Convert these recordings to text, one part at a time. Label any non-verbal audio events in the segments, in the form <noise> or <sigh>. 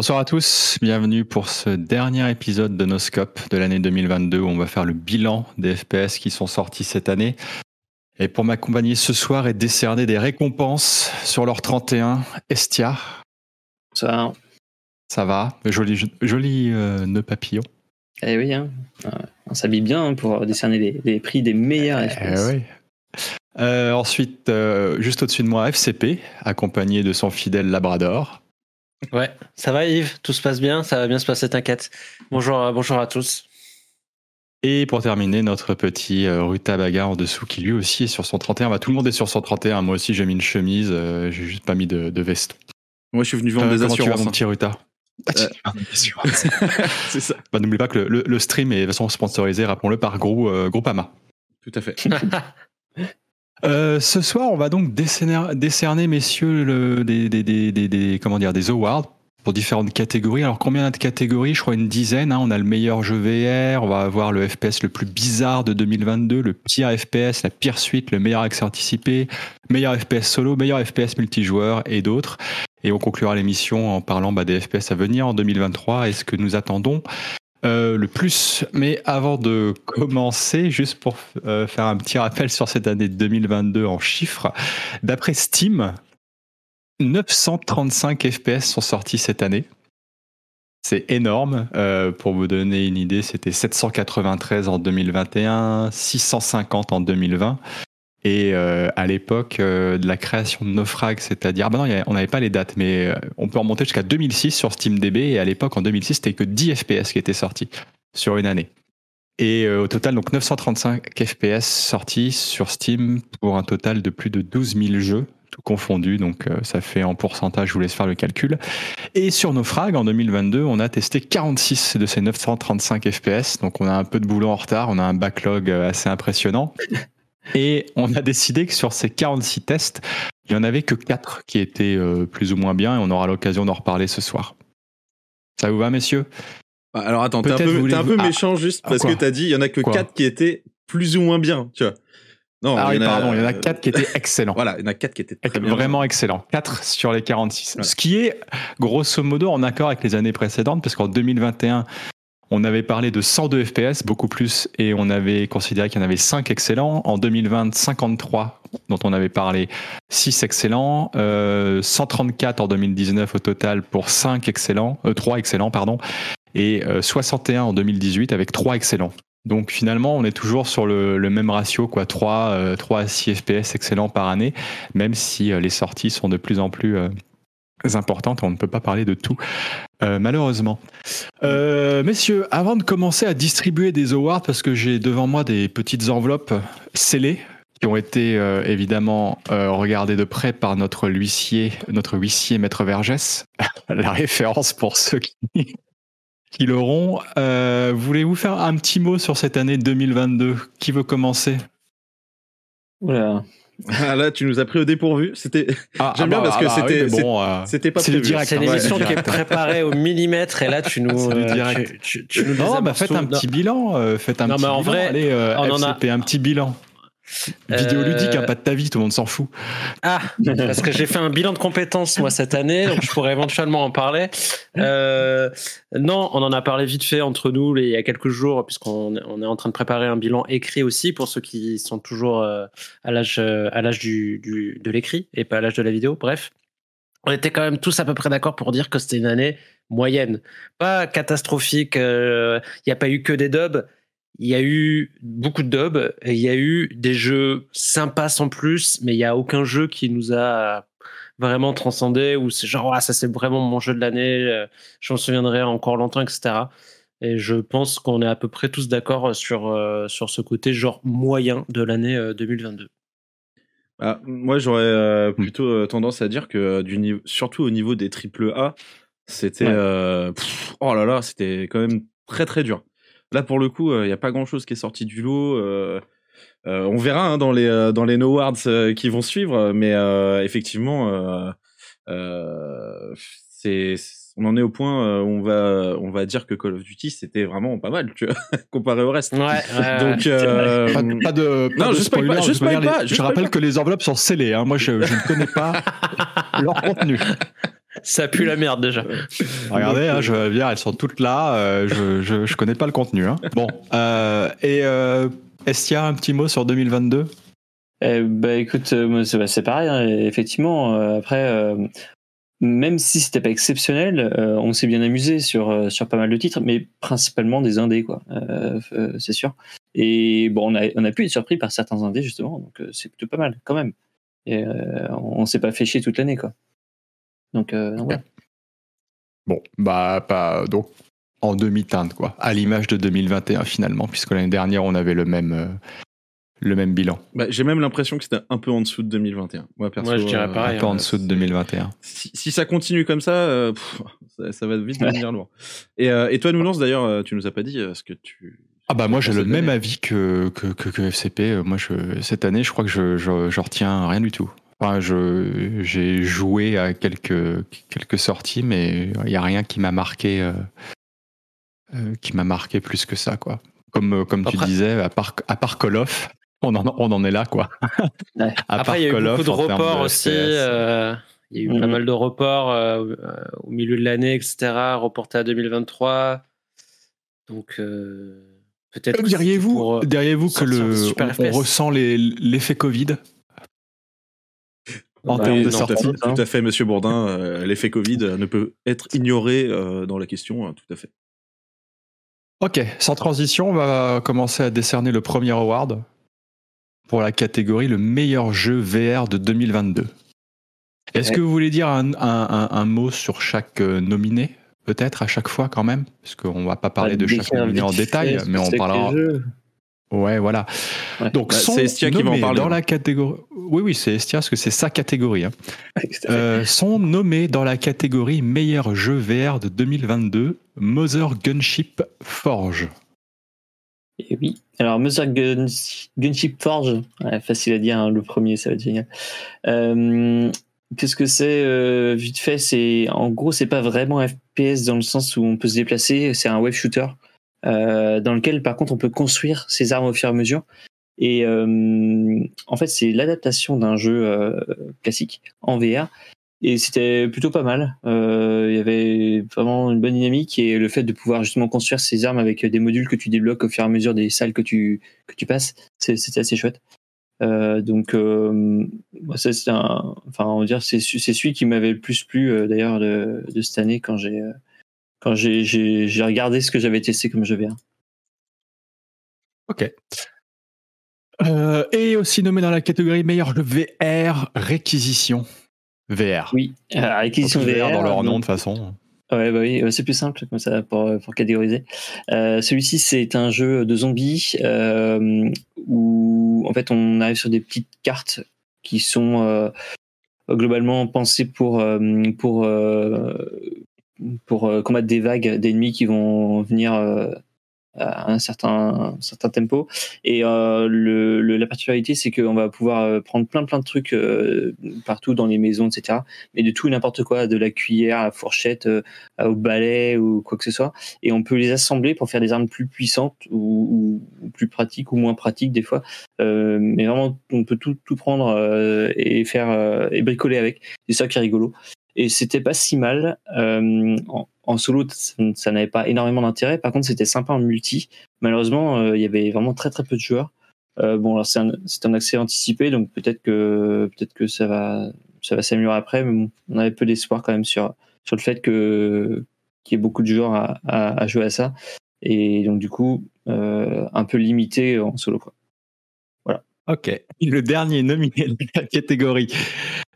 Bonsoir à tous, bienvenue pour ce dernier épisode de Noscope de l'année 2022 où on va faire le bilan des FPS qui sont sortis cette année. Et pour m'accompagner ce soir et décerner des récompenses sur leur 31, Estia. Ça, Ça va, joli, joli euh, nœud papillon. eh oui, hein. Euh, on s'habille bien hein, pour décerner les, les prix des meilleurs Eh FPS. oui. Euh, ensuite, euh, juste au-dessus de moi, FCP, accompagné de son fidèle Labrador. Ouais, ça va Yves, tout se passe bien, ça va bien se passer, t'inquiète. Bonjour, euh, bonjour à tous. Et pour terminer, notre petit euh, Rutabaga en dessous qui lui aussi est sur son 31. Bah, tout le monde est sur son 31. Moi aussi, j'ai mis une chemise. euh, j'ai juste pas mis de, de veste. Moi, je suis venu vendre Euh, des comment tu vas, assurances. mon petit Ruta? Ah, Euh. des assurances. <laughs> C'est ça. Bah, N'oublie pas que le, le- le stream est de toute façon sponsorisé, rappelons-le, par Grou, Groupama. Tout à fait. <laughs> Euh, ce soir, on va donc décerner, décerner messieurs, le- des, des, des, des- comment dire, des awards pour différentes catégories. Alors, combien de catégories? Je crois une dizaine. hein. On a le meilleur jeu VR, on va avoir le FPS le plus bizarre de 2022, le pire FPS, la pire suite, le meilleur accès anticipé, meilleur FPS solo, meilleur FPS multijoueur et d'autres. Et on conclura l'émission en parlant bah, des FPS à venir en 2023 et ce que nous attendons euh, le plus. Mais avant de commencer, juste pour euh, faire un petit rappel sur cette année 2022 en chiffres, d'après Steam, 935 FPS sont sortis cette année. C'est énorme. Euh, pour vous donner une idée, c'était 793 en 2021, 650 en 2020. Et euh, à l'époque euh, de la création de Naufrag, c'est-à-dire, ah bah non, on n'avait pas les dates, mais euh, on peut remonter jusqu'à 2006 sur SteamDB. Et à l'époque, en 2006, c'était que 10 FPS qui étaient sortis sur une année. Et au total, donc 935 FPS sortis sur Steam pour un total de plus de 12 000 jeux, tout confondu. Donc ça fait en pourcentage, je vous laisse faire le calcul. Et sur Naufrag, en 2022, on a testé 46 de ces 935 FPS. Donc on a un peu de boulot en retard, on a un backlog assez impressionnant. Et on a décidé que sur ces 46 tests, il n'y en avait que 4 qui étaient euh, plus ou moins bien et on aura l'occasion d'en reparler ce soir. Ça vous va, messieurs? Bah, Alors attends, t'es un peu, un peu voulez-vous- méchant juste Ah, parce quoi que t'as dit il y en a que Quoi 4 qui étaient plus ou moins bien, tu vois. Non, Ah oui, il y en a- pardon, il y en a 4 qui étaient excellents. <laughs> Voilà, il y en a 4 qui étaient très bien. Vraiment excellent. 4 sur les 46. Voilà. Ce qui est grosso modo en accord avec les années précédentes, parce qu'en 2021, on avait parlé de 102 FPS, beaucoup plus, et on avait considéré qu'il y en avait 5 excellents. En 2020, 53 dont on avait parlé, 6 excellents. Euh, 134 en 2019 au total pour 5 excellents, euh, 3 excellents, pardon. Et euh, 61 en 2018 avec 3 excellents. Donc finalement, on est toujours sur le, même ratio, quoi, 3, euh, 3 à 6 FPS excellents par année, même si euh, les sorties sont de plus en plus euh, importantes. On ne peut pas parler de tout, euh, malheureusement. Euh, messieurs, avant de commencer à distribuer des awards, parce que j'ai devant moi des petites enveloppes scellées qui ont été euh, évidemment regardées de près par notre huissier, notre huissier Maître Vergès, <laughs> la référence pour ceux qui, <laughs> l'auront. Voulez-vous faire un petit mot sur cette année 2022 Qui veut commencer? Oula. Ah, là, tu nous as pris au dépourvu. C'était, Ah, <laughs> J'aime bien parce que oui, c'était- mais bon, euh, c'était pas prévu. direct, C'est une Ouais, émission qui est préparée au millimètre et là tu nous, euh, tu, tu- tu nous Non, bah faites un petit bilan. euh, faites un Non, petit mais en bilan. vrai, Allez, euh, on en a- FCP, un petit bilan. Vidéoludique, Euh, hein, pas de ta vie, tout le monde s'en fout. Ah, parce que j'ai fait un bilan de compétences moi cette année, donc je pourrais éventuellement en parler. Euh, non, on en a parlé vite fait entre nous les- il y a quelques jours, puisqu'on on est en train de préparer un bilan écrit aussi pour ceux qui sont toujours euh, à l'âge euh, à l'âge du, du- de l'écrit et pas à l'âge de la vidéo. Bref, on était quand même tous à peu près d'accord pour dire que c'était une année moyenne, pas catastrophique. euh, Il n'y a pas eu que des dubs. Il y a eu beaucoup de dubs et il y a eu des jeux sympas sans plus, mais il y a aucun jeu qui nous a vraiment transcendé ou c'est genre ah, ça c'est vraiment mon jeu de l'année, euh, je m'en souviendrai encore longtemps, etc. Et je pense qu'on est à peu près tous d'accord sur euh, sur ce côté genre moyen de l'année euh, 2022. Ah, moi, j'aurais euh, plutôt euh, tendance à dire que euh, du niveau, surtout au niveau des triple A, c'était, Ouais. euh, oh là là, c'était quand même très très dur. Là, pour le coup, il n'y a pas grand chose qui est sorti du lot. euh, euh, on verra hein, dans les euh, dans les No Awards euh, qui vont suivre, mais euh, effectivement, euh, euh, c'est on en est au point euh, où on va on va dire que Call of Duty c'était vraiment pas mal, tu vois, <laughs> comparé au reste. Ouais, ouais, <laughs> Donc, euh, Pas, de- pas de, pas Non, de je spoil spoiler, pas, je spoil pas, les- je je spoil rappelle pas. que les enveloppes sont scellées. hein. Moi, je, je ne connais pas <laughs> leur contenu. Ça pue la merde déjà. <laughs> Regardez, hein, je viens, elles sont toutes là. euh, je, je, je connais pas le contenu. hein. Bon, euh, et euh, Estia, un petit mot sur 2022 Eh, bah écoute, euh, c'est bah, c'est pareil, hein, effectivement. euh, après, euh, même si c'était pas exceptionnel, euh, on s'est bien amusé sur, sur pas mal de titres, mais principalement des indés, quoi. C'est sûr. Et bon, on a, on a pu être surpris par certains indés, justement, donc c'est plutôt pas mal, quand même. Et euh, on, on s'est pas fait chier toute l'année, quoi. Donc, euh, donc, voilà. Bon, bah, pas donc en demi-teinte, quoi. À l'image de 2021, finalement, puisque l'année dernière, on avait le même, euh, le même bilan. Bah, J'ai même l'impression que c'était un peu en dessous de 2021. Moi, perso, Moi, je dirais euh, pareil, un peu en hein, dessous de c'est- 2021. Si, si ça continue comme ça, euh, pff, ça, ça va vite devenir <laughs> lourd. Et, euh, et toi, Nounours, d'ailleurs, tu nous as pas dit ce que tu. Ah bah moi j'ai le même avis que, que, que, que FCP. Moi je, cette année je crois que je, je, je retiens rien du tout. Enfin, je, j'ai joué à quelques, quelques sorties mais il n'y a rien qui m'a marqué euh, euh, qui m'a marqué plus que ça quoi. Comme, euh, comme tu Après- disais, à part, à part Call of, on en, on en est là quoi. Ouais. <laughs> À Après, il y a eu beaucoup de reports de aussi. Euh, il y a eu pas Mhm. mal de reports euh, au milieu de l'année, etc. Reportés à 2023. Donc, euh, peut-être. que Diriez-vous, diriez-vous que le, on, on ressent les- l'effet Covid? En Bah, termes de non, tout, à sortie fait, tout à fait, monsieur Bourdin. euh, L'effet Covid ne peut être ignoré euh, dans la question, hein, tout à fait. Ok, sans transition, on va commencer à décerner le premier award pour la catégorie le meilleur jeu VR de 2022. Est-ce Ouais. que vous voulez dire un, un- un- un mot sur chaque euh, nominé Peut-être à chaque fois quand même? Parce qu'on va pas parler de chaque nominé en détail, mais on parlera. Ouais, voilà. Ouais. Donc, Bah, sont c'est Estia qui va en nommés parler, dans hein. la catégorie. Oui, oui, c'est Estia parce que c'est sa catégorie. hein. <laughs> Euh, sont nommés dans la catégorie meilleur jeu VR de 2022 Mother Gunship Forge. Et oui. Alors, Mother Gun- Gunship Forge, ouais, facile à dire, hein, le premier, ça va être génial. Euh, Qu'est-ce que c'est euh, Vite fait, c'est en gros, c'est pas vraiment FPS dans le sens où on peut se déplacer, c'est un web shooter dans lequel, par contre, on peut construire ses armes au fur et à mesure. Et euh, en fait, c'est l'adaptation d'un jeu euh, classique en VR. Et c'était plutôt pas mal. Euh, Il y avait vraiment une bonne dynamique et le fait de pouvoir justement construire ses armes avec des modules que tu débloques au fur et à mesure des salles que tu que tu passes, c'était assez chouette. Euh, donc, euh, ça, c'est un, enfin, on va dire, c'est c'est celui qui m'avait le plus plu euh, d'ailleurs de, de cette année quand j'ai euh, quand j'ai regardé ce que j'avais testé comme jeu VR. Ok. Euh, et aussi nommé dans la catégorie meilleur jeu VR réquisition VR. Oui, alors, acquisition VR VR dans leur donc- nom de façon. Ouais, bah oui, euh, c'est plus simple comme ça pour, pour catégoriser. Euh, Celui-ci, c'est un jeu de zombies euh, où en fait on arrive sur des petites cartes qui sont euh, globalement pensées pour euh, pour euh, pour euh, combattre des vagues d'ennemis qui vont venir euh, à un certain, un certain tempo. Et euh, le, le- la particularité, c'est qu'on va pouvoir euh, prendre plein plein de trucs euh, partout dans les maisons, etc. Mais de tout et n'importe quoi, de la cuillère à la fourchette, euh, au balai ou quoi que ce soit. Et on peut les assembler pour faire des armes plus puissantes ou, ou- plus pratiques ou moins pratiques des fois. Mais vraiment, on peut tout, tout prendre et faire et bricoler avec. C'est ça qui est rigolo. Et c'était pas si mal. Euh, en, solo, ça, n'avait pas énormément d'intérêt. Par contre, c'était sympa en multi. Malheureusement, euh, il y avait vraiment très très peu de joueurs. Euh, bon, c'est un, accès anticipé, donc peut-être que peut-être que ça va ça va s'améliorer après. Mais on avait peu d'espoir quand même sur sur le fait que qu'il y ait beaucoup de joueurs à, jouer à ça. Et donc du coup, euh, un peu limité en solo quoi. Ok. Le dernier nominé de la catégorie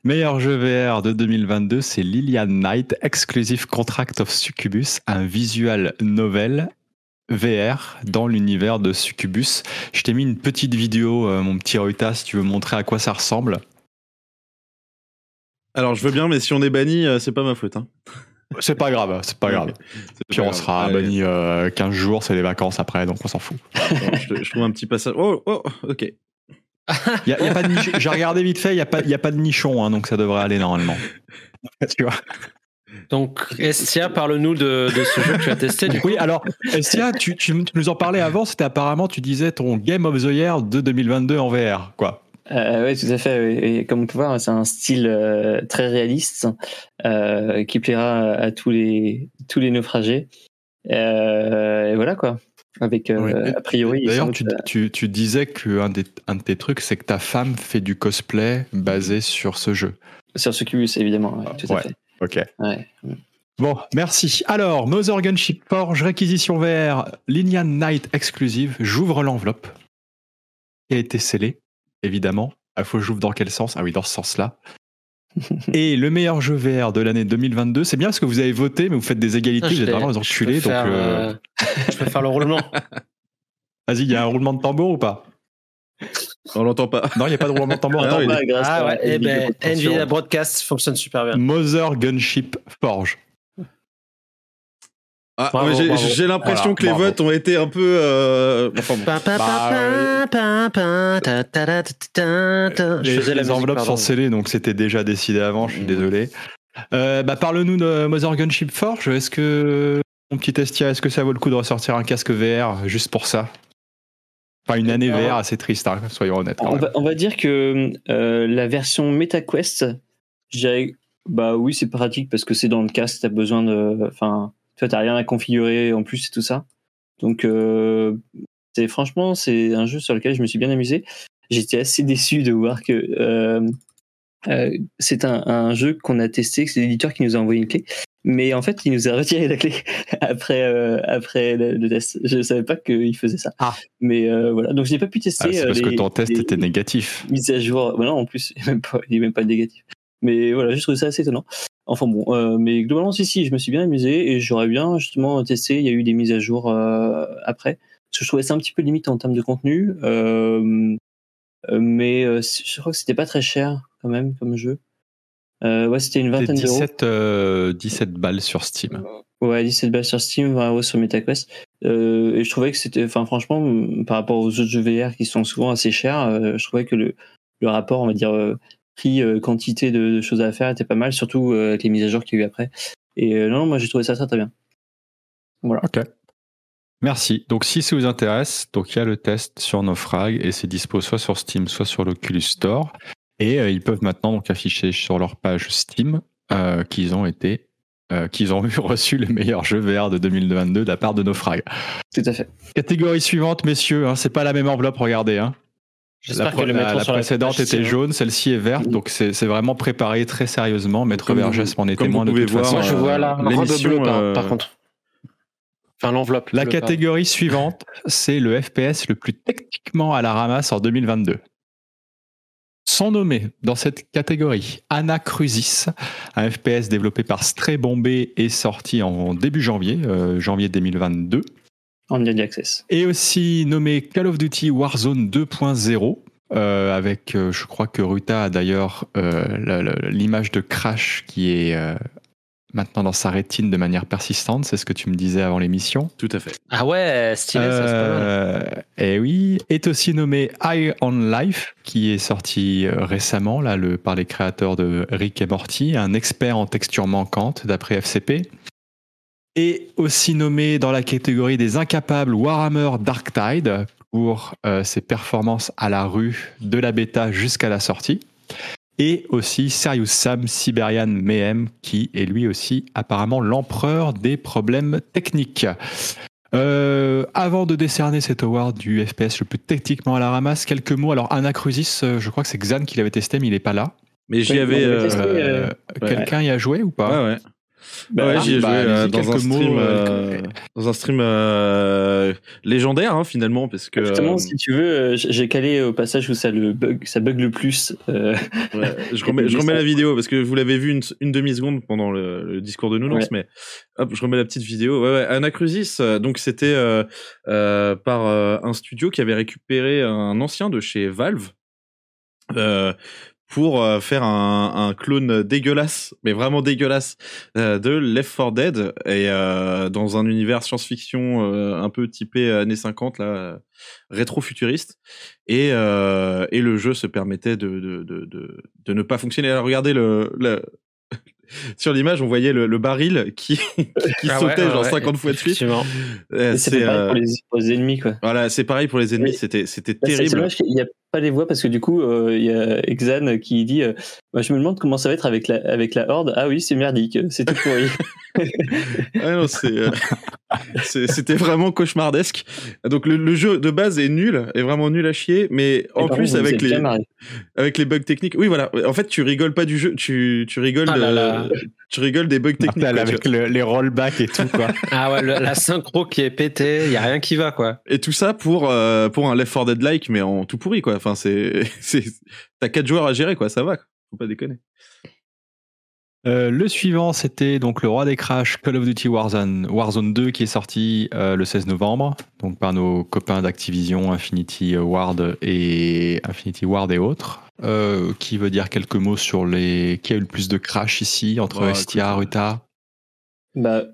meilleur jeu VR de 2022, c'est Lilian Knight Exclusive Contract of Succubus, un visual novel VR dans l'univers de Succubus. Je t'ai mis une petite vidéo, euh, mon petit Ruta, si tu veux montrer à quoi ça ressemble. Alors, je veux bien, mais si on est banni, euh, c'est pas ma faute. Hein. C'est pas grave, c'est pas grave. <laughs> Puis pas on grave. sera Allez, banni euh, 15 jours, c'est les vacances après, donc on s'en fout. attends, je, je trouve un petit passage. Oh, oh, ok. Y a, y a pas de nichon. J'ai regardé vite fait, il n'y a, pas- y a pas de nichon, hein, donc ça devrait aller normalement. <laughs> tu vois Donc, Estia, parle-nous de, de ce jeu que tu as testé. Du coup. Oui, alors, Estia, tu, tu- tu nous en parlais avant, c'était apparemment, tu disais ton Game of the Year de 2022 en VR, quoi. Euh, oui, tout à fait. Et comme on peut voir, c'est un style euh, très réaliste euh, qui plaira à tous les tous les naufragés. Euh, et voilà quoi. Avec euh, Oui. a priori. D'ailleurs, tu, doute, tu, tu disais qu'un un de tes trucs, c'est que ta femme fait du cosplay basé sur ce jeu. sur Succubus évidemment. ouais, tout à fait. Ok. Ouais. Bon, merci. Alors, Mother Gunship Forge, réquisition VR, Linian Night exclusive. J'ouvre l'enveloppe qui a été scellée, évidemment. Il faut que j'ouvre dans quel sens? Ah oui, dans ce sens-là. <laughs> Et le meilleur jeu VR de l'année 2022, c'est bien parce que vous avez voté, mais vous faites des égalités, Je vous êtes vraiment des je enculés. peux Donc, faire, euh, euh, je peux faire le roulement. <laughs> vas-y, il y a un roulement de tambour ou pas? On l'entend pas. Non, il n'y a pas de roulement de tambour. Ah. Ouais, grâce Ah ouais, eh Nvidia ben, Broadcast. Nvidia Broadcast fonctionne super bien. Mother Gunship Forge. Ah, j'ai- bravo. j'ai l'impression Voilà, que les bravo. votes ont été un peu. euh, enfin, bon. Bah, Les, enveloppes sont scellées, donc c'était déjà décidé avant, je suis Mmh. désolé. Euh, bah, Parle-nous de Mother Gunship Forge. Est-ce que, mon petit Estia, est-ce que ça vaut le coup de ressortir un casque VR juste pour ça? Enfin, une année VR assez triste, hein, soyons honnêtes. On va, on va dire que euh, la version MetaQuest, je dirais, bah oui, c'est pratique parce que c'est dans le casque, t'as besoin de, enfin, tu t'as rien à configurer en plus et tout ça. Donc, euh, c'est franchement, c'est un jeu sur lequel je me suis bien amusé. J'étais assez <laughs> déçu de voir que euh, euh, c'est un, un jeu qu'on a testé, que c'est l'éditeur qui nous a envoyé une clé. Mais en fait, il nous a retiré la clé <laughs> après, euh, après le, le test. Je ne savais pas qu'il faisait ça. Ah. Mais euh, voilà, donc je n'ai pas pu tester. Ah, c'est parce que ton test les- était négatif. mise à jour. Non, en plus, il n'est même, même pas négatif. Mais voilà, je trouve ça assez étonnant. Enfin bon, euh, mais globalement, si, si, je me suis bien amusé et j'aurais bien justement testé. Il y a eu des mises à jour euh, après. Parce que je trouvais ça un petit peu limite en termes de contenu. Euh, euh, mais euh, je crois que c'était pas très cher quand même comme jeu. Euh, ouais, c'était une vingtaine d'euros. 17, euh, 17 balles sur Steam. Ouais, 17 balles sur Steam, 20 euros sur MetaQuest. Euh, et je trouvais que c'était, enfin, franchement, par rapport aux autres jeux VR qui sont souvent assez chers, je trouvais que le, le rapport, on va dire, euh, prix-quantité de, de choses à faire était pas mal, surtout euh, avec les mises à jour qu'il y a eu après. Et euh, non, moi, j'ai trouvé ça très très bien. Voilà. Ok. Merci. Donc, si ça vous intéresse, donc il y a le test sur Naufrag et c'est dispo soit sur Steam, soit sur l'Oculus Store. Et euh, ils peuvent maintenant donc afficher sur leur page Steam euh, qu'ils ont été, euh, qu'ils ont <laughs> eu reçu le meilleur jeu VR de 2022 de la part de Naufrag. Tout à fait. Catégorie suivante, messieurs. Hein, c'est pas la même enveloppe. Regardez. Hein. La, J'espère pre- que le la- mettront la sur la précédente était Steam. jaune, celle-ci est verte. Donc c'est c'est vraiment préparé très sérieusement. Maître Vergès m'en est témoin de toute voir, façon. Moi, je euh, vois l'émission, par, euh, par contre. Enfin, l'enveloppe. La catégorie suivante, c'est le FPS le plus techniquement à la ramasse en 2022. Sont nommés dans cette catégorie Anacrusis, un FPS développé par Stray Bombay et sorti en début janvier, euh, janvier 2022. En early access. Et aussi nommé Call of Duty Warzone 2.0, euh, avec, euh, je crois que Ruta a d'ailleurs euh, l'image de Crash qui est euh, maintenant dans sa rétine de manière persistante, c'est ce que tu me disais avant l'émission. Tout à fait. Ah ouais, stylé, ça, c'est pas mal. Et oui, est aussi nommé High on Life, qui est sorti récemment là, le, par les créateurs de Rick et Morty, un expert en texture manquante d'après FCP. Et aussi nommé dans la catégorie des incapables Warhammer Dark Tide pour euh, ses performances à la rue de la bêta jusqu'à la sortie. Et aussi Serious Sam Siberian Mayhem, qui est lui aussi apparemment l'empereur des problèmes techniques. Euh, avant de décerner cet award du FPS le plus techniquement à la ramasse, quelques mots. Alors, Anacrusis, euh, je crois que c'est Xan qui l'avait testé, mais il n'est pas là. Mais j'y avais. euh. Euh, ouais. Quelqu'un y a joué ou pas? Ouais, ouais. Bah, ouais, j'y ai bah, joué euh, allez-y, dans, un mots, stream, euh, euh, dans un stream euh, légendaire, hein, finalement, parce que. Justement, euh, si tu veux, euh, j'ai calé au passage où ça, le bug, ça bug le plus. euh, Ouais, je <laughs> remets, je remets la vidéo parce que vous l'avez vu une, une demi-seconde pendant le, le discours de Nounours, Ouais. mais hop, je remets la petite vidéo. Ouais, ouais, Anacrusis, euh, donc c'était euh, euh, par euh, un studio qui avait récupéré un ancien de chez Valve euh, pour euh, faire un, un clone dégueulasse, mais vraiment dégueulasse, euh, de Left 4 Dead et euh, dans un univers science-fiction euh, un peu typé années 50 là, rétro-futuriste. Et, euh, et le jeu se permettait de, de, de, de, de ne pas fonctionner. Alors regardez le, le sur l'image, on voyait le, le baril qui, <laughs> qui Ah sautait ouais, genre ouais, 50 fois de suite. Euh, c'est, pareil euh, pour les, pour les ennemis, quoi. Voilà, c'est pareil pour les ennemis. C'était, c'était Bah, c'est- C'est terrible. dommage qu'il n'y a pas les voix parce que du coup, euh, il y a Exan qui dit euh, Bah, Je me demande comment ça va être avec la, avec la Horde. Ah oui, c'est merdique, c'est tout pourri. <laughs> <laughs> Ah non, c'est, euh, c'est- c'était vraiment cauchemardesque. Donc le, le jeu de base est nul, est vraiment nul à chier, mais Et en plus contre, avec les, avec les bugs techniques. Oui, voilà. En fait, tu rigoles pas du jeu, tu, tu rigoles, Ah là là. tu rigoles des bugs techniques. Quoi, tu avec le- les rollbacks et tout, quoi. <laughs> Ah ouais, le- la synchro qui est pétée, y a rien qui va quoi. Et tout ça pour euh, pour un Left 4 Dead like mais en tout pourri quoi. Enfin c'est c'est t'as quatre joueurs à gérer quoi, ça va. quoi. Faut pas déconner. Euh, le suivant, c'était donc le roi des crashs Call of Duty Warzone, Warzone 2 qui est sorti euh, le 16 novembre, donc par nos copains d'Activision, Infinity Ward et Infinity Ward et autres. Euh, qui veut dire quelques mots sur les qui a eu le plus de crash ici entre Estia, écoute, Ruta? Bah,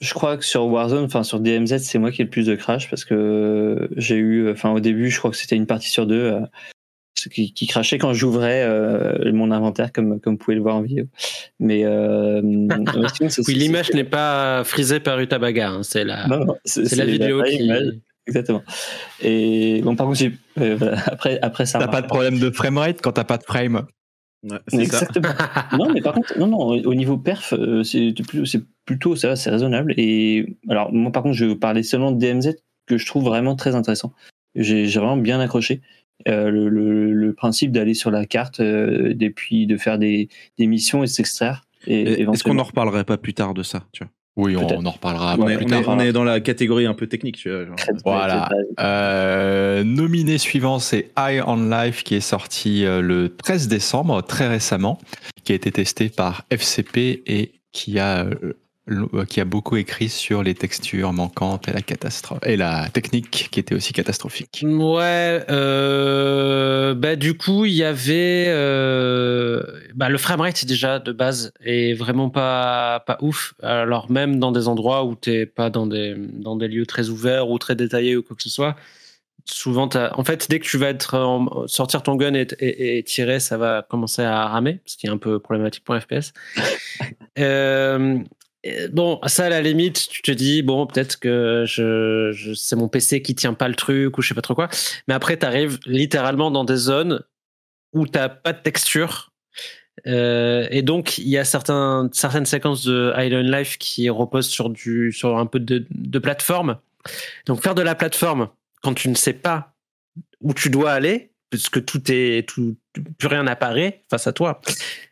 je crois que sur Warzone, enfin sur DMZ, c'est moi qui ai le plus de crash parce que j'ai eu, enfin au début, je crois que c'était une partie sur deux euh, qui, qui crachait quand j'ouvrais euh, mon inventaire, comme, comme vous pouvez le voir en vidéo. Mais euh, <laughs> sinon, Oui, l'image n'est pas frisée par Utabaga, hein, c'est la, Non, non, c'est c'est la vidéo vraie qui. image, Exactement. Et bon, par contre, euh, après, après ça. T'as pas de problème de framerate quand t'as pas de frame. Ouais, c'est ça. Exactement. <laughs> non, mais par contre, non, non, au niveau perf, c'est plutôt, c'est plutôt, ça va, c'est raisonnable. Et alors, moi, par contre, je vais vous parler seulement de DMZ que je trouve vraiment très intéressant. J'ai j'ai vraiment bien accroché. Euh, le, le, le principe d'aller sur la carte, euh, et puis de faire des, des missions et de s'extraire. Et, Et Est-ce qu'on en reparlerait pas plus tard de ça, tu vois? Oui, on, en reparlera on, un est, peu plus on, est, tard. on est dans la catégorie un peu technique, tu vois. genre. Très- très- Voilà. Euh, nominé suivant, c'est Eye on Life qui est sorti euh, le 13 décembre, très récemment, qui a été testé par FCP et qui a, euh, euh, qui a beaucoup écrit sur les textures manquantes et la catastrophe et la technique qui était aussi catastrophique. Ouais, euh, bah du coup il y avait euh, bah, le framerate déjà de base est vraiment pas pas ouf. Alors même dans des endroits où t'es pas dans des dans des lieux très ouverts ou très détaillés ou quoi que ce soit, souvent en fait dès que tu vas être en- sortir ton gun et, et- et tirer, ça va commencer à ramer, ce qui est un peu problématique pour FPS. <laughs> Euh, euh, Bon, ça à la limite, tu te dis bon, peut-être que je, c'est mon PC qui tient pas le truc ou je sais pas trop quoi. Mais après, tu arrives littéralement dans des zones où t'as pas de texture. Euh, et donc, il y a certaines séquences de Island Life qui reposent sur du, un peu de, plateforme. Donc, faire de la plateforme quand tu ne sais pas où tu dois aller, puisque tout est, tout, plus rien n'apparaît face à toi,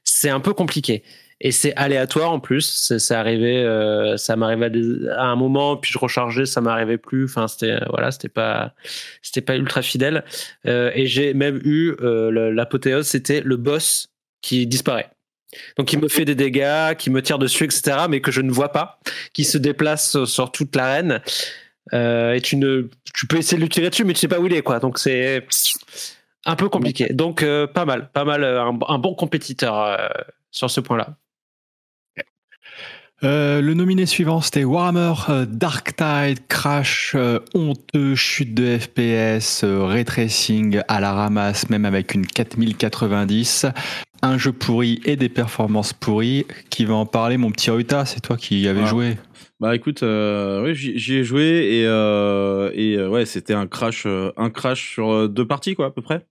c'est un peu compliqué. Et c'est aléatoire en plus. C'est arrivé, euh, ça m'arrivait à, un moment, puis je rechargeais, ça m'arrivait plus. Enfin, c'était voilà, c'était pas, c'était pas ultra fidèle. Euh, et j'ai même eu euh, le- l'apothéose, c'était le boss qui disparaît. Donc, il me fait des dégâts, qui me tire dessus, etc., mais que je ne vois pas, qui se déplace sur toute l'arène. Euh, et tu ne, tu peux essayer de lui tirer dessus, mais tu sais pas où il est, quoi. Donc, c'est un peu compliqué. Donc, euh, pas mal, pas mal, euh, un, bon compétiteur euh, sur ce point-là. Euh, le nominé suivant, c'était Warhammer euh, Dark Tide, crash euh, honteux, chute de FPS, euh, ray tracing à la ramasse, même avec une 4090. Un jeu pourri et des performances pourries. Qui va en parler, mon petit Ruta? C'est toi qui y avais joué. Bah écoute, ouais, j'y ai joué et, et ouais, c'était un crash, un crash sur deux parties quoi à peu près.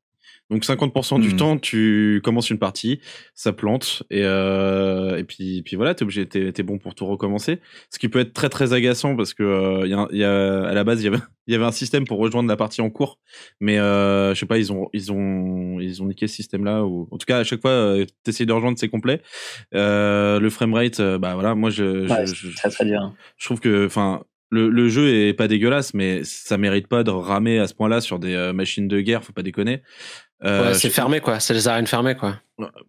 Donc 50% du Mhm. temps, tu commences une partie, ça plante et euh, et puis puis voilà, t'es obligé, t'es t'es bon pour tout recommencer. Ce qui peut être très très agaçant parce que euh, il y, a, y a à la base il y avait <laughs> il y avait un système pour rejoindre la partie en cours, mais euh, je sais pas, ils ont ils ont ils ont niqué ce système là ou en tout cas à chaque fois euh, t'essayes de rejoindre c'est complet. Euh, le framerate, euh, bah voilà, moi je, Ouais, je, c'est je- très très dur. je trouve que enfin le, le jeu est pas dégueulasse mais ça mérite pas de ramer à ce point-là sur des machines de guerre faut pas déconner Euh, Ouais, c'est je- fermé, quoi. C'est les arènes fermées, quoi.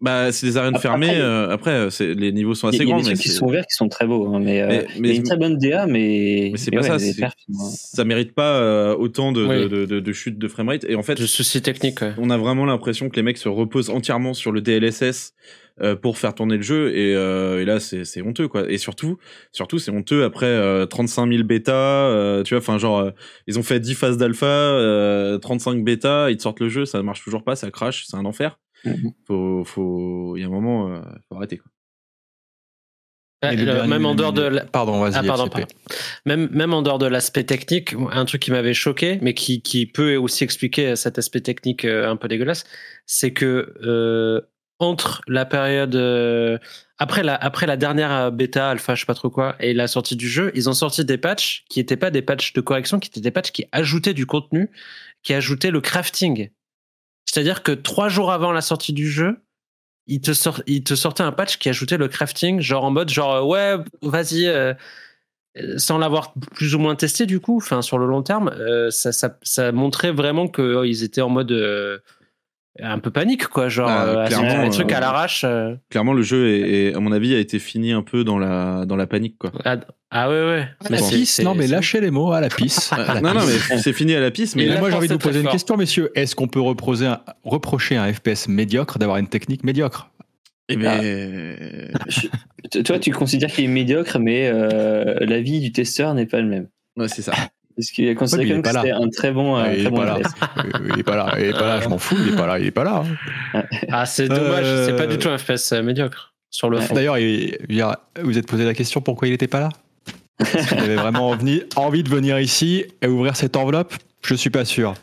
bah c'est des arènes Après, fermées après, euh, après euh, c'est les niveaux sont y assez a, il y a grands des mais trucs qui c'est- sont ouverts qui sont très beaux, hein, mais, euh, Mais- il y mais- a une très bonne DA, mais, mais c'est mais pas ouais, ça c'est- perfs, hein. ça mérite pas euh, autant de, Oui. de, de, de chutes de framerate et en fait De soucis techniques, ouais. on a vraiment l'impression que les mecs se reposent entièrement sur le DLSS euh, pour faire tourner le jeu et, euh, et là c'est c'est honteux quoi et surtout surtout c'est honteux après euh, 35 000 bêta euh, tu vois enfin genre euh, ils ont fait 10 phases d'alpha euh, 35 bêta ils te sortent le jeu ça marche toujours pas ça crache c'est un enfer Mhm. faut faut il y a un moment euh, faut arrêter quoi Ah, le même en dehors de la- Pardon, vas-y. Ah, pardon. Même, même en dehors de l'aspect technique, un truc qui m'avait choqué, mais qui, qui peut aussi expliquer cet aspect technique un peu dégueulasse, c'est que euh, entre la période euh, après la après la dernière euh, bêta alpha, je sais pas trop quoi, et la sortie du jeu, ils ont sorti des patchs qui étaient pas des patchs de correction, qui étaient des patchs qui ajoutaient du contenu, qui ajoutaient le crafting. C'est-à-dire que trois jours avant la sortie du jeu, il te, sort, il te sortait un patch qui ajoutait le crafting, genre en mode genre euh, ouais, vas-y, sans l'avoir plus ou moins testé du coup, enfin sur le long terme, ça, ça, ça montrait vraiment qu'ils étaient en mode un peu panique quoi, genre Ah, euh, clairement, des trucs euh, à l'arrache. euh. Clairement, le jeu, est, est- à mon avis, a été fini un peu dans la, dans la panique, quoi. ah, ah ouais ouais. À la pisse, non mais lâchez les mots à la pisse. <laughs> À la non, non, pisse. mais c'est fini à la piste, mais moi j'ai envie de vous poser une fort. question, messieurs. Est-ce qu'on peut reprocher un, reprocher à un FPS médiocre d'avoir une technique médiocre? Eh Ah. ben, Toi, tu considères qu'il est médiocre, mais euh, l'avis du testeur n'est pas le même. ouais, c'est ça. Parce qu'il a Ouais, considéré même que pas là. c'était un très bon, Ouais, il très est bon pas là. Euh, Il est pas là, il est pas là, je m'en fous, il est pas là, il est pas là. hein. Ah c'est dommage, Euh, c'est pas du tout un FPS médiocre sur le Ouais. fond. D'ailleurs, vous êtes posé la question pourquoi il était pas là? Est-ce qu'il avait vraiment envie, envie de venir ici et ouvrir cette enveloppe? Je suis pas sûr.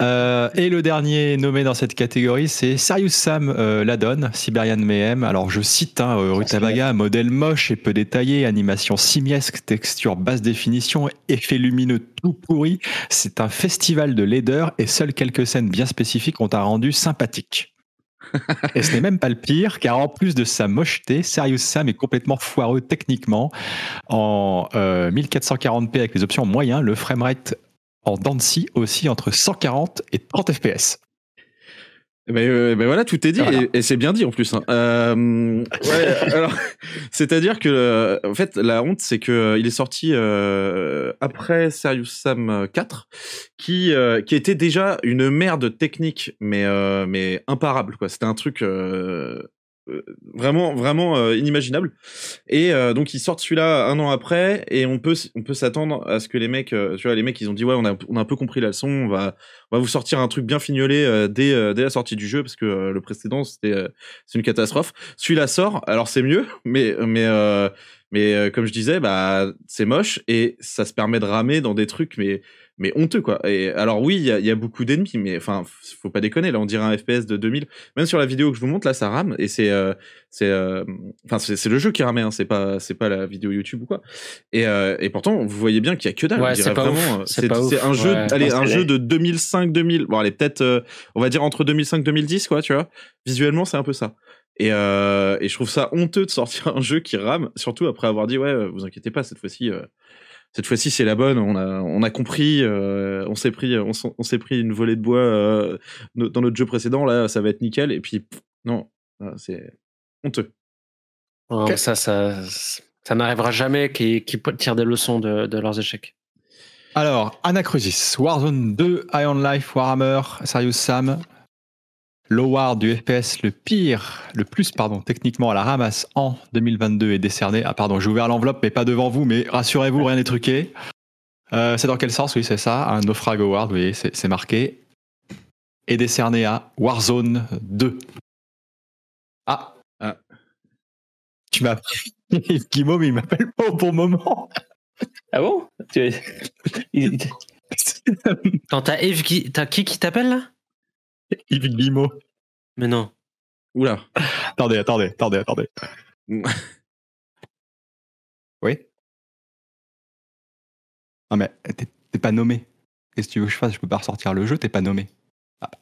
Euh, et le dernier nommé dans cette catégorie, c'est Serious Sam euh, Ladon, Siberian Mayhem. Alors je cite hein, euh, Rutabaga, modèle moche et peu détaillé, animation simiesque, texture basse définition, effet lumineux tout pourri. C'est un festival de laideur et seules quelques scènes bien spécifiques ont un rendu sympathique. <laughs> Et ce n'est même pas le pire, car en plus de sa mocheté, Serious Sam est complètement foireux techniquement. En euh, 1440p avec les options moyens, le framerate en scie aussi entre 140 et 30 fps. Euh, ben voilà, tout est dit Voilà. et, et c'est bien dit en plus. hein. Euh, ouais, <laughs> alors, c'est-à-dire que en fait, la honte, c'est que euh, il est sorti euh, après Serious Sam 4, qui qui était déjà une merde technique, mais mais imparable quoi. C'était un truc. Euh, vraiment vraiment euh, inimaginable et euh, donc ils sortent celui-là un an après et on peut on peut s'attendre à ce que les mecs tu vois les mecs ils ont dit ouais on a on a un peu compris la leçon on va on va vous sortir un truc bien fignolé dès, dès la sortie du jeu parce que le précédent c'était c'est une catastrophe. Celui-là sort, alors c'est mieux, mais mais mais comme je disais, bah c'est moche et ça se permet de ramer dans des trucs mais mais honteux quoi. Et alors oui, il y a, il y a beaucoup d'ennemis, mais enfin faut pas déconner. Là, on dirait un FPS de 2000. Même sur la vidéo que je vous montre là, ça rame et c'est euh, c'est euh, enfin c'est c'est le jeu qui ramait, hein, c'est pas c'est pas la vidéo YouTube ou quoi. Et euh, et pourtant vous voyez bien qu'il y a que dalle. Ouais, c'est vraiment. euh, c'est un jeu, ouais. allez un jeu de 2005 2000. Bon allez peut-être euh, on va dire entre 2005 2010 quoi, tu vois. Visuellement c'est un peu ça. Et, euh, et je trouve ça honteux de sortir un jeu qui rame, surtout après avoir dit ouais, vous inquiétez pas, cette fois-ci, euh, cette fois-ci c'est la bonne. On a, on a compris, euh, on s'est pris, on, s'est pris une volée de bois euh, no- dans notre jeu précédent. Là, ça va être nickel. Et puis pff, non, c'est honteux. Ça, ça, ça n'arrivera jamais qu'ils tirent des leçons de, de leurs échecs. Alors, Anacrusis, Warzone 2, Iron Life, Warhammer, Serious Sam, Loward du FPS le pire, le plus, pardon, techniquement à la ramasse en 2022 est décerné. Ah, pardon, j'ai ouvert l'enveloppe, mais pas devant vous, mais rassurez-vous, rien n'est truqué. Euh, c'est dans quel sens? Oui, c'est ça, un Naufrag Award, oui, c'est c'est marqué. Est décerné à Warzone 2. Ah, Ah. Tu m'as <laughs> Yves Guimaume, il m'appelle pas au bon moment. Ah bon? <laughs> Attends, t'as Eve qui, t'as qui qui t'appelle là? <laughs> Yves Guimaume. Mais non. Oula. Attendez, attendez, attendez, attendez. <laughs> Oui Non mais t'es t'es pas nommé. Qu'est-ce que tu veux que je fasse? Je peux pas ressortir le jeu, t'es pas nommé.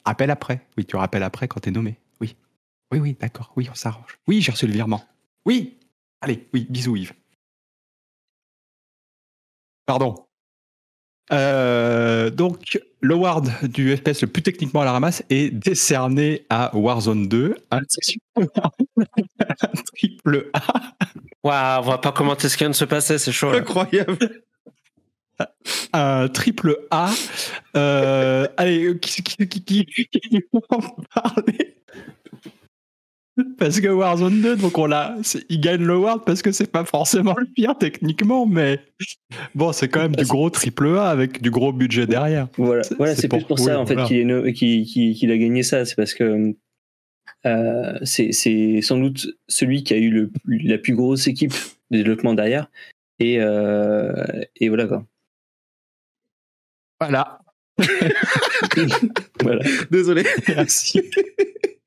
Appelle après. Oui, tu rappelles après quand t'es nommé. Oui. Oui, oui, d'accord. Oui, on s'arrange. Oui, j'ai reçu le virement. Oui. Allez, oui, bisous Yves. Pardon. Euh, donc, l'award du FPS le plus techniquement à la ramasse est décerné à Warzone 2, un, triple A. Waouh, on va pas commenter ce qui vient de se passer, c'est chaud. là. Incroyable. un triple A. Euh, allez, qui, qui, qui, qui, qui va en parler Parce que Warzone 2, donc on l'a, il gagne le Ward parce que c'est pas forcément le pire techniquement, mais bon, c'est quand même du gros triple A avec du gros budget derrière. Voilà, C'est- voilà c'est plus pour- pour ça oui, en fait voilà. qu'il no- a gagné ça. C'est parce que euh, c'est c'est sans doute celui qui a eu le, la plus grosse équipe de développement derrière. Et, euh, et voilà quoi. Voilà. <laughs> Voilà. Désolé. Merci. <laughs>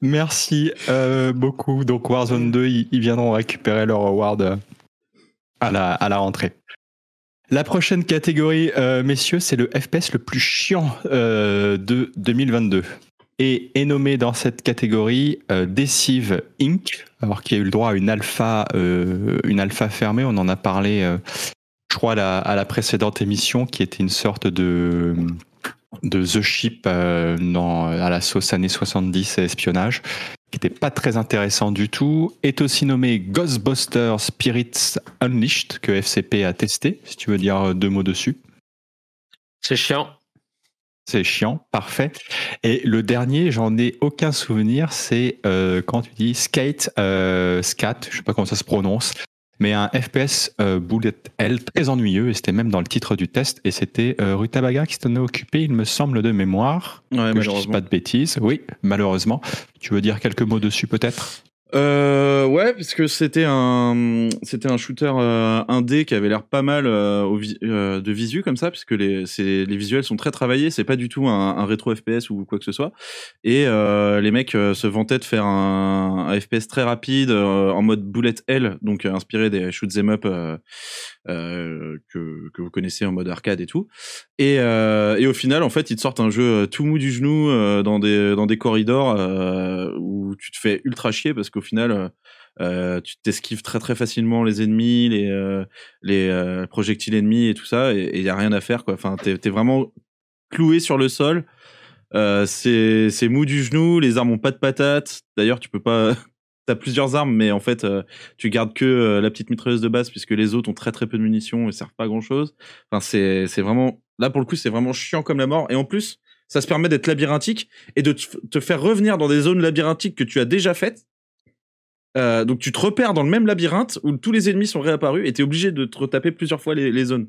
Merci euh, beaucoup. Donc Warzone 2, ils, viendront récupérer leur award euh, à la, à la rentrée. La prochaine catégorie, euh, messieurs, c'est le FPS le plus chiant de 2022. Et est nommé dans cette catégorie Deceive Inc., alors qui a eu le droit à une alpha, une alpha fermée. On en a parlé, je crois, la, à la précédente émission, qui était une sorte de de The Ship euh, dans, à la sauce années 70 et espionnage, qui n'était pas très intéressant du tout, est aussi nommé Ghostbusters Spirits Unleashed, que FCP a testé, si tu veux dire deux mots dessus. C'est chiant. C'est chiant, parfait. Et le dernier, j'en ai aucun souvenir, c'est euh, quand tu dis Skate, euh, Scat, je sais pas comment ça se prononce, mais un FPS euh, Bullet Hell très ennuyeux, et c'était même dans le titre du test, et c'était euh, Rutabaga qui s'en est occupé, il me semble, de mémoire. Ouais, que je dise malheureusement. pas de bêtises. Oui, malheureusement. Tu veux dire quelques mots dessus peut-être? Euh, ouais, parce que c'était un, c'était un shooter euh, indé qui avait l'air pas mal euh, euh, de visu comme ça, puisque les, c'est, les visuels sont très travaillés. C'est pas du tout un, rétro FPS ou quoi que ce soit. Et euh, les mecs se vantaient de faire un, FPS très rapide en mode bullet hell, donc inspiré des shoot 'em up que, que vous connaissez en mode arcade et tout. Et, et au final, en fait, ils te sortent un jeu tout mou du genou dans des dans des corridors où tu te fais ultra chier parce qu'au final, euh, euh, tu t'esquives très très facilement les ennemis, les euh, les projectiles ennemis et tout ça, et il y a rien à faire quoi. Enfin, t'es t'es vraiment cloué sur le sol. C'est mou du genou, les armes ont pas de patates. D'ailleurs, tu peux pas. <laughs> T'as plusieurs armes, mais en fait, tu gardes que la petite mitrailleuse de base puisque les autres ont très très peu de munitions et servent pas à grand chose. Enfin, c'est vraiment là pour le coup, c'est vraiment chiant comme la mort. Et en plus, ça se permet d'être labyrinthique et de te faire revenir dans des zones labyrinthiques que tu as déjà faites. Euh, donc tu te repères dans le même labyrinthe où tous les ennemis sont réapparus et t'es obligé de te retaper plusieurs fois les, les zones.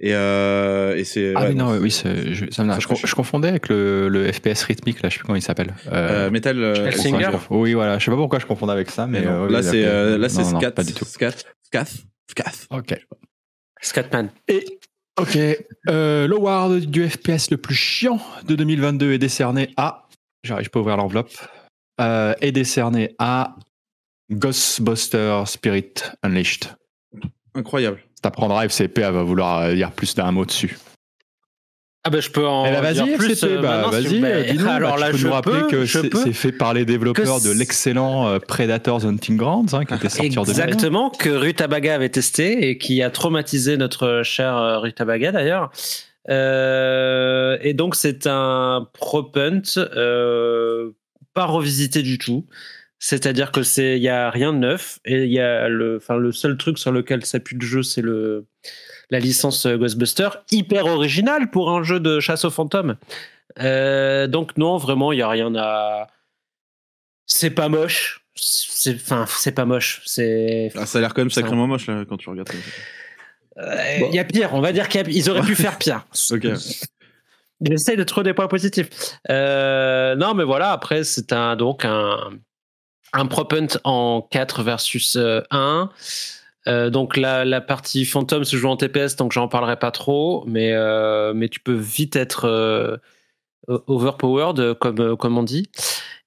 Et, euh, et c'est Ah ouais, oui, non, c'est- oui, je, ça me- ça je, fait je confondais avec le, le FPS rythmique, là, je sais plus comment il s'appelle. euh, Metal. euh, je conf- Oui, voilà, je sais pas pourquoi je confondais avec ça, mais, mais non. euh, oui, là c'est euh, là c'est Non, non, scat, pas du tout. scat, scat, scat. Ok. Scatman. Et ok, euh, l'award du FPS le plus chiant de 2022 est décerné à. J'arrive pas à ouvrir l'enveloppe. Euh, est décerné à Ghostbuster Spirit Unleashed. Incroyable. T'apprendras FCP, elle va vouloir euh, dire plus d'un mot dessus. Ah bah je peux en Eh ben, dire vas-y, plus. FCP, euh, bah, vas-y, vous- euh, bah, dis-nous. alors Bah, là, tu peux je nous rappeler peux, que je c'est peux. c'est fait par les développeurs de l'excellent Predators Hunting Grounds, hein, qui était sorti en 2001. Exactement, que Rutabaga avait testé et qui a traumatisé notre cher Rutabaga d'ailleurs. Euh, et donc c'est un propunt euh, pas revisité du tout. C'est-à-dire que c'est il y a rien de neuf et il y a le enfin le seul truc sur lequel s'appuie le jeu c'est le la licence Ghostbuster hyper original pour un jeu de chasse aux fantômes. Euh, donc non vraiment il y a rien à c'est pas moche. C'est enfin c'est pas moche, c'est Ah, ça a l'air quand même sacrément moche là quand tu regardes. ça. Euh, Il Bon. y a pire, on va dire qu'ils auraient pu <laughs> faire pire. Ok. J'essaie de trouver des points positifs. Euh, non, mais voilà, après, c'est un, donc un, un propunt en 4 versus euh, 1. Euh, donc la, partie fantôme se joue en TPS, donc j'en parlerai pas trop, mais, euh, mais tu peux vite être euh, overpowered, euh, comme, euh, comme on dit.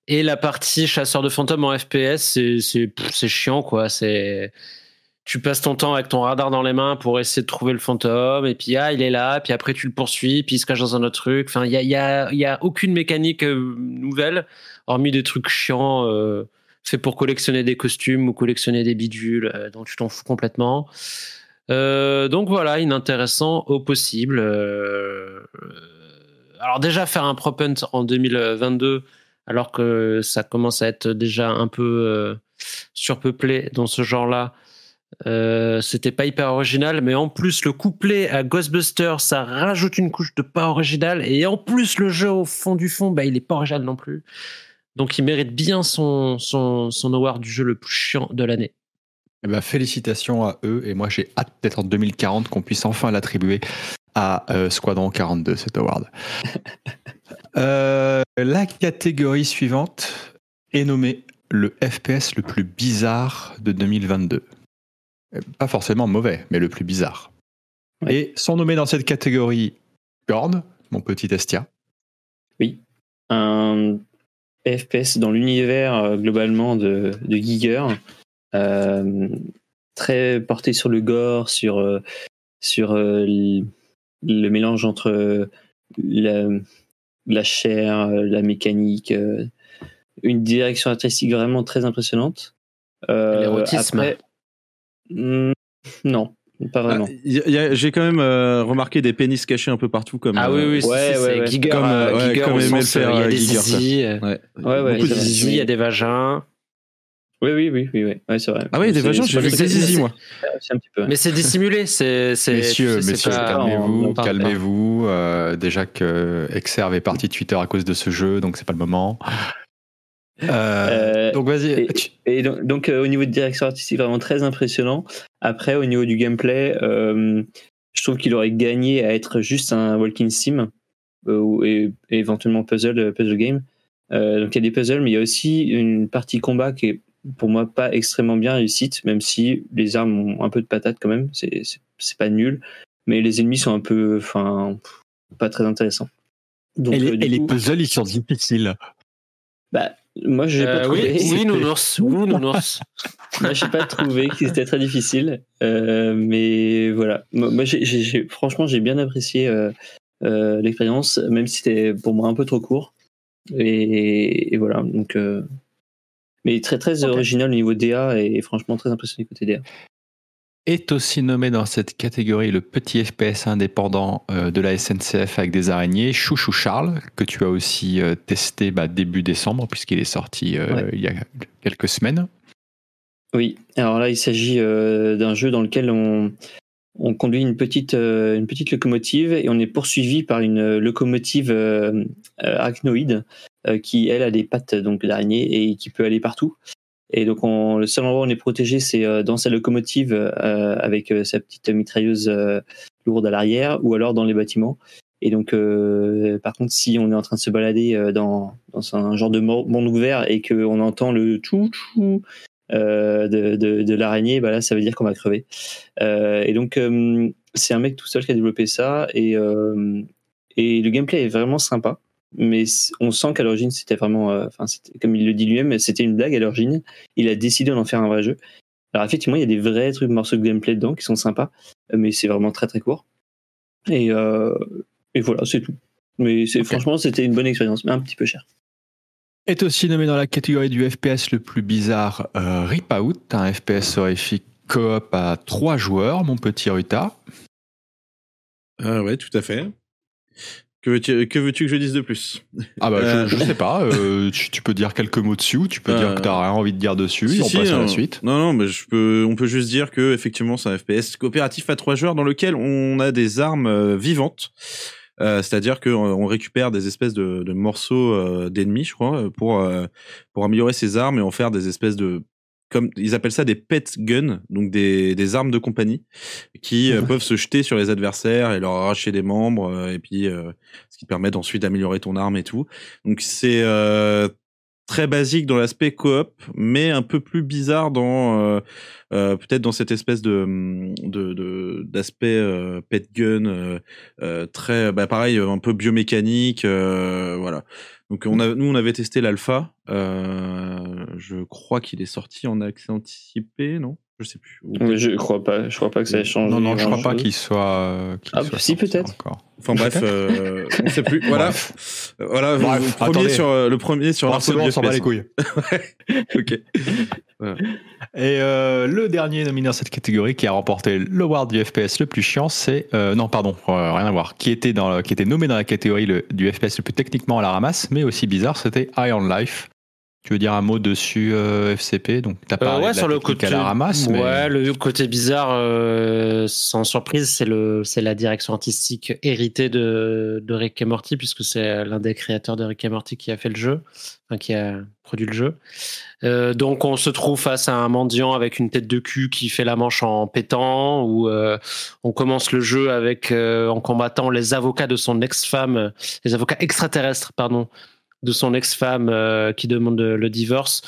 Et la partie chasseur de fantômes en FPS, c'est- chiant, quoi. C'est tu passes ton temps avec ton radar dans les mains pour essayer de trouver le fantôme, et puis ah, il est là, puis après tu le poursuis, puis il se cache dans un autre truc. Enfin, il y a, y, a, y a aucune mécanique euh, nouvelle, hormis des trucs chiants faits pour collectionner des costumes ou collectionner des bidules, euh, dont tu t'en fous complètement. Euh, donc voilà, inintéressant au possible. Euh, alors déjà faire un prop hunt en 2022, alors que ça commence à être déjà un peu surpeuplé dans ce genre-là. C'était pas hyper original, mais en plus le couplet à Ghostbusters, ça rajoute une couche de pas original, et en plus le jeu au fond du fond, bah il est pas original non plus. Donc il mérite bien son, son, son award du jeu le plus chiant de l'année. Eh ben, félicitations à eux et moi j'ai hâte peut-être en 2040 qu'on puisse enfin l'attribuer à euh, Squadron 42 cet award. <laughs> Euh, la catégorie suivante est nommée le FPS le plus bizarre de 2022. Pas forcément mauvais, mais le plus bizarre. Ouais. Et sont nommés dans cette catégorie Gord, mon petit Estia. un FPS dans l'univers euh, globalement de, de Giger, euh, très porté sur le gore, sur, euh, sur le mélange entre la, la chair, la mécanique, une direction artistique vraiment très impressionnante. Euh, L'érotisme. après- Hmm, Non, pas vraiment. Ah, J'ai quand même euh, remarqué des pénis cachés un peu partout comme. Ah euh, oui, oui, Ouais, si, ouais, c'est ouais. Giger, Comme, euh, euh, Giger comme aimait le euh, faire, il y a euh, des zizi, euh, Ouais. Ouais, il y a des vagins. Oui, oui, oui, oui, oui. C'est vrai. Ah oui, des vagins, j'ai vu des zizi, moi. c'est un petit peu. Mais c'est dissimulé, c'est. c'est- Messieurs, messieurs, pas- calmez-vous, calmez-vous. Euh, déjà que Exerve est parti de Twitter à cause de ce jeu, donc c'est pas le moment. Euh, Euh, donc vas-y. et- tu- Et donc, donc, euh, au niveau de direction artistique, vraiment très impressionnant. Après, au niveau du gameplay, euh, je trouve qu'il aurait gagné à être juste un walking sim euh, ou- et, et éventuellement puzzle, puzzle game. Euh, donc il y a des puzzles, mais il y a aussi une partie combat qui est pour moi pas extrêmement bien réussite, même si les armes ont un peu de patate quand même. C'est pas nul, mais les ennemis sont un peu, enfin, pas très intéressants. Donc, et les, euh, et les coup, puzzles, ils sont difficiles. bah, moi, j'ai Euh, pas trouvé. oui, oui, <laughs> nounours. Oui, nounours. <laughs> Moi, j'ai pas trouvé que c'était très difficile, euh, mais voilà. Moi, franchement, j'ai bien apprécié euh, euh, l'expérience, même si c'était pour moi un peu trop court. Et, et voilà, donc. mais très très original au niveau DA et franchement très impressionné côté DA. Est aussi nommé dans cette catégorie le petit FPS indépendant euh, de la SNCF avec des araignées, Chouchou Charles, que tu as aussi euh, testé bah, début décembre, puisqu'il est sorti euh, il y a quelques semaines. Oui, alors là, il s'agit euh, d'un jeu dans lequel on, on conduit une petite, euh, une petite locomotive et on est poursuivi par une locomotive arachnoïde qui, elle, a des pattes donc d'araignée et qui peut aller partout. Et donc, on, le seul endroit où on est protégé, c'est euh, dans sa locomotive euh, avec euh, sa petite mitrailleuse euh, lourde à l'arrière ou alors dans les bâtiments. Et donc, euh, par contre, si on est en train de se balader euh, dans, dans un genre de mo- monde ouvert et qu'on entend le tchou tchou de, de, de l'araignée, bah là, ça veut dire qu'on va crever. Et donc, c'est un mec tout seul qui a développé ça. Et, et le gameplay est vraiment sympa. Mais on sent qu'à l'origine, c'était vraiment. euh, Enfin, comme il le dit lui-même, c'était une blague à l'origine. Il a décidé d'en faire un vrai jeu. Alors, effectivement, il y a des vrais trucs, morceaux de gameplay dedans qui sont sympas. Mais c'est vraiment très, très court. Et, euh, et voilà, c'est tout. Mais franchement, c'était une bonne expérience, mais un petit peu cher. Est aussi nommé dans la catégorie du FPS le plus bizarre, euh, Rip Out, un FPS horrifique coop à trois joueurs, mon petit Ruta. Ah ouais, tout à fait. Que veux-tu que, veux que je dise de plus? Ah bah Euh. je, je sais pas, euh, <laughs> tu, tu peux dire quelques mots dessus, ou tu peux dire Euh. que t'as rien envie de dire dessus, Si, et on si, passe à la suite. Non, non, mais je peux, on peut juste dire que effectivement, c'est un FPS coopératif à trois joueurs dans lequel on a des armes euh, vivantes. Euh, C'est-à-dire qu'on récupère des espèces de, de morceaux euh, d'ennemis, je crois, pour euh, pour améliorer ses armes et en faire des espèces de comme ils appellent ça des pet guns, donc des, des armes de compagnie qui euh, peuvent se jeter sur les adversaires et leur arracher des membres euh, et puis euh, ce qui permet ensuite d'améliorer ton arme et tout. Donc c'est euh, très basique dans l'aspect coop, mais un peu plus bizarre dans euh, euh, peut-être dans cette espèce de de de- d'aspect euh, pet gun euh, euh, très bah pareil un peu biomécanique euh, voilà. Donc on a nous on avait testé l'alpha, euh, je crois qu'il est sorti en accès anticipé, non? Je sais plus. Mais Je crois pas, je crois pas que ça ait changé. Non, non, je crois pas qu'il soit. euh, qu'il Ah, soit si, peut-être. encore. Enfin bref, euh, on sait plus. Voilà, Bref. Voilà. Bref, le premier attendez. sur le premier sur on s'en bat les couilles. <laughs> ok. Et euh, le dernier nominé dans cette catégorie qui a remporté le award du FPS le plus chiant, c'est euh, non pardon, euh, rien à voir, qui était dans qui était nommé dans la catégorie le- du FPS le plus techniquement à la ramasse, mais aussi bizarre, c'était Iron Life. Tu veux dire un mot dessus euh, FCP Donc t'as Euh, parlé ouais, de la sur le côté, à la ramasse, mais ouais, le côté bizarre, euh, sans surprise, c'est le, c'est la direction artistique héritée de, de Rick et Morty, puisque c'est l'un des créateurs de Rick et Morty qui a fait le jeu, enfin qui a produit le jeu. Euh, donc on se trouve face à un mendiant avec une tête de cul qui fait la manche en pétant, ou euh, on commence le jeu avec euh, en combattant les avocats de son ex-femme, les avocats extraterrestres, pardon, de son ex-femme euh, qui demande le divorce.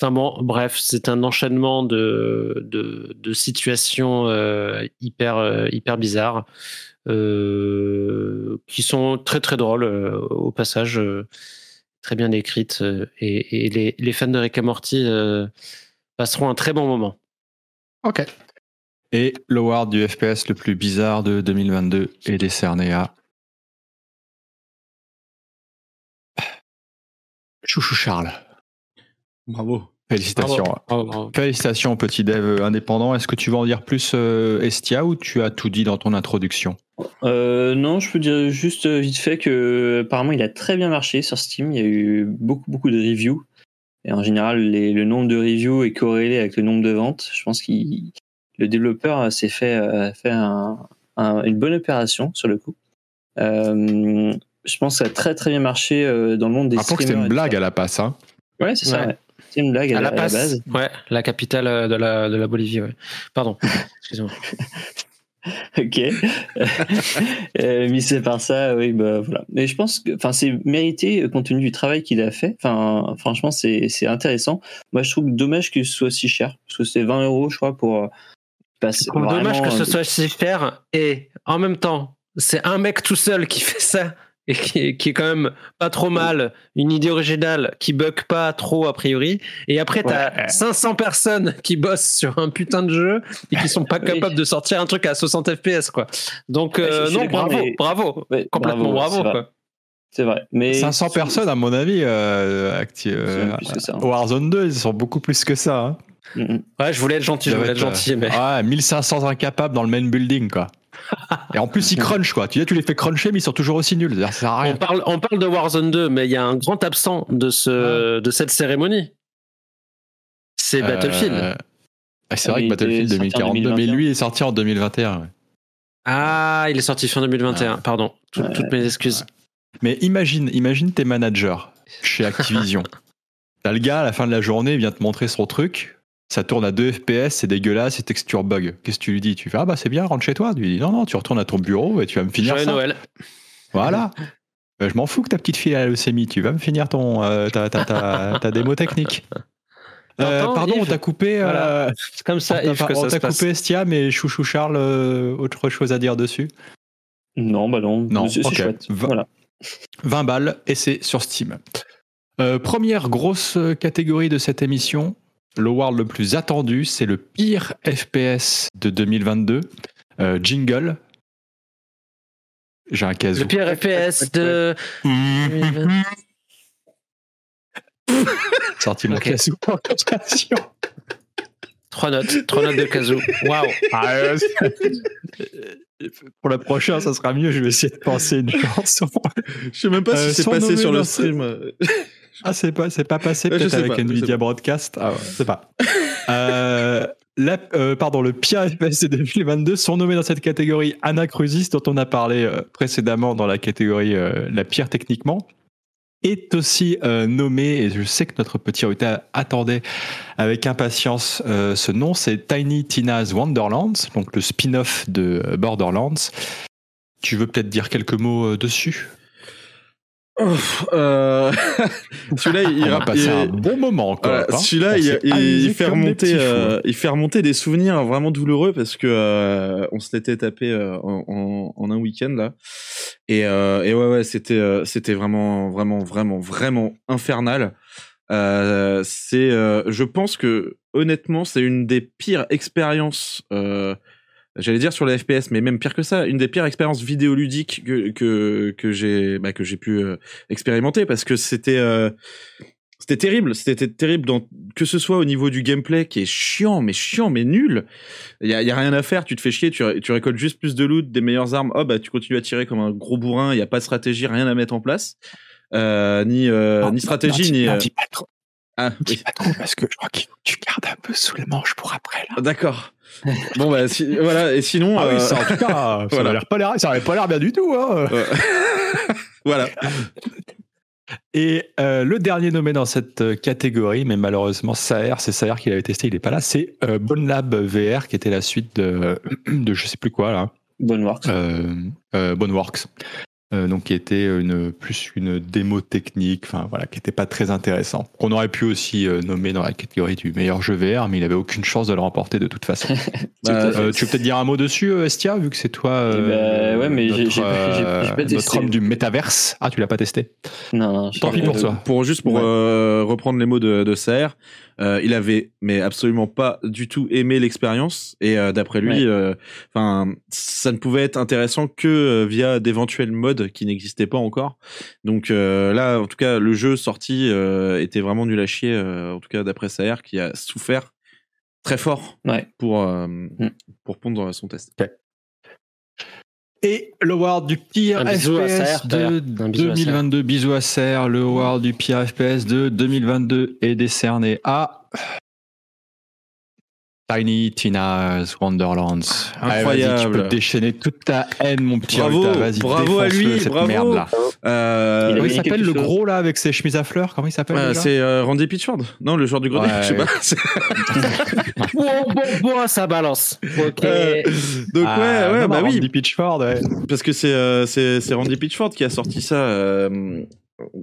Enfin bon, bref, c'est un enchaînement de, de, de situations euh, hyper, euh, hyper bizarres euh, qui sont très très drôles euh, au passage, euh, très bien écrites. euh, et et les, les fans de Rick et Morty euh, passeront un très bon moment. Ok. Et l'award du FPS le plus bizarre de 2022 est décerné à. Chouchou Charles. Bravo. Félicitations. Bravo, bravo. Félicitations, petit dev indépendant. Est-ce que tu veux en dire plus, euh, Estia, ou tu as tout dit dans ton introduction? Euh, non, je peux dire juste euh, vite fait que apparemment il a très bien marché sur Steam. Il y a eu beaucoup beaucoup de reviews et en général les- le nombre de reviews est corrélé avec le nombre de ventes. Je pense que le développeur s'est fait euh, fait un- un- une bonne opération sur le coup. Euh, je pense que ça a très très bien marché euh, dans le monde des Rappelons que c'était une blague à la passe. Hein. Ouais, c'est ça. Ouais. ouais. C'est une blague à, À la, la à la passe, base. ouais, la capitale euh, de la, de la Bolivie, ouais. Pardon, <laughs> excusez-moi. Ok. <laughs> euh, mis c'est par ça, oui, bah voilà. Mais je pense que, enfin, c'est mérité euh, compte tenu du travail qu'il a fait. Enfin, franchement, c'est c'est intéressant. Moi, je trouve dommage que ce soit si cher, parce que c'est 20 euros, je crois, pour euh, passer. Dommage vraiment, que ce soit si cher et en même temps, c'est un mec tout seul qui <laughs> fait ça et qui est, qui est quand même pas trop mal, une idée originale qui bug pas trop a priori. Et après, t'as Ouais. 500 personnes <laughs> qui bossent sur un putain de jeu et qui sont pas Oui. capables de sortir un truc à 60 FPS, quoi. Donc, Ouais, euh, non, bravo, mais- bravo, ouais, complètement bravo, c'est vrai. quoi. C'est vrai. Mais 500 personnes, à mon avis, euh, euh, ça. Warzone 2, ils sont beaucoup plus que ça. hein. Mm. Ouais, je voulais être gentil, je voulais être être, gentil, mais. Ouais, 1500 incapables dans le main building, quoi. Et en plus, ils <laughs> crunchent, quoi. Tu dis, tu les fais cruncher, mais ils sont toujours aussi nuls. Ça sert à On rien. parle, on parle de Warzone 2, mais il y a un grand absent de, ce, de cette cérémonie. C'est Battlefield. Euh, ah, c'est Ah, vrai que Battlefield sorti en 2042, mais 2021. lui est sorti en 2021. ouais. Ah, il est sorti fin 2021, pardon. Tout- Ouais. Toutes mes excuses. Mais imagine, imagine tes managers chez Activision. <laughs> T'as le gars à la fin de la journée, il vient te montrer son truc. Ça tourne à 2 FPS, c'est dégueulasse, c'est texture bug. Qu'est-ce que tu lui dis? Tu fais Ah bah c'est bien, rentre chez toi. Tu lui dis Non, non, tu retournes à ton bureau et tu vas me finir Joyeux ça. Noël. Voilà. Euh, je m'en fous que ta petite fille a la leucémie. Tu vas me finir ton, euh, ta, ta, ta, ta démo technique. <laughs> Euh, pardon, on t'a coupé. euh, Voilà. C'est comme ça, on Yves, t'a- que on t'a coupé Estia, mais Chouchou Charles, euh, autre chose à dire dessus? Non, bah non. Non, c'est c'est ok. chouette. Voilà. 20 balles et c'est sur Steam. Euh, première grosse catégorie de cette émission, l'award le plus attendu, c'est le pire FPS de 2022. Euh, jingle. J'ai un casou. Le pire FPS de. <laughs> Sorti mon Ok. casou. Trois notes, trois notes de Kazoo. Waouh. Ah, euh, Pour la prochaine, ça sera mieux. Je vais essayer de penser une chanson. Je sais même pas Euh, si c'est passé sur le stream. <laughs> Ah, c'est pas, c'est pas passé peut-être avec pas, Nvidia. Broadcast. Ah ouais, c'est pas. <laughs> Euh, la- euh, pardon, le pire FPS de 2022 sont nommés dans cette catégorie Anacrusis, dont on a parlé euh, précédemment dans la catégorie la pire techniquement, est aussi nommé, et je sais que notre petit Ruta attendait avec impatience ce nom, c'est Tiny Tina's Wonderlands, donc le spin-off de Borderlands. Tu veux peut-être dire quelques mots dessus? Euh, <laughs> Celui-là, il, va passer un bon moment. Voilà, hein. Celui-là, il, il- fait remonter, euh, il fait remonter des souvenirs vraiment douloureux parce que euh, on se l'était tapé euh, en, en- en un week-end là, et, euh, et ouais ouais, c'était euh, c'était vraiment vraiment vraiment vraiment infernal. Euh, c'est, euh, je pense que honnêtement, c'est une des pires expériences. J'allais dire sur les FPS, mais même pire que ça, une des pires expériences vidéoludiques que que, que j'ai bah, que j'ai pu euh, expérimenter parce que c'était euh, c'était terrible, c'était terrible dans, que ce soit au niveau du gameplay qui est chiant, mais chiant, mais nul. Il y a, y a rien à faire, tu te fais chier, tu, tu récoltes juste plus de loot, des meilleures armes, oh bah tu continues à tirer comme un gros bourrin, il y a pas de stratégie, rien à mettre en place. Euh, ni euh, Non, ni stratégie non, ni non, dis pas trop, ah, oui. pas trop, parce que je crois que tu gardes un peu sous le manche pour après. Là. d'accord. bon bah si- voilà et sinon Ah oui, euh, ça, en tout cas, <laughs> ça voilà. a l'air pas l'air, ça avait pas l'air bien du tout. Hein. euh, <laughs> voilà. <laughs> Et euh, le dernier nommé dans cette euh, catégorie, mais malheureusement Saer, c'est Saer qui l'avait testé, il est pas là, c'est euh, Bonelab VR qui était la suite de, <clears throat> de je sais plus quoi là, Bonne work. euh, euh, Boneworks. Euh, donc qui était une, plus une démo technique, enfin voilà, qui n'était pas très intéressant. Qu'on aurait pu aussi euh, nommer dans la catégorie du meilleur jeu VR, mais il avait aucune chance de le remporter de toute façon. <laughs> Bah, Euh, tu veux peut-être dire un mot dessus, euh, Estia, vu que c'est toi euh, Eh ben, ouais, mais j'ai- notre, j'ai pas- j'ai- j'ai pas euh, testé. notre homme du métaverse. Ah, tu l'as pas testé Non, non. je- Tant pis pour euh, toi. Pour juste pour Ouais. euh, reprendre les mots de, de Saer, euh, il avait mais absolument pas du tout aimé l'expérience et euh, d'après lui, Ouais. euh, enfin ça ne pouvait être intéressant que euh, via d'éventuels modes qui n'existaient pas encore. Donc euh, là, en tout cas, le jeu sorti euh, était vraiment nul à chier. euh, en tout cas, d'après Saer, qui a souffert très fort Ouais. pour euh, Mm. pour pondre son test. Et l'award du pire FPS Serre, de Un bisou à Serre. 2022, bisous à Serre, le award du pire FPS de 2022 est décerné à Tiny Tina's Wonderlands. Allez, vas-y, tu Incroyable. peux déchaîner toute ta haine, mon petit Bravo, vas-y, bravo à lui, cette bravo. merde là. Euh, Il s'appelle le chose. gros là avec ses chemises à fleurs? Comment il s'appelle c'est euh, Randy Pitchford Non, le joueur du grenier, Ouais. <laughs> je sais pas. C'est- <laughs> Bon, bon, bon, ça balance. Ok. Euh, Donc Ah, ouais, ouais, non, bah oui, Randy Pitchford, ouais. parce que c'est euh, c'est c'est Randy Pitchford qui a sorti ça.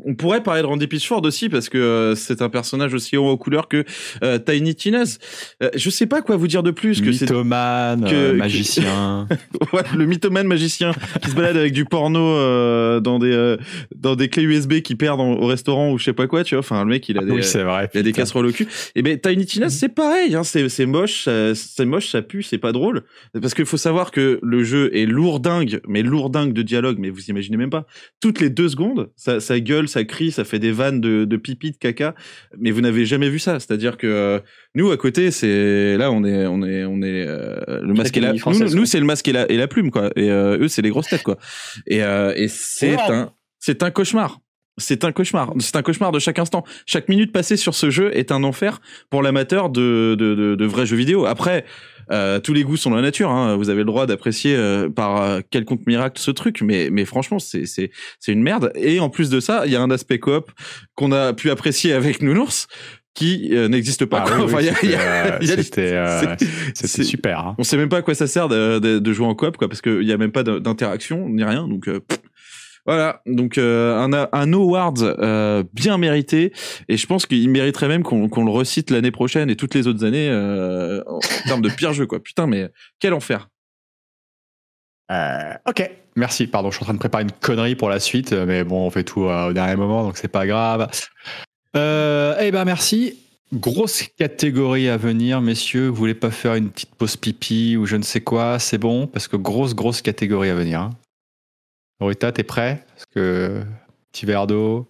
On pourrait parler de Randy Pitchford aussi parce que euh, c'est un personnage aussi haut aux couleurs que euh, Tiny Tina's. Euh, je sais pas quoi vous dire de plus que c'est Mythomane, que- euh, que- magicien. <laughs> Ouais, le mythomane magicien qui se balade avec du porno euh, dans des euh, dans des clés USB qui perdent en- au restaurant ou je sais pas quoi, tu vois. Enfin, le mec il a des oui, c'est vrai. il a des casseroles au cul. Et ben Tiny Tina, c'est pareil, hein, c'est c'est moche, c'est moche, ça pue, c'est pas drôle. Parce qu'il faut savoir que le jeu est lourdingue, mais lourdingue de dialogue, mais vous imaginez même pas. Toutes les deux secondes, ça, ça gueule, ça crie, ça fait des vannes de, de pipi, de caca, mais vous n'avez jamais vu ça. C'est-à-dire que euh, nous à côté, c'est là on est on est on est euh, le masque et la nous, nous c'est le masque et la et la plume quoi. Et euh, eux c'est les grosses têtes quoi. Et euh, et c'est Wow. un c'est un cauchemar. C'est un cauchemar. C'est un cauchemar de chaque instant. Chaque minute passée sur ce jeu est un enfer pour l'amateur de, de, de, de vrais jeux vidéo. Après, euh, tous les goûts sont dans la nature. Hein. Vous avez le droit d'apprécier euh, par euh, quelconque miracle ce truc, mais, mais franchement, c'est c'est c'est une merde. Et en plus de ça, il y a un aspect coop qu'on a pu apprécier avec Nounours qui euh, n'existe pas. Ah oui, <laughs> Enfin, oui, c'était, euh, euh, super. hein. on sait même pas à quoi ça sert de, de, de jouer en coop, quoi, parce qu'il y a même pas d'interaction ni rien. Donc euh, pff. Voilà, donc euh, un, un award euh, bien mérité, et je pense qu'il mériterait même qu'on le recite l'année prochaine et toutes les autres années euh, en <laughs> termes de pire jeu, quoi. Putain, mais quel enfer. Ok, merci. Pardon, je suis en train de préparer une connerie pour la suite, mais bon, on fait tout au dernier moment, donc c'est pas grave. Eh ben, merci. Grosse catégorie à venir, messieurs. Vous voulez pas faire une petite pause pipi ou je ne sais quoi? C'est bon, parce que grosse, grosse catégorie à venir. hein. Rita, t'es prêt? Parce que petit verre d'eau.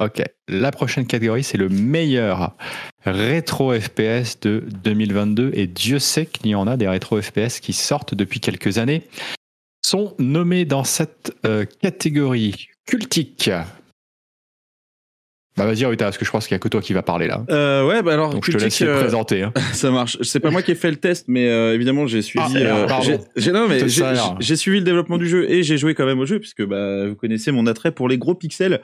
Ok. La prochaine catégorie, c'est le meilleur rétro FPS de 2022. Et Dieu sait qu'il y en a des rétro FPS qui sortent depuis quelques années sont nommés dans cette euh, catégorie cultique. Bah vas-y Rita, parce que je pense qu'il n'y a que toi qui va parler là. Euh, ouais, bah alors, Donc je te laisse euh, présenter. hein. <laughs> Ça marche. C'est pas moi qui ai fait le test, mais euh, évidemment j'ai suivi. Ah, euh, j'ai- non mais j'ai suivi le développement du jeu et j'ai joué quand même au jeu puisque bah vous connaissez mon attrait pour les gros pixels.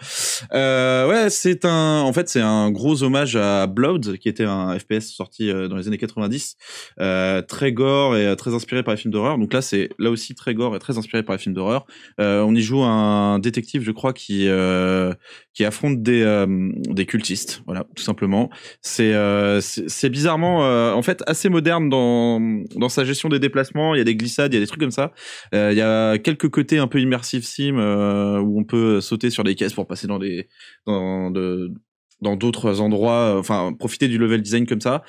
Euh, ouais, c'est un. En fait, c'est un gros hommage à Blood, qui était un FPS sorti euh, dans les années 90, euh, très gore et très inspiré par les films d'horreur. Donc là, c'est là aussi très gore et très inspiré par les films d'horreur. Euh, on y joue un détective, je crois, qui euh, qui affronte des euh, des cultistes. Voilà, tout simplement. C'est euh, c'est bizarrement euh, en fait assez moderne dans dans sa gestion des déplacements. Il y a des glissades, il y a des trucs comme ça. Euh, il y a quelques côtés un peu immersive sim euh, où on peut sauter sur des caisses pour passer dans des dans de dans d'autres endroits, euh, enfin profiter du level design comme ça.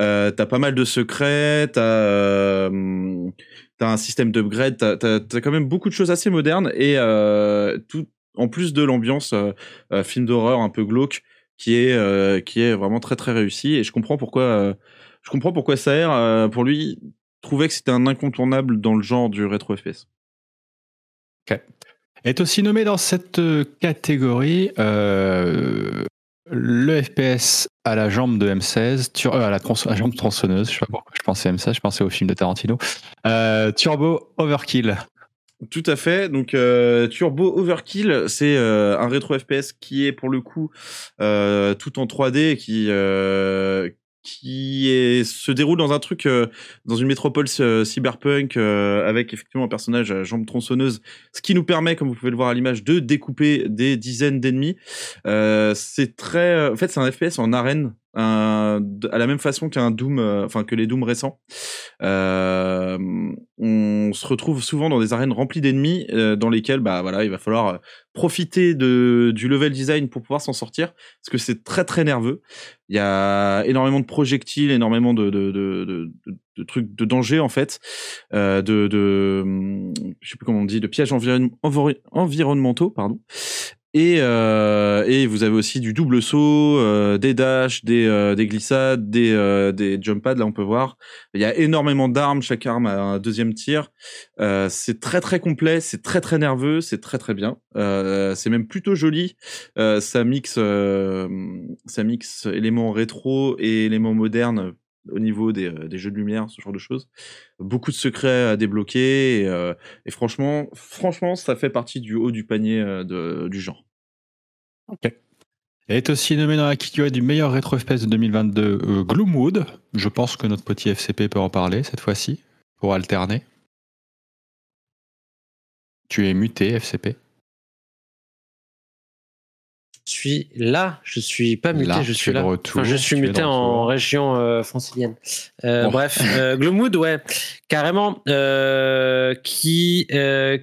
Euh, t'as pas mal de secrets, t'as euh, t'as un système d'upgrade, t'as quand même beaucoup de choses assez modernes et euh, tout en plus de l'ambiance euh, euh, film d'horreur un peu glauque qui est euh, qui est vraiment très très réussi et je comprends pourquoi je comprends pourquoi Saer pour lui trouvait que c'était un incontournable dans le genre du rétro FPS. Est aussi nommé dans cette catégorie euh, le FPS à la jambe de M16, tur- euh, à la, à jambe tronçonneuse, je pensais M16, je pensais au film de Tarantino. Turbo Overkill. Tout à fait. Donc euh, Turbo Overkill, c'est euh, un rétro FPS qui est pour le coup euh, tout en 3D, et qui euh, qui est, se déroule dans un truc, euh, dans une métropole euh, cyberpunk, avec effectivement un personnage à jambes tronçonneuses, ce qui nous permet, comme vous pouvez le voir à l'image, de découper des dizaines d'ennemis. c'est très, en fait, c'est un FPS en arène, à la même façon qu'un Doom, enfin que les Doom récents. Euh, on se retrouve souvent dans des arènes remplies d'ennemis, dans lesquelles, bah voilà, il va falloir profiter de, du level design pour pouvoir s'en sortir, parce que c'est très très nerveux. Il y a énormément de projectiles, énormément de, de, de, de trucs de danger en fait, euh, de, de, je sais plus comment on dit, de pièges environnementaux, pardon. Et, euh, et vous avez aussi du double saut, euh, des dashs, des, euh, des glissades, des, euh, des jump pads. Là, on peut voir. Il y a énormément d'armes. Chaque arme a un deuxième tir. Euh, c'est très très complet. C'est très très nerveux. C'est très très bien. c'est même plutôt joli. ça mixe, ça mixe éléments rétro et éléments modernes au niveau des, des, jeux de lumière, ce genre de choses. Beaucoup de secrets à débloquer et, et franchement, franchement, ça fait partie du haut du panier de, du genre. Ok. Elle est aussi nommé dans la catégorie du meilleur rétro FPS de 2022 euh, Gloomwood. Je pense que notre petit FCP peut en parler cette fois-ci, pour alterner. Tu es muté, FCP suis là, je suis pas muté, je suis là. je suis muté en région euh, francilienne. Euh, bref, <laughs> Gloomwood, ouais, carrément, qui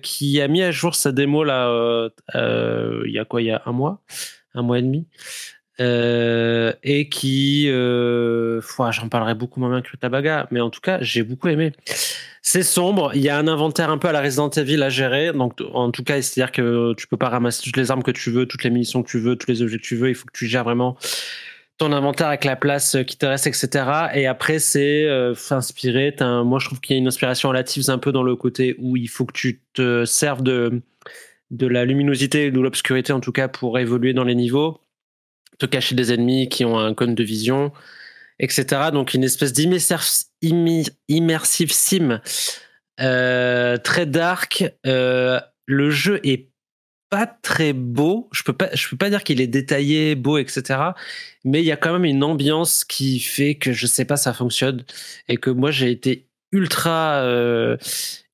qui a mis à jour sa démo là, il y a quoi, il y a un mois, un mois et demi, euh, et qui, euh, j'en parlerai beaucoup moins bien que Tabaga, mais en tout cas, j'ai beaucoup aimé. C'est sombre, il y a un inventaire un peu à la Resident Evil à gérer, donc en tout cas, c'est-à-dire que tu peux pas ramasser toutes les armes que tu veux, toutes les munitions que tu veux, tous les objets que tu veux, il faut que tu gères vraiment ton inventaire avec la place qui te reste, etc. Et après, c'est euh, inspiré. moi, je trouve qu'il y a une inspiration relative un peu dans le côté où il faut que tu te serves de de la luminosité ou de l'obscurité en tout cas pour évoluer dans les niveaux, te cacher des ennemis qui ont un cône de vision, etc. Donc une espèce d'immersive sim euh, très dark. Euh, le jeu est pas très beau. Je peux pas, je peux pas dire qu'il est détaillé, beau, etc. Mais il y a quand même une ambiance qui fait que je sais pas, ça fonctionne et que moi j'ai été ultra euh,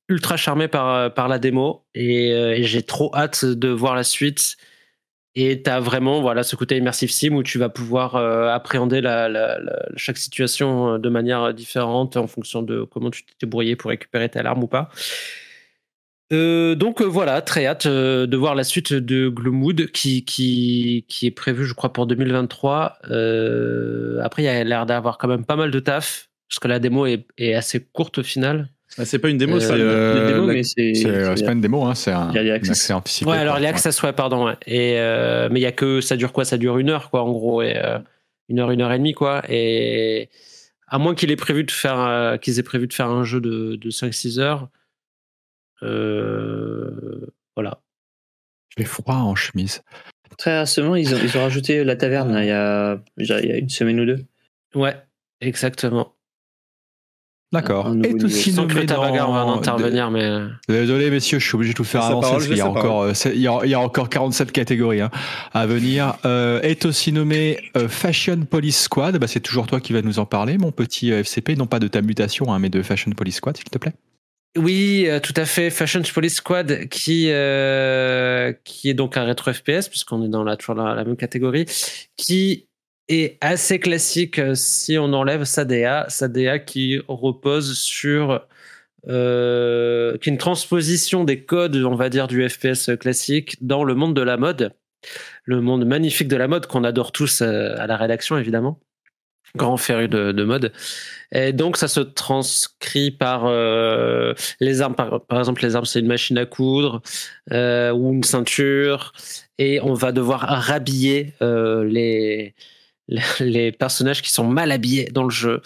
ultra charmé par, par la démo et, j'ai trop hâte de voir la suite. Et tu as vraiment voilà, ce côté immersive sim où tu vas pouvoir euh, appréhender chaque situation de manière différente en fonction de comment tu t'es débrouillé pour récupérer ta arme ou pas. donc voilà, très hâte de voir la suite de Gloomwood qui, est prévue, je crois, pour 2023. après, il y a l'air d'avoir quand même pas mal de taf parce que la démo est assez courte au final. Ah, c'est pas une démo, c'est euh, c'est euh, pas une démo, hein, c'est un, accès anticipé. Ouais, alors l'accès, ouais, pardon. Et euh, mais il y a que ça dure quoi? Ça dure une heure, quoi, en gros, et une heure, une heure et demie, quoi. Et à moins qu'il ait prévu de faire, qu'ils aient prévu de faire un jeu de, de 5-6 heures, voilà. J'ai froid en chemise. Très récemment, ils ont, ils ont rajouté la taverne il, y a, il y a une semaine ou deux. Ouais, exactement. D'accord. Et aussi que le tabaga, on va en intervenir, mais. Euh, Désolé, messieurs, je suis obligé de tout faire avancer parce qu'il y, a encore, euh, il, y a, il y a encore 47 catégories hein, à venir. Euh, est aussi nommé euh, Fashion Police Squad. Bah, c'est toujours toi qui vas nous en parler, mon petit FCP. Non pas de ta mutation, hein, mais de Fashion Police Squad, s'il te plaît. Oui, tout à fait. Fashion Police Squad, qui euh, qui est donc un rétro FPS, puisqu'on est dans la, toujours la, la même catégorie, qui est assez classique euh, si on enlève Sadea. Sadea qui repose sur euh, une transposition des codes, on va dire, du FPS classique dans le monde de la mode, le monde magnifique de la mode qu'on adore tous euh, à la rédaction évidemment, grand féru de, de, mode. Et donc ça se transcrit par les armes, par, exemple les armes c'est une machine à coudre ou une ceinture, et on va devoir rhabiller les <laughs> les personnages qui sont mal habillés dans le jeu.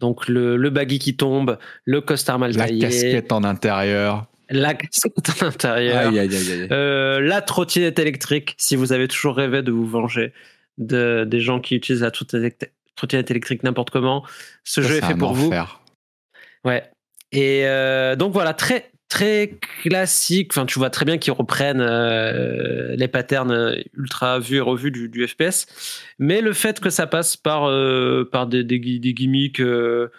Donc le, le baggy qui tombe, le costard mal taillé. La casquette en intérieur. La casquette en intérieur. Euh, la trottinette électrique, si vous avez toujours rêvé de vous venger de, des gens qui utilisent la trottinette électrique n'importe comment, ce jeu est fait pour vous. Ouais. Et euh, donc voilà, très très classique. Enfin, tu vois très bien qu'ils reprennent euh, les patterns ultra vus et revus du, FPS. Mais le fait que ça passe par, euh, par des, des, gimmicks euh,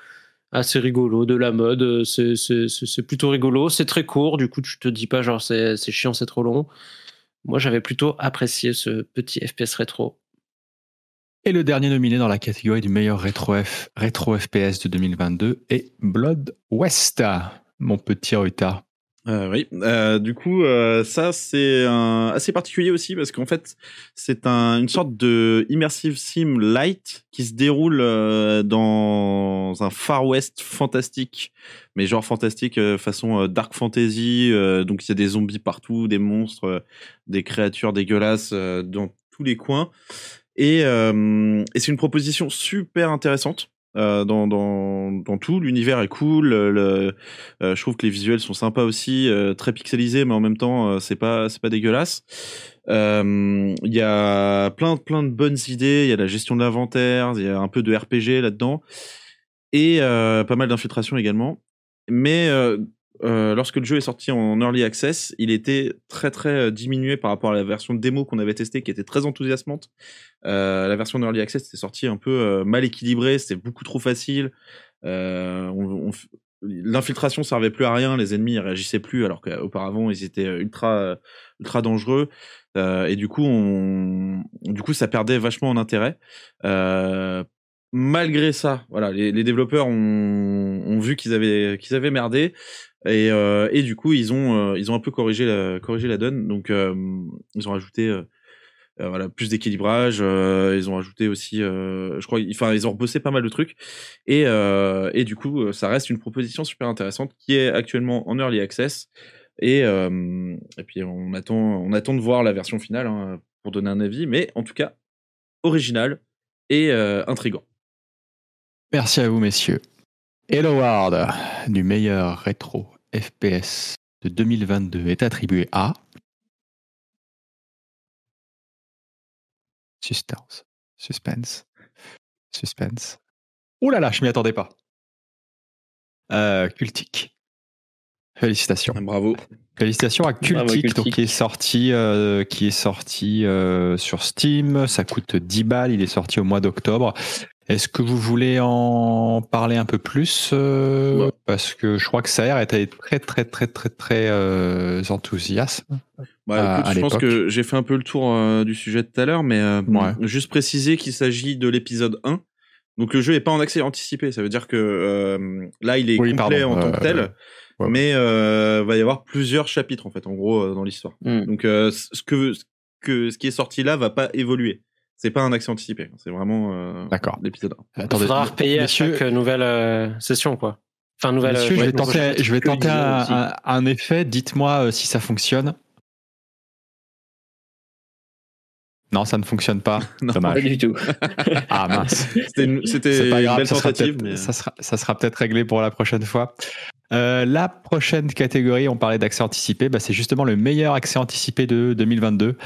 assez rigolos, de la mode, c'est plutôt rigolo. C'est très court, du coup, tu te dis pas genre c'est chiant, c'est trop long. Moi, j'avais plutôt apprécié ce petit FPS rétro. Et le dernier nominé dans la catégorie du meilleur rétro, rétro FPS de 2022 est Blood West, mon petit Ruta. Euh, oui, euh, du coup, euh, ça c'est assez particulier aussi parce qu'en fait, c'est un, une sorte de immersive sim light qui se déroule euh, dans un Far West fantastique, mais genre fantastique euh, façon dark fantasy. donc il y a des zombies partout, des monstres, des créatures dégueulasses dans tous les coins. Et, et c'est une proposition super intéressante euh, dans, tout. L'univers est cool. Le, euh, je trouve que les visuels sont sympas aussi, euh, très pixelisés, mais en même temps, c'est pas c'est pas dégueulasse. Il y a plein plein de bonnes idées. Il y a la gestion de l'inventaire. Il y a un peu de RPG là-dedans et pas mal d'infiltration également. Mais euh, lorsque le jeu est sorti en early access, il était très très euh, diminué par rapport à la version démo qu'on avait testée, qui était très enthousiasmante. Euh, la version early access était sortie un peu mal équilibrée, c'était beaucoup trop facile. L'infiltration servait plus à rien, les ennemis réagissaient plus, alors qu'auparavant ils étaient ultra ultra dangereux. et du coup, on, du coup, ça perdait vachement en intérêt malgré ça, les, développeurs ont, vu qu'ils avaient qu'ils merdé. Et, euh, et du coup, ils ont, euh, ils ont un peu corrigé la, donne. Donc, euh, ils ont rajouté euh, voilà, plus d'équilibrage. ils ont ajouté aussi, je crois, enfin, ils ont rebossé pas mal de trucs. Et, du coup, ça reste une proposition super intéressante qui est actuellement en early access. Et, puis, on attend, on attend de voir la version finale hein, pour donner un avis. Mais en tout cas, original et intrigant. Merci à vous, messieurs. Et l'award du meilleur rétro FPS de 2022 est attribué à Suspense. Suspense. Suspense. Ouh là là, je m'y attendais pas. Euh, Cultic. Félicitations. Bravo. Félicitations à Cultic, Donc, qui est sorti, euh, qui est sorti euh, sur Steam. Ça coûte 10 balles. Il est sorti au mois d'octobre. Est-ce que vous voulez en parler un peu plus euh, Parce que je crois que Saer était très très très très très euh, enthousiaste. Bah, écoute, je pense que j'ai fait un peu le tour euh, du sujet tout à l'heure, mais euh, juste préciser qu'il s'agit de l'épisode 1. Donc le jeu est pas en accès anticipé, ça veut dire que euh, là il est complet en tant que tel, mais va y avoir plusieurs chapitres en fait, en gros dans l'histoire. Mm. Donc ce que ce que ce qui est sorti là va pas évoluer. C'est pas un accès anticipé, c'est vraiment euh, D'accord. l'épisode 1. Il faudra repayer à chaque nouvelle euh, session, quoi. Enfin, nouvelle. Messieurs, je vais tenter, je vais tenter un, un, effet. Dites-moi euh, si ça fonctionne. Non, ça ne fonctionne pas. <laughs> non, Dommage. Pas du tout. <laughs> ah mince. C'était une, une belle ça tentative. Sera mais... ça sera, ça sera peut-être réglé pour la prochaine fois. Euh, la prochaine catégorie, on parlait d'accès anticipé, bah, c'est justement le meilleur accès anticipé de 2022.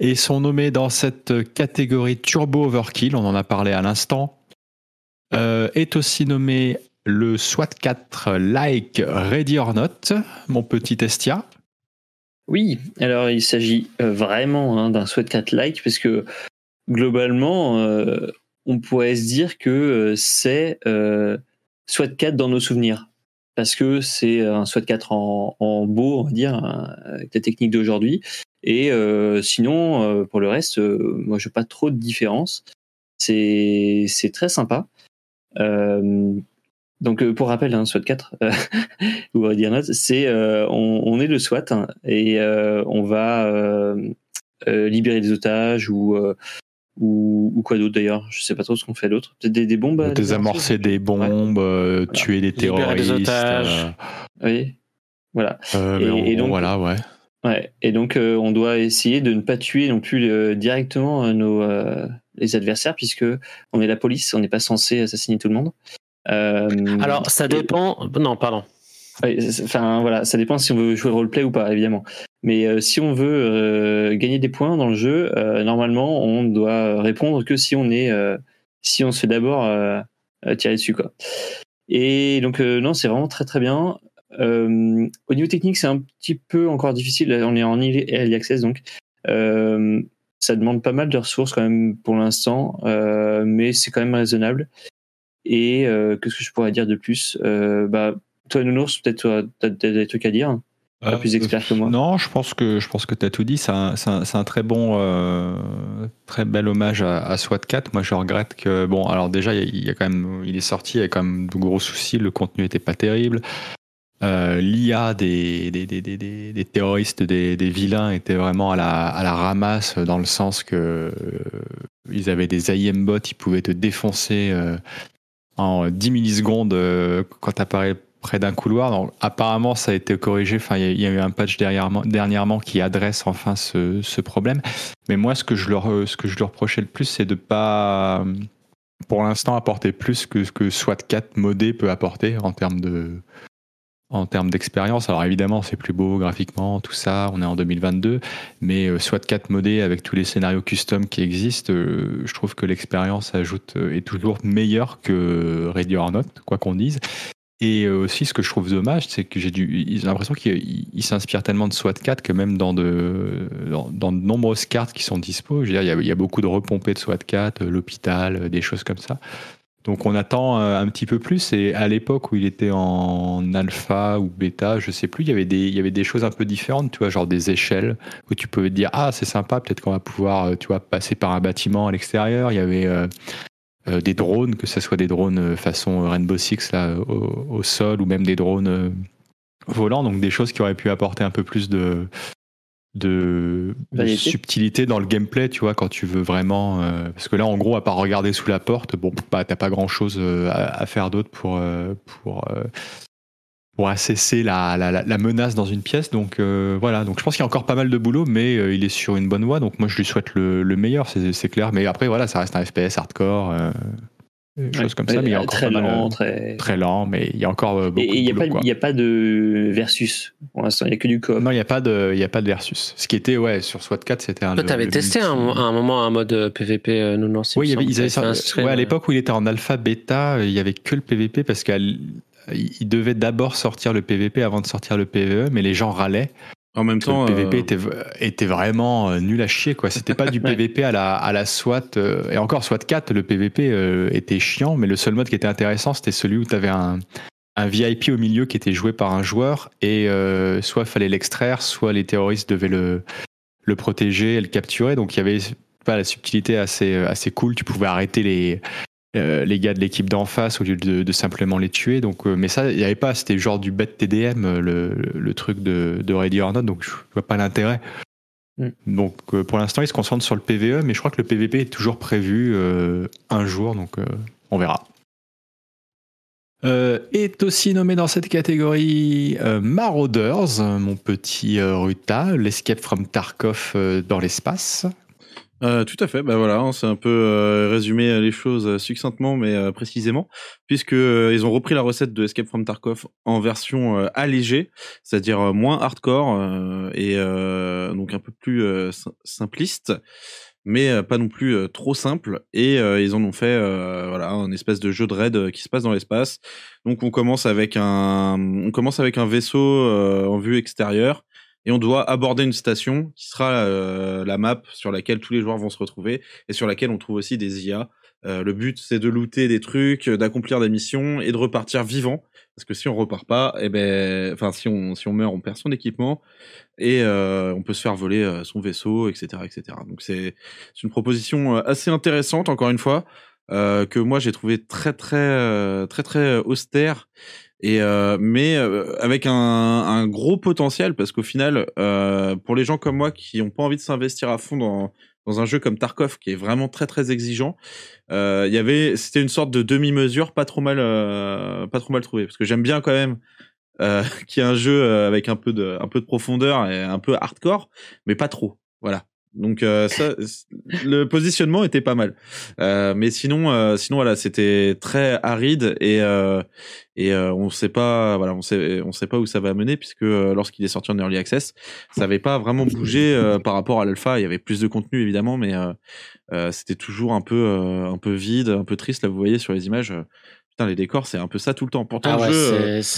Et sont nommés dans cette catégorie Turbo Overkill, on en a parlé à l'instant. Euh, est aussi nommé le SWAT 4 Like Ready or Not, mon petit Estia. Oui, alors il s'agit vraiment hein, d'un SWAT 4 Like, parce que globalement, euh, on pourrait se dire que c'est euh, SWAT 4 dans nos souvenirs parce que c'est un SWAT 4 en, en beau, on va dire, avec la technique d'aujourd'hui. Et euh, sinon, euh, pour le reste, euh, moi, je n'ai pas trop de différence. C'est très sympa. Euh, donc, pour rappel, <laughs> un hein, SWAT 4, ou dire c'est on, on, est le SWAT hein, et on va libérer des otages ou ou, ou quoi d'autre d'ailleurs Je sais pas trop ce qu'on fait d'autre. Peut-être des, des, bombes Désamorcer des bombes, ouais. euh, tuer des terroristes. Des otages. Euh... Oui, voilà. Euh, et, et, on, et, donc, voilà, ouais. Ouais. Et donc, euh, on doit essayer de ne pas tuer non plus euh, directement nos les adversaires, puisque on est la police, on n'est pas censé assassiner tout le monde. Alors, ça dépend. Non, pardon. Enfin voilà, ça dépend si on veut jouer roleplay ou pas, évidemment. Mais euh, si on veut euh, gagner des points dans le jeu, euh, normalement, on doit répondre que si on est, si on se fait d'abord tirer dessus, quoi. Et donc non, c'est vraiment très très bien. Euh, au niveau technique, c'est un petit peu encore difficile. On est en early access, donc euh, ça demande pas mal de ressources quand même pour l'instant, euh, mais c'est quand même raisonnable. Et qu'est-ce que je pourrais dire de plus? Bah, Toi, Nounours, peut-être tu as, des trucs à dire pas plus expert que moi. Non, je pense que je pense que tu as tout dit. C'est un, un, très bon, très bel hommage à, à, SWAT 4. Moi, je regrette que bon, alors déjà, il y, a quand même, il est sorti, il y a quand même de gros soucis. Le contenu était pas terrible. Euh, L'IA des, des, des, des, terroristes, des, vilains était vraiment à la, à la ramasse dans le sens que euh, ils avaient des IM bots, ils pouvaient te défoncer euh, en 10 millisecondes quand tu apparais près d'un couloir. Donc, apparemment, ça a été corrigé. Enfin, il y, a eu un patch dernièrement, qui adresse enfin ce, problème. Mais moi, ce que je leur, ce que je leur reprochais le plus, c'est de pas, pour l'instant, apporter plus que ce que SWAT 4 modé peut apporter en termes de en termes d'expérience. Alors évidemment, c'est plus beau graphiquement, tout ça, on est en 2022, mais euh, soit 4 modés avec tous les scénarios custom qui existent, euh, je trouve que l'expérience ajoute euh, est toujours meilleure que Ready or Not, quoi qu'on dise. Et aussi, ce que je trouve dommage, c'est que j'ai l'impression qu'il s'inspire tellement de SWAT 4 que même dans de, dans, de nombreuses cartes qui sont dispo, je veux dire, il y a, il y a beaucoup de repompés de SWAT 4, l'hôpital, des choses comme ça. Donc on attend euh, un petit peu plus. Et à l'époque où il était en alpha ou bêta, je sais plus, il y avait des, il y avait des choses un peu différentes, tu vois, genre des échelles où tu pouvais te dire ah c'est sympa, peut-être qu'on va pouvoir, euh, tu vois, passer par un bâtiment à l'extérieur. Il y avait euh, des drones, que ce soit des drones façon Rainbow Six là au, sol ou même des drones volants, donc des choses qui auraient pu apporter un peu plus de de, subtilité dans le gameplay, tu vois, quand tu veux vraiment. Euh, parce que là, en gros, à part regarder sous la porte, bon, bah, t'as pas grand chose euh, à, faire d'autre pour, euh, pour, pour assesser la, la, la, menace dans une pièce. Donc voilà, donc je pense qu'il y a encore pas mal de boulot, mais il est sur une bonne voie. Donc moi, je lui souhaite le, le meilleur, c'est clair. Mais après, voilà, ça reste un FPS hardcore choses comme ça, mais il y a encore très lent, très... très lent, mais il y a encore euh, beaucoup et il n'y a, pas, a pas de versus pour l'instant, il n'y a que du coop. Non, il n'y a pas de, il y a pas de versus. Ce qui était ouais sur SWAT 4, c'était un. Toi, t'avais testé un, un, moment un mode PVP euh, non non Oui, il y avait, ils avaient, ouais, à l'époque où il était en alpha bêta, il y avait que le PVP parce qu'il devait d'abord sortir le PVP avant de sortir le PVE, mais les gens râlaient en même temps, le PVP euh, était, était, vraiment euh, nul à chier quoi. C'était pas du <laughs> PVP à la à la SWAT euh, et encore SWAT 4, le PVP était chiant, mais le seul mode qui était intéressant, c'était celui où tu avais un un VIP au milieu qui était joué par un joueur et soit il fallait l'extraire, soit les terroristes devaient le le protéger et le capturer. Donc il y avait pas la subtilité assez assez cool. Tu pouvais arrêter les euh, les gars de l'équipe d'en face au lieu de, simplement les tuer. Donc, euh, mais ça, il n'y avait pas. C'était genre du bet TDM, euh, le, truc de, de Ready or Not. Donc, je vois pas l'intérêt. Mm. Donc, pour l'instant, ils se concentrent sur le PVE, mais je crois que le PVP est toujours prévu un jour. Donc, on verra. est aussi nommé dans cette catégorie Marauders, mon petit Ruta, l'Escape from Tarkov dans l'espace. Euh, tout à fait, bah voilà, hein, c'est un peu euh, résumer les choses euh, succinctement mais euh, précisément, puisque ils ont repris la recette de Escape from Tarkov en version allégée, c'est-à-dire moins hardcore et donc un peu plus simpliste, mais pas non plus trop simple. Et ils en ont fait voilà un espèce de jeu de raid qui se passe dans l'espace. Donc on commence avec un, on commence avec un vaisseau en vue extérieure et on doit aborder une station qui sera euh, la map sur laquelle tous les joueurs vont se retrouver et sur laquelle on trouve aussi des IA. Euh, le but c'est de looter des trucs, d'accomplir des missions et de repartir vivant parce que si on repart pas, eh ben, enfin si on si on meurt, on perd son équipement et euh, on peut se faire voler son vaisseau, etc., etc. Donc c'est une proposition assez intéressante encore une fois que moi j'ai trouvé très très très très austère et euh, mais euh, avec un, gros potentiel parce qu'au final, euh, pour les gens comme moi qui n'ont pas envie de s'investir à fond dans, dans un jeu comme Tarkov qui est vraiment très très exigeant, c'était une sorte de demi-mesure pas trop mal pas trop mal trouvé parce que j'aime bien quand même euh, <laughs> qu'il y ait un jeu avec un peu de un peu de profondeur et un peu hardcore, mais pas trop. Voilà. Donc euh, ça, le positionnement était pas mal. Euh, mais sinon, euh, sinon voilà, c'était très aride et euh, et euh, on sait pas, voilà, on sait on sait pas où ça va mener puisque lorsqu'il est sorti en early access, ça avait pas vraiment bougé par rapport à l'alpha. Il y avait plus de contenu évidemment, mais c'était toujours un peu un peu vide, un peu triste. Là, vous voyez sur les images, Putain, les décors, c'est un peu ça tout le temps. Pourtant, Ah le jeu,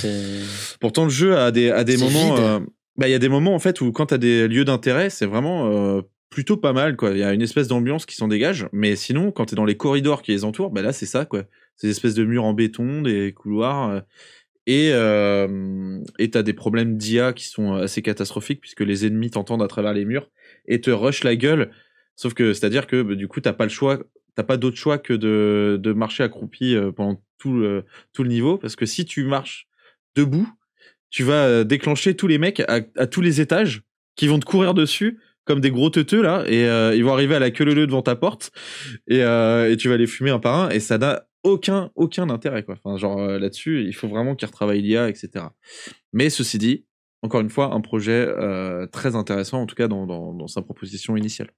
euh, pourtant, le jeu a des, a des moments. vide. euh, bah, il y a des moments en fait où quand t'as des lieux d'intérêt, c'est vraiment euh, plutôt pas mal quoi. Il y a une espèce d'ambiance qui s'en dégage. Mais sinon, quand t'es dans les corridors qui les entourent, bah là c'est ça quoi. Des espèces de murs en béton, des couloirs. euh, et euh, et t'as des problèmes d'IA qui sont assez catastrophiques puisque les ennemis t'entendent à travers les murs et te rush la gueule. Sauf que c'est à dire que bah, du coup t'as pas le choix, t'as pas d'autre choix que de, de marcher accroupi euh, pendant tout le, tout le niveau parce que si tu marches debout, tu vas euh, déclencher tous les mecs à tous les étages qui vont te courir dessus comme des gros teuteux là et euh, ils vont arriver à la queue leu devant ta porte et, euh, et tu vas les fumer un par un et ça n'a aucun aucun intérêt quoi. Enfin genre euh, là-dessus il faut vraiment qu'ils retravaillent l'IA etc. Mais ceci dit encore une fois un projet très intéressant en tout cas dans sa proposition initiale.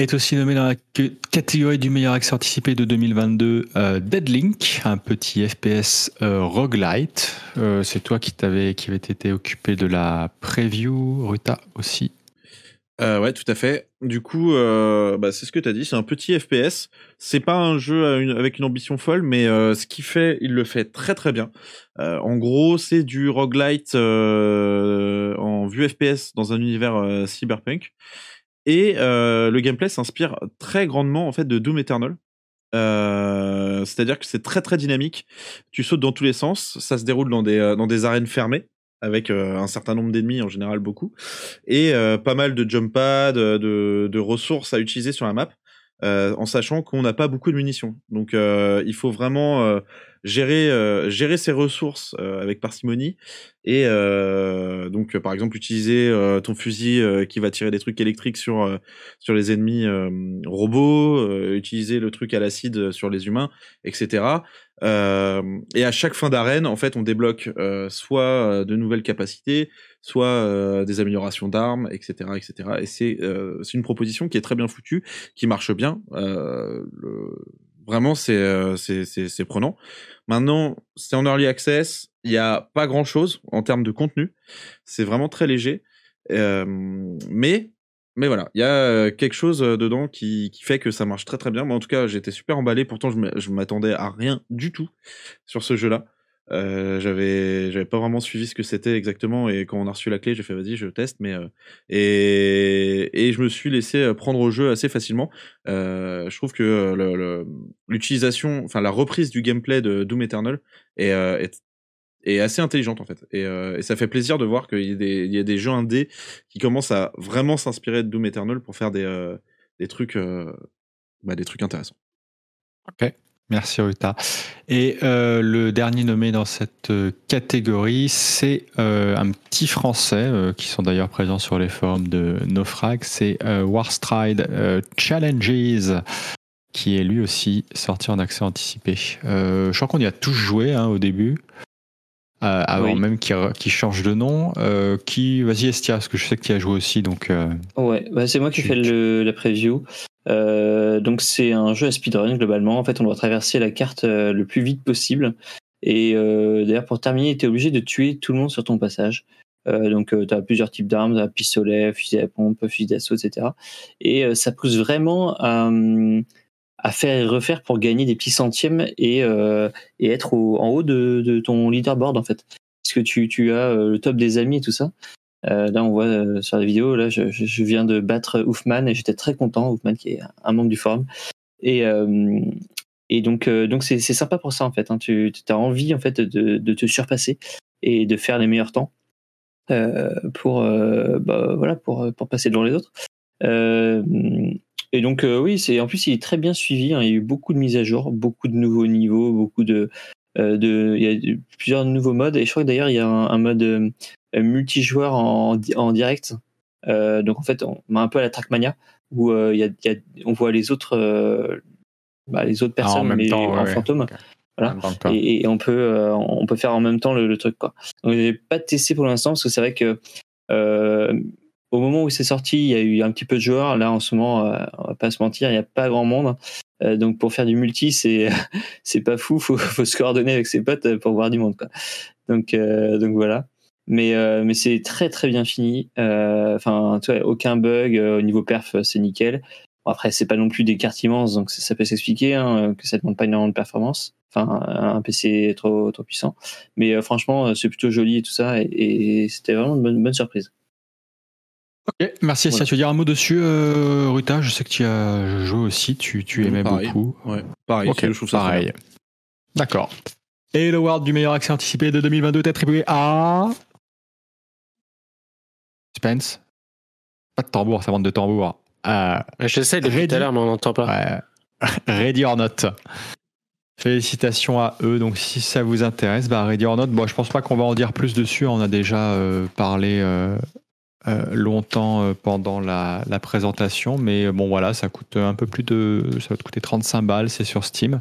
Est aussi nommé dans la catégorie du meilleur accès anticipé de 2022 euh, Deadlink, un petit FPS euh, roguelite. Euh, c'est toi qui t'avais qui avait été occupé de la preview, Ruta aussi. Euh, ouais, tout à fait. Du coup, bah, c'est ce que tu as dit, c'est un petit FPS. C'est pas un jeu avec une ambition folle, mais ce qu'il fait, il le fait très très bien. En gros, c'est du roguelite en vue FPS dans un univers cyberpunk. Et euh, le gameplay s'inspire très grandement en fait de Doom Eternal. Euh, C'est-à-dire que c'est très très dynamique. Tu sautes dans tous les sens. Ça se déroule dans des euh, arènes fermées avec un certain nombre d'ennemis, en général beaucoup, et pas mal de jump pads, de, ressources à utiliser sur la map, en sachant qu'on n'a pas beaucoup de munitions. Donc il faut vraiment gérer, euh, gérer ses ressources euh, avec parcimonie, et euh, donc euh, par exemple utiliser euh, ton fusil qui va tirer des trucs électriques sur, sur les ennemis robots, utiliser le truc à l'acide sur les humains, etc. Et à chaque fin d'arène, en fait, on débloque soit de nouvelles capacités, soit euh, des améliorations d'armes, etc., etc. Et c'est euh, c'est une proposition qui est très bien foutue, qui marche bien. Euh, le... Vraiment, c'est euh, c'est prenant. Maintenant, c'est en early access. Il y a pas grand chose en termes de contenu. C'est vraiment très léger. Euh, mais mais voilà, il y a euh, quelque chose dedans qui, qui fait que ça marche très très bien. Moi, en tout cas, j'étais super emballé. Pourtant, je m'attendais à rien du tout sur ce jeu-là. Euh, j'avais j'avais pas vraiment suivi ce que c'était exactement et quand on a reçu la clé j'ai fait vas-y je teste mais euh, et et je me suis laissé euh, prendre au jeu assez facilement. Je trouve que l'utilisation enfin la reprise du gameplay de Doom Eternal est, est assez intelligente en fait. Et, ça fait plaisir de voir qu'il y, a des- il y a des jeux indés qui commencent à vraiment s'inspirer de Doom Eternal pour faire des des trucs bah, des trucs intéressants. Ok, merci Ruta. Et euh, le dernier nommé dans cette euh, catégorie, c'est euh, un petit Français qui sont d'ailleurs présents sur les forums de Naufrag, c'est Warstride Challenges qui est lui aussi sorti en accès anticipé. Je crois qu'on y a tous joué hein, au début. Euh, avant Oui. même qu'il qu'il change de nom. Euh, qui, vas-y Estia, parce que je sais que tu as joué aussi, donc euh, Ouais, bah c'est moi qui fais le, la preview. Donc c'est un jeu à speedrun globalement. En fait, on doit traverser la carte le plus vite possible. Et d'ailleurs, pour terminer, tu es obligé de tuer tout le monde sur ton passage. Donc tu as plusieurs types d'armes, pistolet, fusil à pompe, fusil d'assaut, etc. Et ça pousse vraiment à, hum, à faire et refaire pour gagner des petits centièmes et, euh, être en haut de, ton leaderboard en fait. Parce que tu, as euh, le top des amis et tout ça. Euh, là, on voit sur la vidéo, là, je, viens de battre Oufman et j'étais très content. Oufman, qui est un membre du forum. Et, donc, c'est sympa pour ça en fait. hein. Tu as envie en fait de, te surpasser et de faire les meilleurs temps pour, bah, voilà, pour passer devant les autres. Et donc, euh, oui, c'est en plus, il est très bien suivi. hein. Il y a eu beaucoup de mises à jour, beaucoup de nouveaux niveaux, beaucoup de. euh, de il y a eu plusieurs nouveaux modes. Et je crois que d'ailleurs, il y a un, un mode euh, multijoueur en, en direct. Euh, donc, en fait, on a un peu à la Trackmania où euh, il y a, il y a- on voit les autres, euh, bah, les autres Ah, en personnes même mais temps, en ouais. fantôme. Voilà. en. Et, et on peut euh, on peut faire en même temps le, le truc quoi. Donc j'ai pas testé pour l'instant parce que c'est vrai que euh, au moment où c'est sorti, il y a eu un petit peu de joueurs. Là en ce moment, euh, on va pas se mentir, il n'y a pas grand monde. Euh, donc pour faire du multi, c'est <laughs> c'est pas fou. Faut faut se coordonner avec ses potes pour voir du monde quoi. Donc euh, donc voilà. Mais euh, mais c'est très très bien fini. Euh, Enfin vois, aucun bug euh, au niveau perf, c'est nickel. après, c'est pas non plus des cartes immenses, donc ça, peut s'expliquer hein, que ça demande pas énormément de performance. Enfin, un PC trop trop puissant. Mais euh, franchement, c'est plutôt joli et tout ça, et, et c'était vraiment une bonne, bonne surprise. Ok, merci. Voilà. Tu veux dire un mot dessus, euh, Ruta? Je sais que tu as joué aussi, tu, tu aimais Pareil. beaucoup. Ouais, pareil. Ok, je trouve ça pareil. D'accord. Et l'award du meilleur accès anticipé de 2022 est attribué à. Spence Pas de tambour, ça vente de tambour. Euh, J'essaie depuis Ready. tout à l'heure, mais on n'entend pas. ouais. <laughs> Ready or Not. Félicitations à eux. Donc, si ça vous intéresse, bah, Ready or Not, bon, je pense pas qu'on va en dire plus dessus. On a déjà euh, parlé euh, euh, longtemps euh, pendant la, présentation. Mais euh, bon, voilà, ça coûte un peu plus de. Ça va te coûter 35 balles. C'est sur Steam.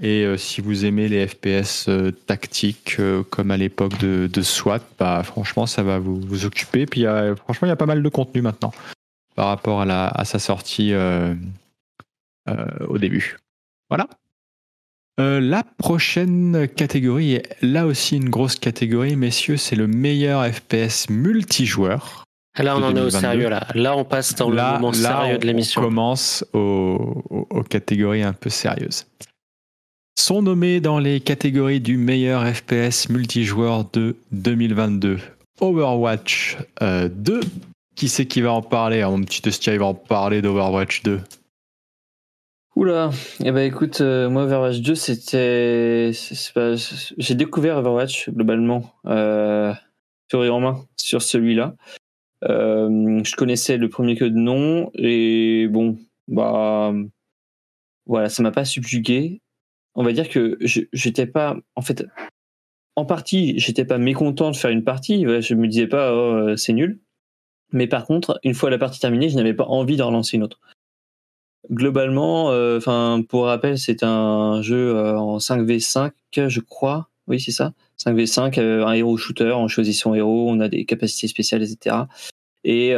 Et si vous aimez les FPS tactiques comme à l'époque de, SWAT, bah, franchement, ça va vous, occuper. Puis, franchement, il y a pas mal de contenu maintenant par rapport à, la, à sa sortie au début. Voilà. Euh, la prochaine catégorie est là aussi une grosse catégorie, messieurs, c'est le meilleur FPS multijoueur. Là, on en est au 2022. sérieux. Là, là on passe dans là, le moment là, sérieux on- de l'émission. On commence aux, aux- aux catégories un peu sérieuses. Sont nommés dans les catégories du meilleur FPS multijoueur de 2022 Overwatch euh, 2. Qui c'est qui va en parler? Ah, Mon petit Estia, il va en parler d'Overwatch 2. Oula, eh ben écoute, euh, moi Overwatch 2, c'était, j'ai découvert Overwatch globalement euh, sur en main sur celui-là. Euh, je connaissais le premier que de nom et bon, bah voilà, ça m'a pas subjugué. On va dire que j'étais pas, en fait, en partie, j'étais pas mécontent de faire une partie. Je me disais pas, oh, euh, c'est nul. Mais par contre, une fois la partie terminée, je n'avais pas envie d'en relancer une autre globalement, euh, enfin pour rappel, c'est un jeu euh, en 5v5, je crois. Oui, c'est ça. 5v5, euh, un héros shooter, on choisit son héros, on a des capacités spéciales, etc. Et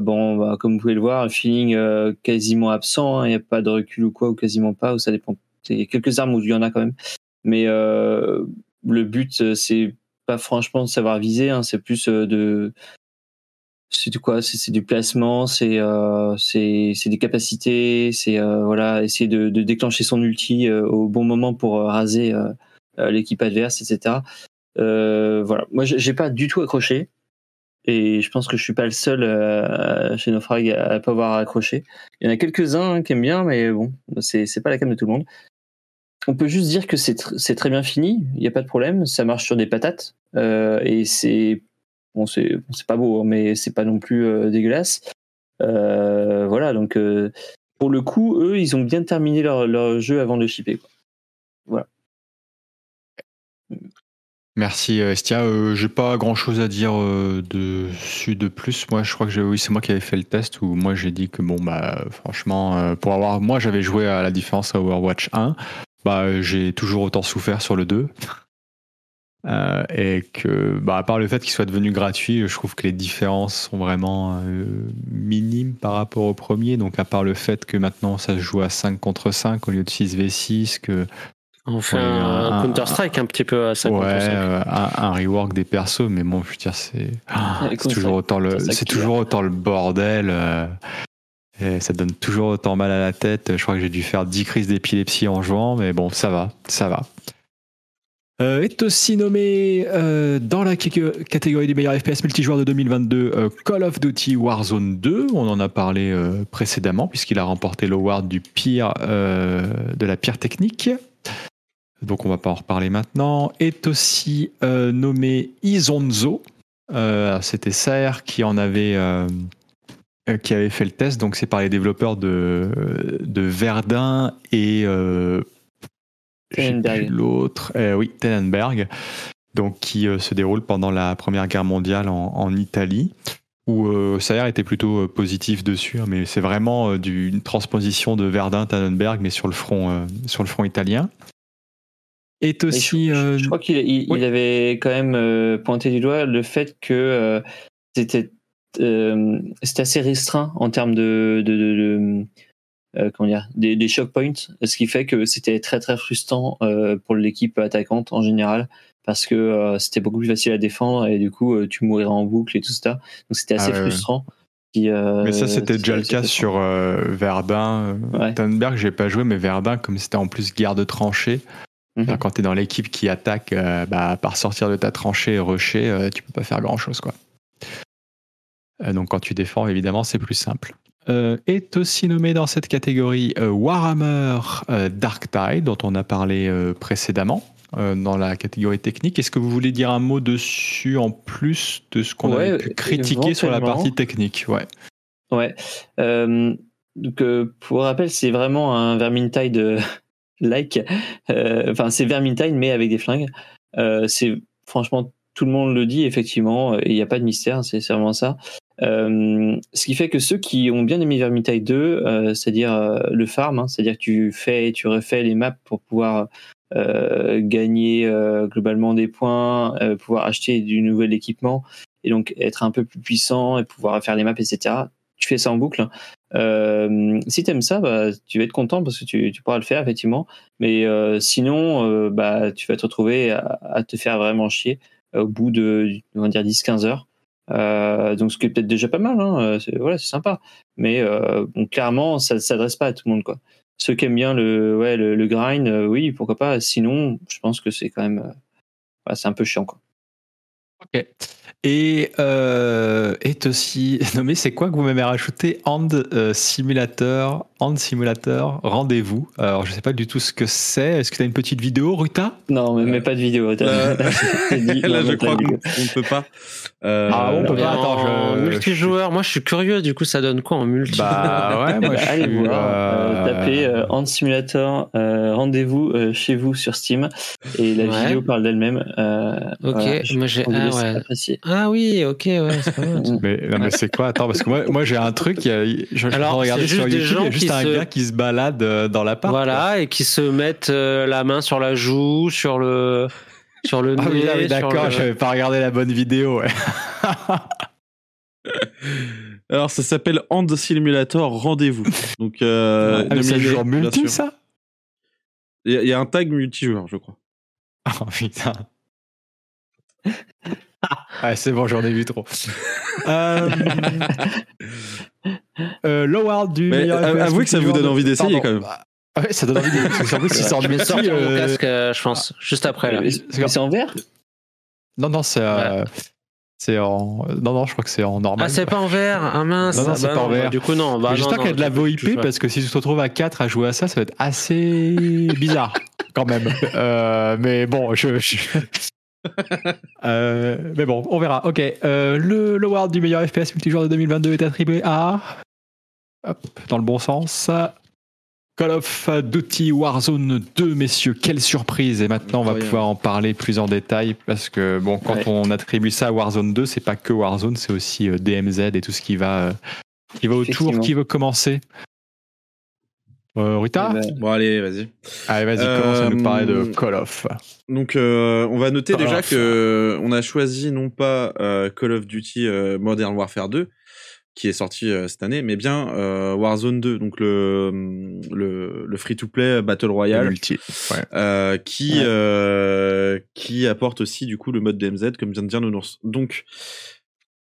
bon, bah, comme vous pouvez le voir, un feeling quasiment absent. hein. Il n'y a pas de recul ou quoi, ou quasiment pas, ou ça dépend. Il y a quelques armes où il y en a quand même. Mais le but, c'est pas franchement de savoir viser, hein, c'est plus de c'est du quoi? C'est du placement c'est euh, c'est des capacités c'est euh, voilà essayer de, de déclencher son ulti euh, au bon moment pour euh, raser euh, euh, l'équipe adverse etc voilà. Moi j'ai pas du tout accroché. Et je pense que je suis pas le seul chez Naufrag à, à pas avoir accroché. Il y en a quelques uns qui aiment bien mais bon c'est c'est pas la cam de tout le monde. On peut juste dire que c'est tr- très bien fini. Il y a pas de problème. Ça marche sur des patates. Et c'est Bon, c'est pas beau, hein, mais c'est pas non plus euh, dégueulasse. Euh, voilà, donc euh, pour le coup, eux, ils ont bien terminé leur, jeu avant de shipper. quoi. Merci Estia. Euh, J'ai pas grand chose à dire euh, dessus de plus. Moi, je crois que oui, c'est moi qui avais fait le test où moi j'ai dit que bon bah franchement pour avoir moi j'avais joué à la différence à Overwatch 1, bah j'ai toujours autant souffert sur le 2. Euh, et que bah à part le fait qu'il soit devenu gratuit, je trouve que les différences sont vraiment euh, minimes par rapport au premier. Donc à part le fait que maintenant ça se joue à 5 contre 5 au lieu de 6v6 que Ouais, un, un- Counter-Strike un petit peu à ça. ouais, euh, un, un rework des persos, mais bon, je veux dire, c'est ah, toujours autant le, toujours autant bordel. euh, et ça donne toujours autant mal à la tête. Je crois que j'ai dû faire 10 crises d'épilepsie en jouant, mais bon, ça va, ça va. Euh, est aussi nommé euh, dans la cat- catégorie des meilleurs FPS multijoueurs de 2022 euh, Call of Duty Warzone 2. On en a parlé précédemment puisqu'il a remporté l'award du pire de la pire technique. Donc on va pas en reparler maintenant. Est aussi nommé Isonzo. Euh, C'était Saer qui en avait qui avait fait le test. Donc c'est par les développeurs de, de Verdun et euh, j'ai Tenenberg. plus l'autre. Euh, oui, Tenenberg. Donc qui euh, se déroule pendant la Première Guerre mondiale en, en Italie. Où euh, Saer était plutôt euh, positif dessus, hein, mais c'est vraiment du- une transposition de Verdun, Tannenberg, mais sur le front, sur le front italien. Est aussi. je, crois qu'il il, oui. il avait quand même pointé du doigt le fait que c'était assez restreint en termes de, de, de- de, comment dire des, des shock points, ce qui fait que c'était très très frustrant euh, pour l'équipe attaquante en général parce que euh, c'était beaucoup plus facile à défendre et du coup euh, tu mourirais en boucle et tout ça. Donc c'était Ah assez ouais. frustrant. euh, mais ça, c'était déjà le cas sur euh, Verdun. Ouais. Tannenberg, j'ai pas joué, mais Verdun, comme c'était en plus guerre de tranchées, Mhm. c'est-à-dire quand tu es dans l'équipe qui attaque, euh, bah, par sortir de ta tranchée et rusher, euh, tu peux pas faire grand-chose. quoi. Euh, donc quand tu défends, évidemment, c'est plus simple. Euh, est aussi nommé dans cette catégorie euh, Warhammer euh, Dark Tide, dont on a parlé euh, précédemment dans la catégorie technique. Est-ce que vous voulez dire un mot dessus en plus de ce qu'on Ouais, avait pu critiquer sur la partie technique? Ouais. Ouais. Donc, pour rappel, c'est vraiment un Vermintide <laughs> like. Enfin, c'est Vermintide, mais avec des flingues. C'est franchement, tout le monde le dit, effectivement, et il n'y a pas de mystère, c'est c'est vraiment ça. Euh, ce qui fait que ceux qui ont bien aimé Vermintide 2, euh, c'est-à-dire euh, le farm, hein, c'est-à-dire que tu fais tu refais les maps pour pouvoir euh, gagner euh, globalement des points, euh, pouvoir acheter du nouvel équipement et donc être un peu plus puissant et pouvoir faire les maps, etc. Tu fais ça en boucle. Euh, si t'aimes ça, bah, tu vas être content parce que tu, pourras le faire effectivement. Mais euh, sinon, euh, bah, tu vas te retrouver à te faire vraiment chier au bout de, on va dire 10-15 heures. Euh, donc ce qui est peut-être déjà pas mal, hein, euh, c'est voilà, c'est sympa. Mais euh, clairement, ça ne s'adresse pas à tout le monde. Quoi. Ceux qui aiment bien le, ouais, le, grind, oui, pourquoi pas. Sinon, je pense que c'est quand même, c'est un peu chiant. Quoi. Ok. Et est aussi <laughs> nommé, c'est quoi que vous m'avez rajouté? Hand Simulator, Hand Simulator, rendez-vous. Alors je sais pas du tout ce que c'est. Est-ce que tu as une petite vidéo, Ruta? Non, mais, mais pas de vidéo. t'as- <laughs> Là, t'as dit, là, non, je crois qu'on ne peut pas. Euh, Ah, on peut pas, attends, en je- multijoueur, moi je suis curieux, du coup ça donne quoi en multi? Bah ouais, moi je <laughs> allez suis, voir, euh, euh, tapez euh, Hand Simulator, euh, rendez-vous euh, chez vous sur Steam et la Ouais. vidéo parle d'elle-même. Euh, Ok, voilà, je moi j'ai. Ah ouais. Ah oui, ok, ouais, c'est pas mal. <laughs> Mais, non, mais c'est quoi? Attends, parce que moi, moi j'ai un truc, a- je, Alors, regardais c'est sur YouTube, il y a gens juste un se- gars qui se balade euh, dans l'appart. quoi. Voilà, et qui se mettent euh, la main sur la joue, sur le, sur le Ah oui, nez. là, oui, sur d'accord, le- j'avais pas regardé la bonne vidéo. ouais. <laughs> Alors, ça s'appelle Hand Simulator Rendez-vous. Donc, euh, Ah, c'est genre multi sûr. ça? Il y, a- il y a un tag multijoueur, je crois. Oh putain. Ouais, c'est bon, j'en ai vu trop. euh, euh, du Mais, meilleur FPS avouez que ça vous donne envie d'essayer, quand même. Ah, ah ouais, ça donne envie d'essayer. Parce qu'en plus, il sort Je vais multi, sortir mon euh, casque, euh, je pense, juste après. Là. C'est- en vert Non, non, c'est euh, c'est en. Non, non, je crois que c'est en normal. Ah, c'est pas en vert Ah mince Non, non, ah, c'est bah pas en vert. Du coup, non. Bah, J'espère qu'il y a de la VoIP parce que si tu te retrouves à 4 à jouer à ça, ça va être assez <laughs> bizarre quand même. Euh, mais bon, je. je- <laughs> Euh, mais bon, on verra. Ok, euh, le l'award du meilleur FPS multijoueur de 2022 est attribué à. Hop, dans le bon sens. Call of Duty Warzone 2, messieurs, quelle surprise! Et maintenant, on va pouvoir en parler plus en détail parce que, bon, quand Ouais. on attribue ça à Warzone 2, c'est pas que Warzone, c'est aussi euh, DMZ et tout ce qui va, qui va autour. Qui veut commencer? Euh, Rita? Eh ben, Bon, allez, vas-y. Allez, vas-y, Euh, commence à nous parler de Call of. Donc, euh, on va noter Call déjà of. que on a choisi non pas euh, Call of Duty euh, Modern Warfare 2, qui est sorti euh, cette année, mais bien euh, Warzone 2, donc le, le, le free-to-play Battle Royale. Multi. Ouais. euh, qui Ouais. euh, qui apporte aussi du coup le mode DMZ comme vient de dire Nounours. Donc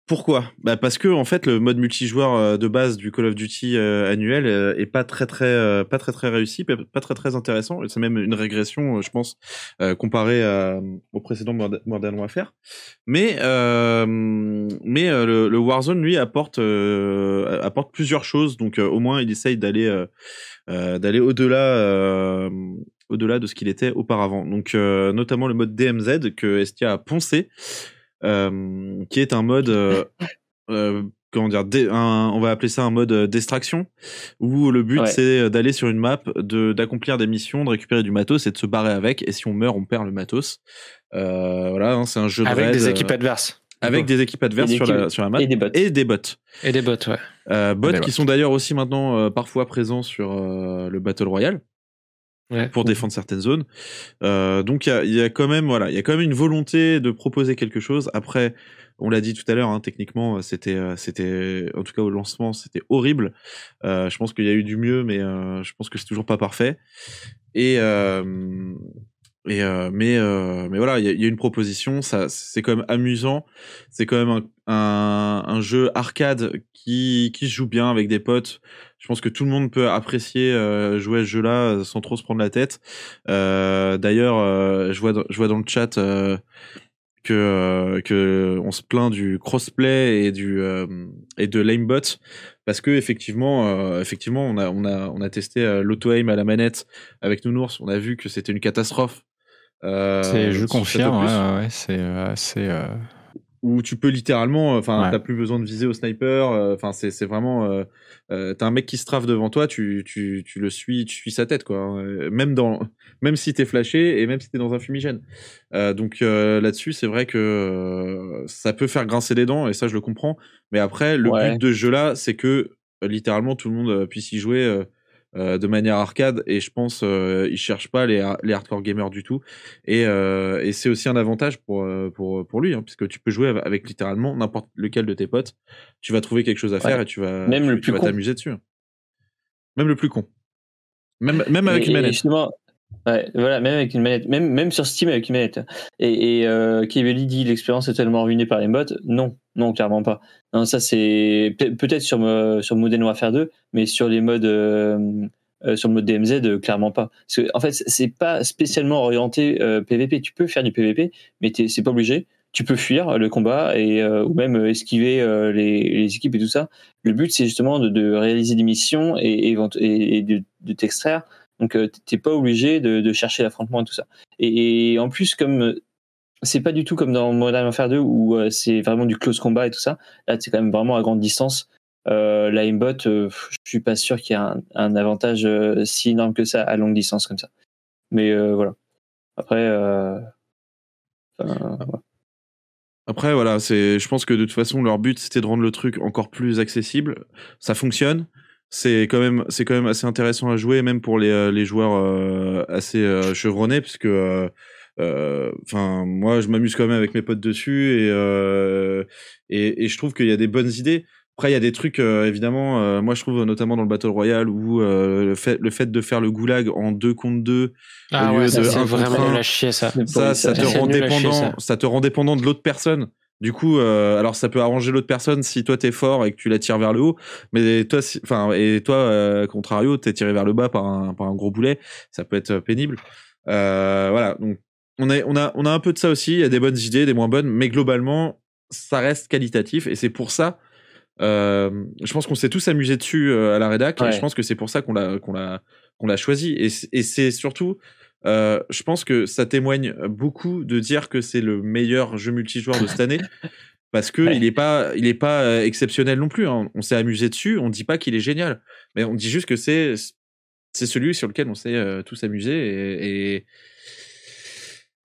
pourquoi? Bah parce que en fait le mode multijoueur euh, de base du Call of Duty euh, annuel euh, est pas très très pas très très réussi, pas très très intéressant. C'est même une régression, je pense, comparé à, au précédent Mod- Modern Warfare. Mais mais le, Warzone lui apporte apporte plusieurs choses. Donc au moins il essaye d'aller d'aller au-delà au-delà de ce qu'il était auparavant. Donc notamment le mode DMZ que Estia a poncé, euh, qui est un mode euh, euh, comment dire, un- on va appeler ça un mode distraction, où le but Ouais. c'est d'aller sur une map, de d'accomplir des missions, de récupérer du matos et de se barrer avec. Et si on meurt, on perd le matos. Euh, voilà, hein, c'est un jeu de Avec raid, des équipes adverses. avec des équipes adverses sur la, sur la map et des bots. et des bots. Et des bots, ouais. Euh, bots Des qui bots. sont d'ailleurs aussi maintenant euh, parfois présents sur euh, le Battle Royale Pour défendre certaines zones. Euh, donc il y a, y a quand même voilà, il y a quand même une volonté de proposer quelque chose. Après, on l'a dit tout à l'heure, hein, techniquement euh, c'était euh, c'était en tout cas au lancement c'était horrible. Euh, je pense qu'il y a eu du mieux, mais euh, je pense que c'est toujours pas parfait. Et euh, Et euh, mais euh, mais voilà, il y, a- une proposition, ça c'est quand même amusant, c'est quand même un, un, un jeu arcade qui qui joue bien avec des potes. Je pense que tout le monde peut apprécier euh, jouer à ce jeu-là euh, sans trop se prendre la tête. Euh, D'ailleurs, euh, je vois je vois dans le chat que que on se plaint du crossplay et du et de l'aimbot parce que effectivement euh, effectivement on a on a on a testé l'auto aim à la manette avec Nounours, on a vu que c'était une catastrophe. Euh, C'est- je confirme, ouais, ouais, c'est euh, c'est, euh, où tu peux littéralement, enfin, Ouais. t'as plus besoin de viser au sniper. Enfin, c'est c'est vraiment, euh, euh, t'as un mec qui se trave devant toi, tu tu tu le suis, tu suis sa tête quoi. hein, Même dans, même si t'es flashé et même si t'es dans un fumigène. Euh, donc euh, là-dessus, c'est vrai que euh, ça peut faire grincer les dents et ça je le comprends. Mais après, le Ouais. but de ce jeu-là, c'est que littéralement tout le monde puisse y jouer. Euh, euh, de manière arcade et je pense euh, ils cherchent pas les, les hardcore gamers du tout. Et, euh, et c'est aussi un avantage pour euh, pour pour lui hein, puisque tu peux jouer avec, littéralement n'importe lequel de tes potes. Tu vas trouver quelque chose à faire Ouais. et tu vas Même tu, le tu vas t'amuser dessus. Même le plus con. Même même avec Et- une et manette. justement, ouais, voilà, même avec une manette, même, même sur Steam avec une manette. Et, et euh, dit l'expérience est tellement ruinée par les mods. Non, non, clairement pas. Non, ça c'est peut- peut-être sur, euh, sur Modern Warfare 2, mais sur les modes. euh, euh, sur le mode DMZ, clairement pas. Parce que, en fait, c'est pas spécialement orienté PVP. Tu peux faire du PVP, mais t'es- c'est pas obligé. Tu peux fuir le combat et ou même esquiver les, équipes et tout ça. Le but, c'est justement de, réaliser des missions et, de t'extraire. Donc, euh, t'es pas obligé de, de chercher l'affrontement et tout ça. Et, et en plus, comme euh, c'est pas du tout comme dans Modern Warfare 2 où euh, c'est vraiment du close combat et tout ça, là, c'est quand même vraiment à grande distance. Euh, la aimbot, euh, je suis pas sûr qu'il y ait un, un avantage euh, si énorme que ça à longue distance comme ça. Mais voilà. Après, ouais. après voilà c'est je pense que de toute façon leur but c'était de rendre le truc encore plus accessible ça fonctionne c'est quand même c'est quand même assez intéressant à jouer même pour les, euh, les joueurs euh, assez euh, chevronnés puisque euh, euh, enfin moi je m'amuse quand même avec mes potes dessus et euh, et, et je trouve qu'il y a des bonnes idées après il y a des trucs euh, évidemment euh, moi je trouve notamment dans le battle royale où euh, le fait le fait de faire le goulag en deux contre deux Ah Au lieu ouais, de ça un vraiment un. à chier ça. ça, ça te rend chier, dépendant, ça. ça. te rend dépendant de l'autre personne. Du coup, euh, alors ça peut arranger l'autre personne si toi t'es fort et que tu la tires vers le haut, mais toi, si- enfin, et toi, euh, contrario, t'es tiré vers le bas par un, par un gros boulet, ça peut être pénible. Euh, voilà, donc on a, on a, on a un peu de ça aussi. Il y a des bonnes idées, des moins bonnes, mais globalement, ça reste qualitatif et c'est pour ça. Je pense qu'on s'est tous amusés dessus à la rédac et je pense que c'est pour ça qu'on l'a qu'on l'a qu'on l'a choisi et c'est surtout euh, je pense que ça témoigne beaucoup de dire que c'est le meilleur jeu multijoueur de cette année <laughs> parce que Ouais. il est pas il est pas euh, exceptionnel non plus hein. on s'est amusé dessus on dit pas qu'il est génial mais on dit juste que c'est c'est celui sur lequel on s'est euh, tous amusés et, et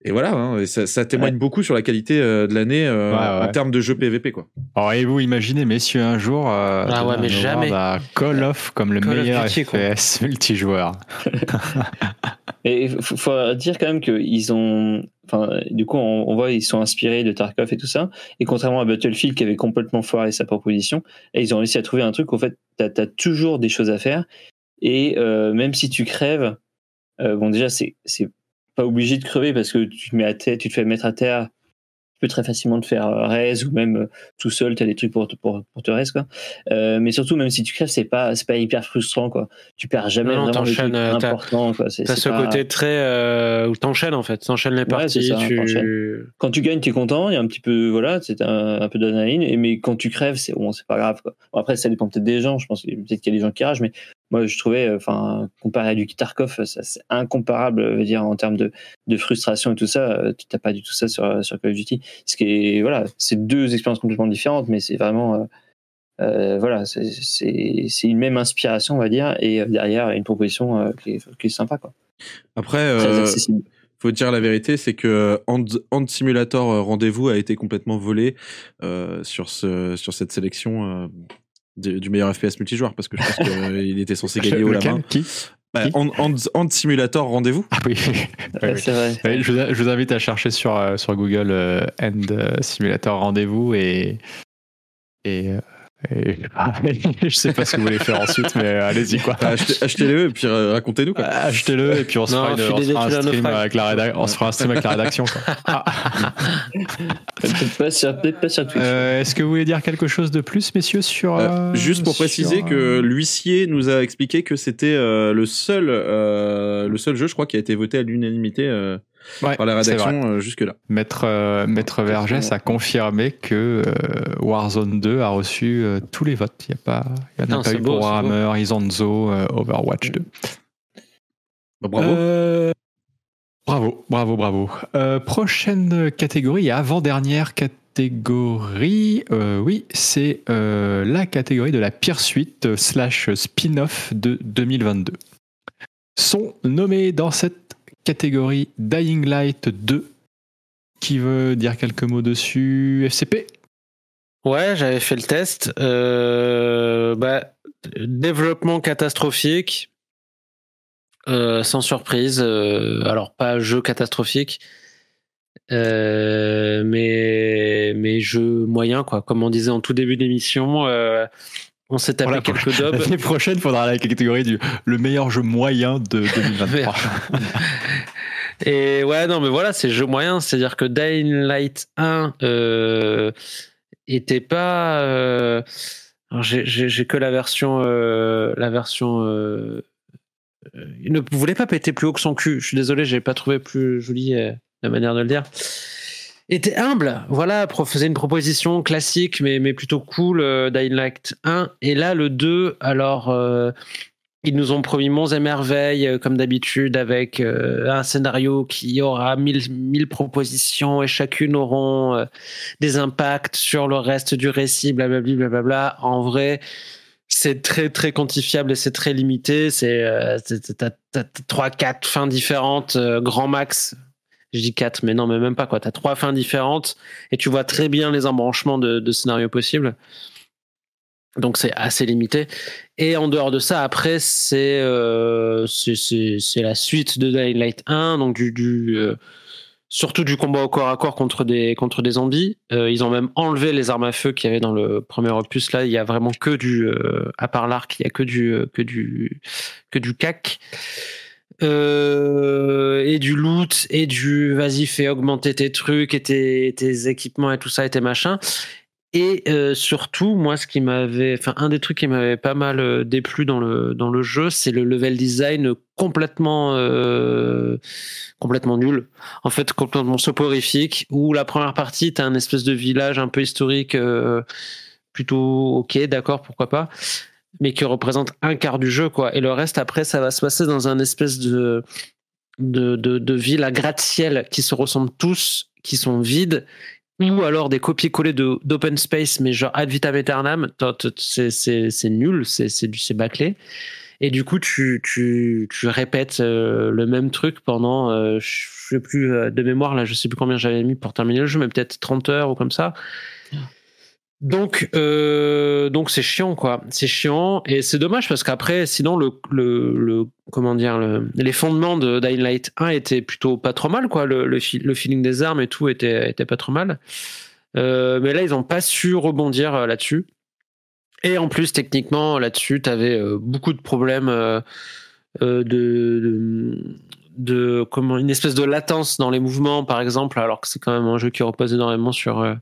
et voilà, hein, et ça, ça témoigne beaucoup sur la qualité euh, de l'année euh, Ouais, ouais. en termes de jeu PVP quoi. Auriez-vous imaginé, messieurs, un jour euh, Ah ouais, mais jamais. à Call of comme le Call meilleur Duty, quoi. FPS <laughs> multijoueur <laughs> Et il faut, faut dire quand même qu'ils ont. Enfin, du coup, on, on voit ils sont inspirés de Tarkov et tout ça. Et contrairement à Battlefield qui avait complètement foiré sa proposition, et ils ont réussi à trouver un truc où en fait, tu as, toujours des choses à faire. Et euh, même si tu crèves, euh, bon, déjà, c'est pas obligé de crever parce que tu te, mets à terre, tu te fais mettre à terre. Tu peux très facilement te faire euh, raise ou même euh, tout seul, tu as des trucs pour, te- pour, pour te raise. Quoi. Euh, mais surtout, même si tu crèves, c'est pas, c'est pas hyper frustrant. Quoi. Tu perds jamais Non, vraiment trucs t'as- importants. Quoi. C'est- T'as c'est ce pas- côté très euh, où t'enchaînes en fait, t'enchaînes les Ouais, parties, ça, tu t'enchaînes. quand tu gagnes, tu es content, il y a un petit peu, voilà, c'est un, un peu d'adrénaline, mais quand tu crèves, c'est bon, c'est pas grave. Quoi. Bon, après, ça dépend peut-être des gens, je pense peut-être qu'il y a des gens qui ragent, mais moi, je trouvais, euh, enfin, comparé à du Tarkov, ça, c'est incomparable, je veux dire, en termes de, de frustration et tout ça, euh, tu n'as pas du tout ça sur, sur Call of Duty. Ce qui est, voilà, c'est deux expériences complètement différentes, mais c'est vraiment, euh, euh, voilà, c'est- une même inspiration, on va dire, et euh, derrière, une proposition euh, qui, est, qui est sympa, quoi. Après, Très euh, faut dire la vérité, c'est que Hand, Simulator euh, Rendez-vous a été complètement volé euh, sur ce sur cette sélection euh, du, du meilleur FPS multijoueur parce que je pense qu'il était censé gagner haut la main. Qui Bah, Simulator Rendez-vous. Ah oui. C'est vrai. Ouais, je, vous, je vous invite à chercher sur, euh, sur Google End euh, Simulator Rendez-vous et, et euh, Et, <laughs> je sais pas ce que vous voulez faire ensuite, mais allez-y quoi. Bah, achetez-le et puis euh, racontez-nous quoi. Achetez-le et puis on se fera, un stream avec la rédaction. On se fera un stream avec la rédaction. Quoi. <laughs> peut-être pas sur, Twitch. Euh, Est-ce que vous voulez dire quelque chose de plus, messieurs, sur euh, Juste pour sur, préciser que euh, l'huissier nous a expliqué que c'était euh, le seul, euh, le seul jeu, je crois, qui a été voté à l'unanimité euh, Ouais, par la rédaction euh, jusque là. Maître, euh, Maître Vergès a confirmé que euh, Warzone 2 a reçu euh, tous les votes. Il n'y a pas, il y en a Non, pas eu beau, pour. Warhammer, Isonzo, euh, Overwatch 2. Bah, bravo. Euh, bravo, bravo, bravo. Euh, prochaine catégorie et avant-dernière catégorie, euh, oui, c'est euh, la catégorie de la pire suite slash spin-off de 2022. Sont nommés dans cette catégorie Dying Light 2. Qui veut dire quelques mots dessus? FCP Ouais, j'avais fait le test. Euh, bah, développement catastrophique. Euh, sans surprise. euh, alors, pas jeu catastrophique. mais, mais jeu moyen, quoi. Comme on disait en tout début d'émission, on s'est tapé quelques dobs. L'année prochaine, il faudra la catégorie du le meilleur jeu moyen de <laughs> 2023. Et ouais, non, mais voilà, c'est jeu moyen. C'est-à-dire que Dying Light 1 euh, était pas. euh, alors j'ai- que la version. euh, la version. euh, euh, il ne voulait pas péter plus haut que son cul. Je suis désolé, j'ai pas trouvé plus joli euh, la manière de le dire. Était humble, voilà, faisait une proposition classique, mais, mais plutôt cool, euh, Dying Light 1. Et là, le 2, alors. euh, ils nous ont promis monts et merveilles, euh, comme d'habitude, avec euh, un scénario qui aura mille, mille propositions et chacune auront des impacts sur le reste du récit, blablabla. blablabla. En vrai, c'est très très quantifiable et c'est très limité. C'est euh, t'as- trois quatre fins différentes, grand max. Je dis quatre, mais non, mais même pas quoi. T'as trois fins différentes et tu vois très bien les embranchements de, scénarios possibles. Donc c'est assez limité. Et en dehors de ça, après, c'est euh, la suite de Dying Light 1, donc du, euh, surtout du combat au corps à corps contre des contre des zombies. Euh, ils ont même enlevé les armes à feu qu'il y avait dans le premier opus. Là, il y a vraiment que du à part l'arc, il y a que du que du que du cac. Euh, et du loot et du vas-y fais augmenter tes trucs et tes, tes équipements et tout ça et tes machins et euh, surtout, moi, ce qui m'avait, enfin, un des trucs qui m'avait pas mal euh, déplu dans le dans le jeu, c'est le level design complètement euh, complètement nul. En fait, complètement soporifique. Où la première partie, t'as un espèce de village un peu historique, euh, plutôt ok, d'accord, pourquoi pas, mais qui représente un quart du jeu, quoi. Et le reste, après, ça va se passer dans un espèce de de, de, ville à gratte-ciel qui se ressemblent tous, qui sont vides, ou alors des copier-coller d'open space, mais genre ad vitam aeternam, c'est nul, c'est bâclé. Et du coup, tu, tu, tu répètes euh, le même truc pendant, euh, je sais plus euh, de mémoire, là, je sais plus combien j'avais mis pour terminer le jeu, mais peut-être 30 heures ou comme ça. Donc, euh, donc c'est chiant, quoi. C'est chiant et c'est dommage parce qu'après, sinon, le, le, comment dire, le, les fondements de Dying Light 1 étaient plutôt pas trop mal, quoi. Le, le, feeling des armes et tout était, était pas trop mal. Euh, mais là, ils ont pas su rebondir euh, là-dessus. Et en plus, techniquement, là-dessus, tu avais beaucoup de problèmes de, de, de- comment une espèce de latence dans les mouvements, par exemple, alors que c'est quand même un jeu qui repose énormément sur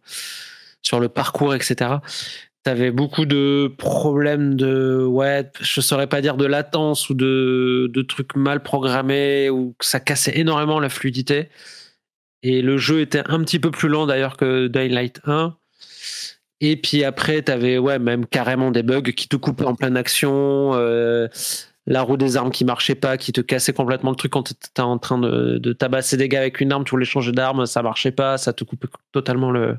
sur le parcours, etc. T'avais beaucoup de problèmes de ouais, je saurais pas dire de latence ou de, trucs mal programmés ou ça cassait énormément la fluidité. Et le jeu était un petit peu plus lent d'ailleurs que Dying Light 1. Et puis après, t'avais ouais, même carrément des bugs qui te coupaient en pleine action, euh, la roue des armes qui marchait pas, qui te cassait complètement le truc quand t'étais en train de, de tabasser des gars avec une arme, tu voulais changer d'arme, ça marchait pas, ça te coupait totalement le,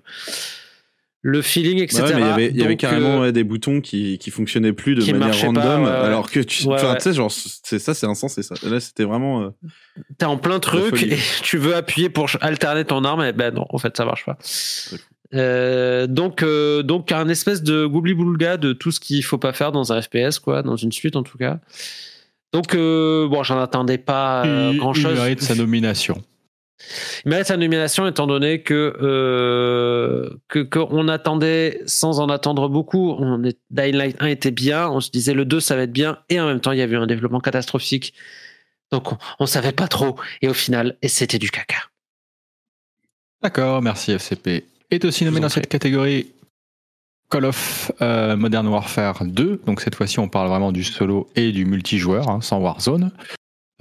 le feeling, etc. Ouais, mais il y avait, il y avait Donc, carrément euh, ouais, des boutons qui, qui fonctionnaient plus de qui manière random, pas, ouais, ouais. alors que tu, sais, genre, c'est ça, c'est insensé ça. Là, c'était vraiment. euh, T'es en plein truc et <laughs> tu veux appuyer pour alterner ton arme et ben non, en fait ça marche pas. Euh, donc, euh, donc un espèce de goubli-boulga de tout ce qu'il faut pas faire dans un FPS, quoi, dans une suite en tout cas. Donc, euh, bon, j'en attendais pas euh, il, grand il chose. mérite sa nomination. Il mérite sa nomination étant donné que euh, que qu'on attendait sans en attendre beaucoup. On est, Dying Light 1 était bien, on se disait le 2 ça va être bien, et en même temps il y avait eu un développement catastrophique. Donc on, on savait pas trop, et au final, et c'était du caca. D'accord, merci FCP. Est aussi nommé dans cette catégorie Call of euh, Modern Warfare 2. Donc cette fois-ci, on parle vraiment du solo et du multijoueur, hein, sans Warzone.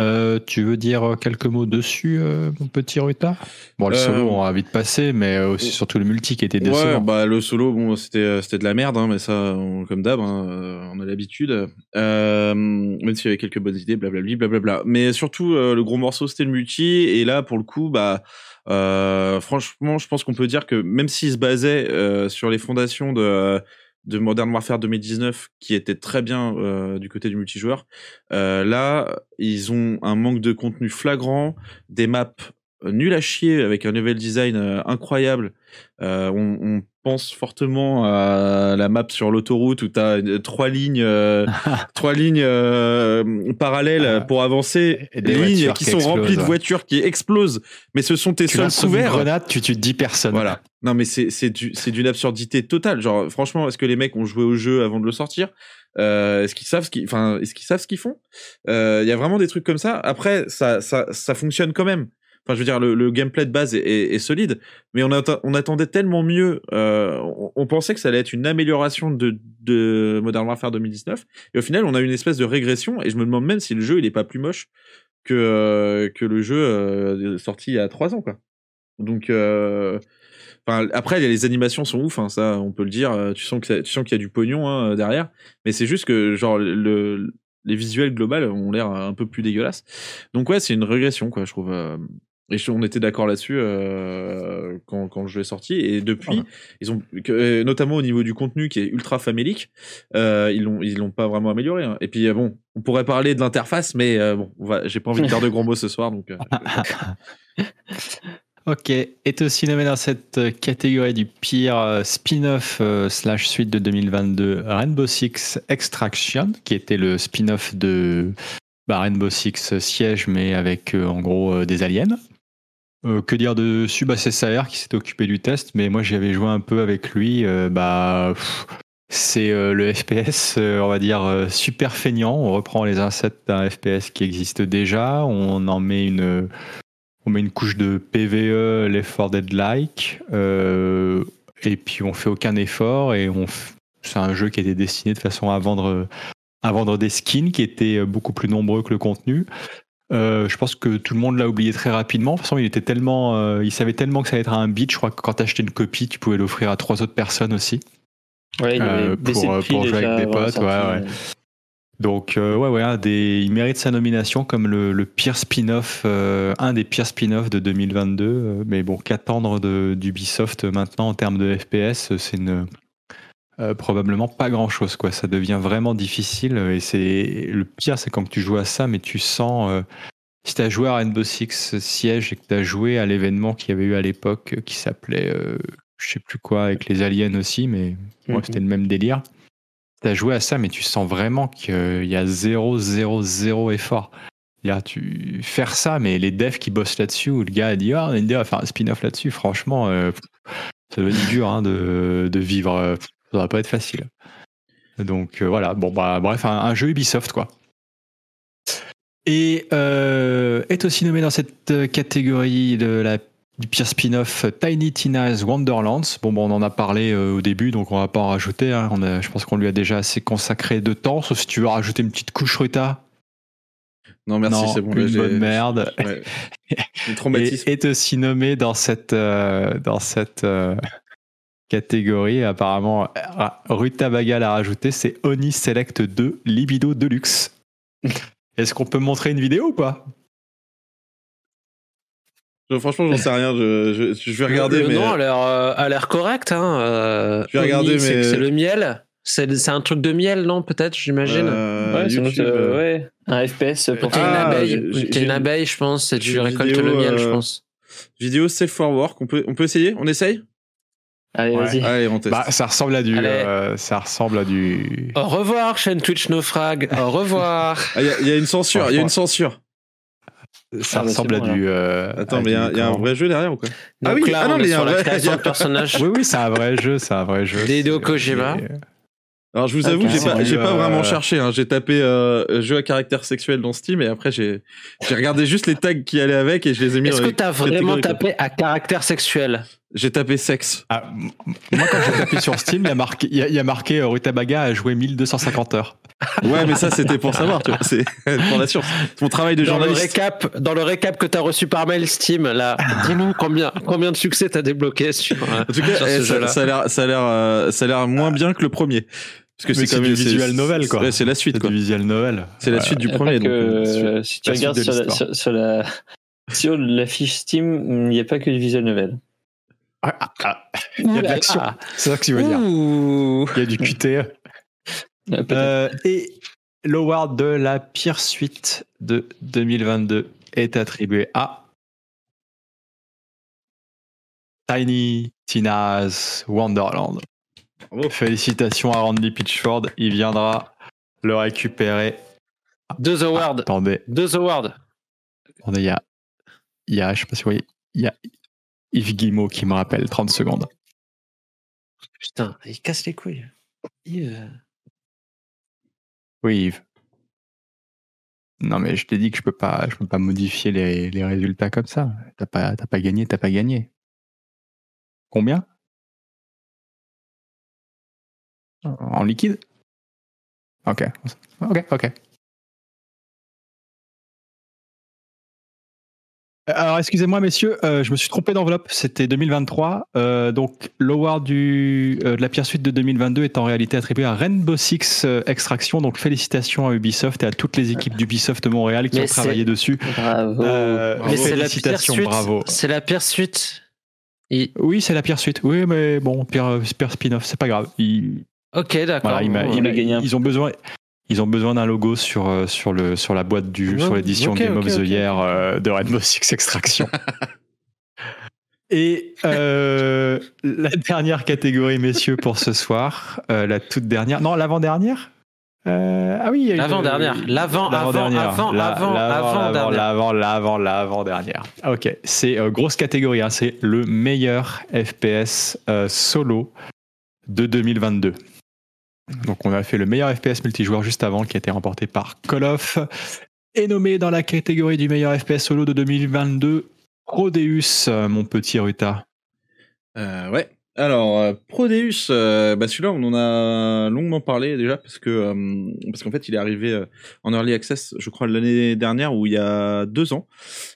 Euh, tu veux dire quelques mots dessus, euh, mon petit Ruta Bon, le solo, on va vite passer, mais aussi surtout le multi qui était décevant. Ouais, bah le solo, bon, c'était c'était de la merde, hein, mais ça, on, comme d'hab, hein, on a l'habitude. même s'il y avait quelques bonnes idées, blablabla, blablabla. Mais surtout, le gros morceau, c'était le multi, et là, pour le coup, bah euh, franchement, je pense qu'on peut dire que même s'il se basait euh, sur les fondations de, de Modern Warfare 2019, qui était très bien euh, du côté du multijoueur, là, ils ont un manque de contenu flagrant, des maps nul à chier avec un level design incroyable. on, on, pense fortement à la map sur l'autoroute où tu as trois lignes, euh, <laughs> trois lignes euh, parallèles ah. pour avancer, et des lignes qui, sont remplies de voitures qui explosent, mais ce sont tes seuls couverts. grenade, tu tu te dis personne. Voilà. Non mais c'est c'est du, c'est d'une absurdité totale. Genre franchement, est-ce que les mecs ont joué au jeu avant de le sortir? Euh, Est-ce qu'ils savent ce qu'ils, enfin, est-ce qu'ils savent ce qu'ils font? Il y a vraiment des trucs comme ça. Après, ça ça ça fonctionne quand même. Enfin, je veux dire, le, gameplay de base est, solide, mais on, on, attendait tellement mieux. Euh, on, pensait que ça allait être une amélioration de, de, Modern Warfare 2019, et au final, on a une espèce de régression. Et je me demande même si le jeu il est pas plus moche que euh, que le jeu euh, sorti il y a trois ans, quoi. Donc, enfin, après, les animations sont ouf, hein, ça, on peut le dire. Tu sens que tu sens qu'il y a du pognon hein, derrière, mais c'est juste que genre le les visuels globaux ont l'air un peu plus dégueulasses. Donc ouais, c'est une régression, quoi, je trouve. Et on était d'accord là-dessus euh, quand, quand le jeu est sorti. Et depuis, ils ont, euh, notamment au niveau du contenu qui est ultra famélique, euh, ils l'ont ils l'ont pas vraiment amélioré. Hein. Et puis bon, on pourrait parler de l'interface, mais bon, j'ai pas envie de faire de grands mots ce soir, donc. <laughs> ok, est aussi nommé dans cette catégorie du pire spin-off slash suite de 2022 Rainbow Six Extraction, qui était le spin-off de bah, Rainbow Six Siege, mais avec en gros des aliens. Euh, que dire dessus bah, C'est Saer qui s'est occupé du test, mais moi j'avais joué un peu avec lui. Euh, bah, c'est euh, le FPS, on va dire, super feignant. On reprend les assets d'un FPS qui existe déjà. On en met une, on met une couche de PVE, l'effort Dead-like. et puis on fait aucun effort. Et c'est un jeu qui était destiné de façon à vendre des skins qui étaient beaucoup plus nombreux que le contenu. Euh, je pense que tout le monde l'a oublié très rapidement. De toute façon, il était tellement, euh, il savait tellement que ça allait être un beat. Je crois que quand tu achetais une copie, tu pouvais l'offrir à trois autres personnes aussi. Ouais, il euh, pour, pour jouer avec des potes. Ouais, ouais. Donc, ouais, ouais, des... il mérite sa nomination comme le, le pire spin-off, un des pires spin-offs de 2022. mais bon, qu'attendre d'Ubisoft maintenant en termes de FPS, c'est une, euh, probablement pas grand chose quoi. Ça devient vraiment difficile et c'est le pire c'est quand tu joues à ça mais tu sens euh, si tu as joué à Rainbow Six Siege et que tu as joué à l'événement qu'il y avait eu à l'époque euh, qui s'appelait je sais plus quoi avec les aliens aussi mais moi c'était le même délire. Tu as joué à ça mais tu sens vraiment qu'il y a zéro zéro zéro effort. A tu faire ça mais les devs qui bossent là-dessus où le gars a dit ah on va faire un spin-off là-dessus franchement ça devient dur hein, de, de vivre ça va pas être facile. Donc euh, voilà, bon bah bref, un, jeu Ubisoft quoi. Et euh, est aussi nommé dans cette euh, catégorie de la du pire spin-off Tiny Tina's Wonderlands. Bon, bon, on en a parlé au début, donc on va pas en rajouter. Hein. On a, je pense qu'on lui a déjà assez consacré de temps, sauf si tu veux rajouter une petite couche Ruta. Non, merci, c'est bon. Une bonne merde. Ouais. <laughs> Et est aussi nommé dans cette, dans cette catégorie. Apparemment, Ruta Bagal a rajouté, c'est Oni Select 2 Libido Deluxe. <laughs> Est-ce qu'on peut montrer une vidéo ou pas? Franchement, j'en sais rien. Je, vais regarder. Le, mais... nom a l'air, euh, correct. Hein. Euh, je vais regarder, mais c'est, le miel. C'est, un truc de miel, non Peut-être, j'imagine. Euh, ouais, ouais, un FPS pour. T'es une abeille. T'es une abeille, je pense. Et tu récoltes le miel, je pense. Vidéo Safe for Work. On peut, on peut essayer? On essaye? Allez, vas-y. Allez, on teste. Bah, ça ressemble à du. Euh, ça ressemble à du. Au revoir, chaîne Twitch Naufrag. Au revoir. Il <laughs> ah, y, y, a une censure. Il y a une censure. Ça Ah bah, ressemble à du. euh, Attends, à mais il y, a- y un vrai jeu derrière ou quoi? Ah oui, là, ah non, on mais est il y a sur un la vrai- a- de <laughs> personnages. Oui, oui, c'est un vrai jeu, c'est un vrai jeu. C'est- Kojima. Alors je vous avoue, j'ai pas, j'ai pas Euh, vraiment cherché. Hein. J'ai tapé euh, jeu à caractère sexuel dans Steam et après j'ai, j'ai regardé juste les tags qui allaient avec et je les ai mis Est-ce que t'as vraiment tapé à caractère sexuel? J'ai tapé sexe. Ah, moi, quand j'ai tapé sur Steam, il y a marqué, il y a, il y a marqué euh, Rutabaga a joué 1250 heures. Ouais, mais ça c'était pour savoir, tu vois. C'est <laughs> pour la science. Mon travail de dans le, journaliste. récap, dans le récap que t'as reçu par mail Steam, là, dis-nous combien, combien de succès t'as débloqué sur, euh, En tout cas, sur eh, ce ça, a l'air, ça a l'air, euh, ça a l'air moins bien que le premier. Parce que c'est même c'est- visual novel, quoi. ouais, c'est la suite, quoi. du visual novel. C'est la suite du premier. donc, euh, si tu regardes de sur la, sur, sur la, sur la fiche Steam, il n'y a pas que du visual novel. Ah, ah, ah, Il y a de l'action. C'est ça que tu veux dire. Ouh. Il y a du QTE. Euh. Euh, et l'award de la pire suite de 2022 est attribué à Tiny Tina's Wonderland. bravo. Félicitations à Randy Pitchford, il viendra le récupérer. Deux awards. Attendez, Deux awards. attendez, il y a, il y a, je sais pas si vous voyez, il y a Yves Guillemot qui me rappelle 30 secondes. Putain, il casse les couilles. Yves. Oui, Yves. Non, mais je t'ai dit que je peux pas, je peux pas modifier les, les résultats comme ça. T'as pas, t'as pas gagné, t'as pas gagné. Combien? En liquide? Ok, ok, ok. Alors, excusez-moi, messieurs, euh, je me suis trompé d'enveloppe. C'était 2023. Euh, donc, l'award du, euh, de la pire suite de 2022 est en réalité attribué à Rainbow Six euh, Extraction. Donc, félicitations à Ubisoft et à toutes les équipes d'Ubisoft Montréal qui Mais ont travaillé dessus. Bravo. Euh, Mais c'est la pire félicitations, suite. bravo. C'est la pire suite. Oui, c'est la pire suite. Oui, mais bon, pire, pire spin-off, c'est pas grave. Ok, d'accord. voilà, il il ils ont besoin. Ils ont besoin d'un logo sur, euh, sur, le, sur la boîte du Ouais, sur l'édition Game ok, of the. Year euh, de Rainbow Six Extraction. <laughs> Et euh, la dernière catégorie, messieurs, pour ce soir, euh, la toute dernière, non, l'avant-dernière Euh, Ah oui, il y a une- L'avant-dernière. L'avant, l'avant-dernière. avant, avant, l'avant, avant, l'avant, l'avant, l'avant, l'avant-dernière. Ok, c'est euh, grosse catégorie, hein, c'est le meilleur FPS euh, solo de 2022. Donc on a fait le meilleur FPS multijoueur juste avant qui a été remporté par Call of et nommé dans la catégorie du meilleur FPS solo de 2022 Prodeus, euh, mon petit Ruta. Euh, ouais. Alors, euh, Prodeus, bah celui-là, on en a longuement parlé déjà parce que parce qu'en fait, il est arrivé en early access, je crois l'année dernière ou il y a deux ans,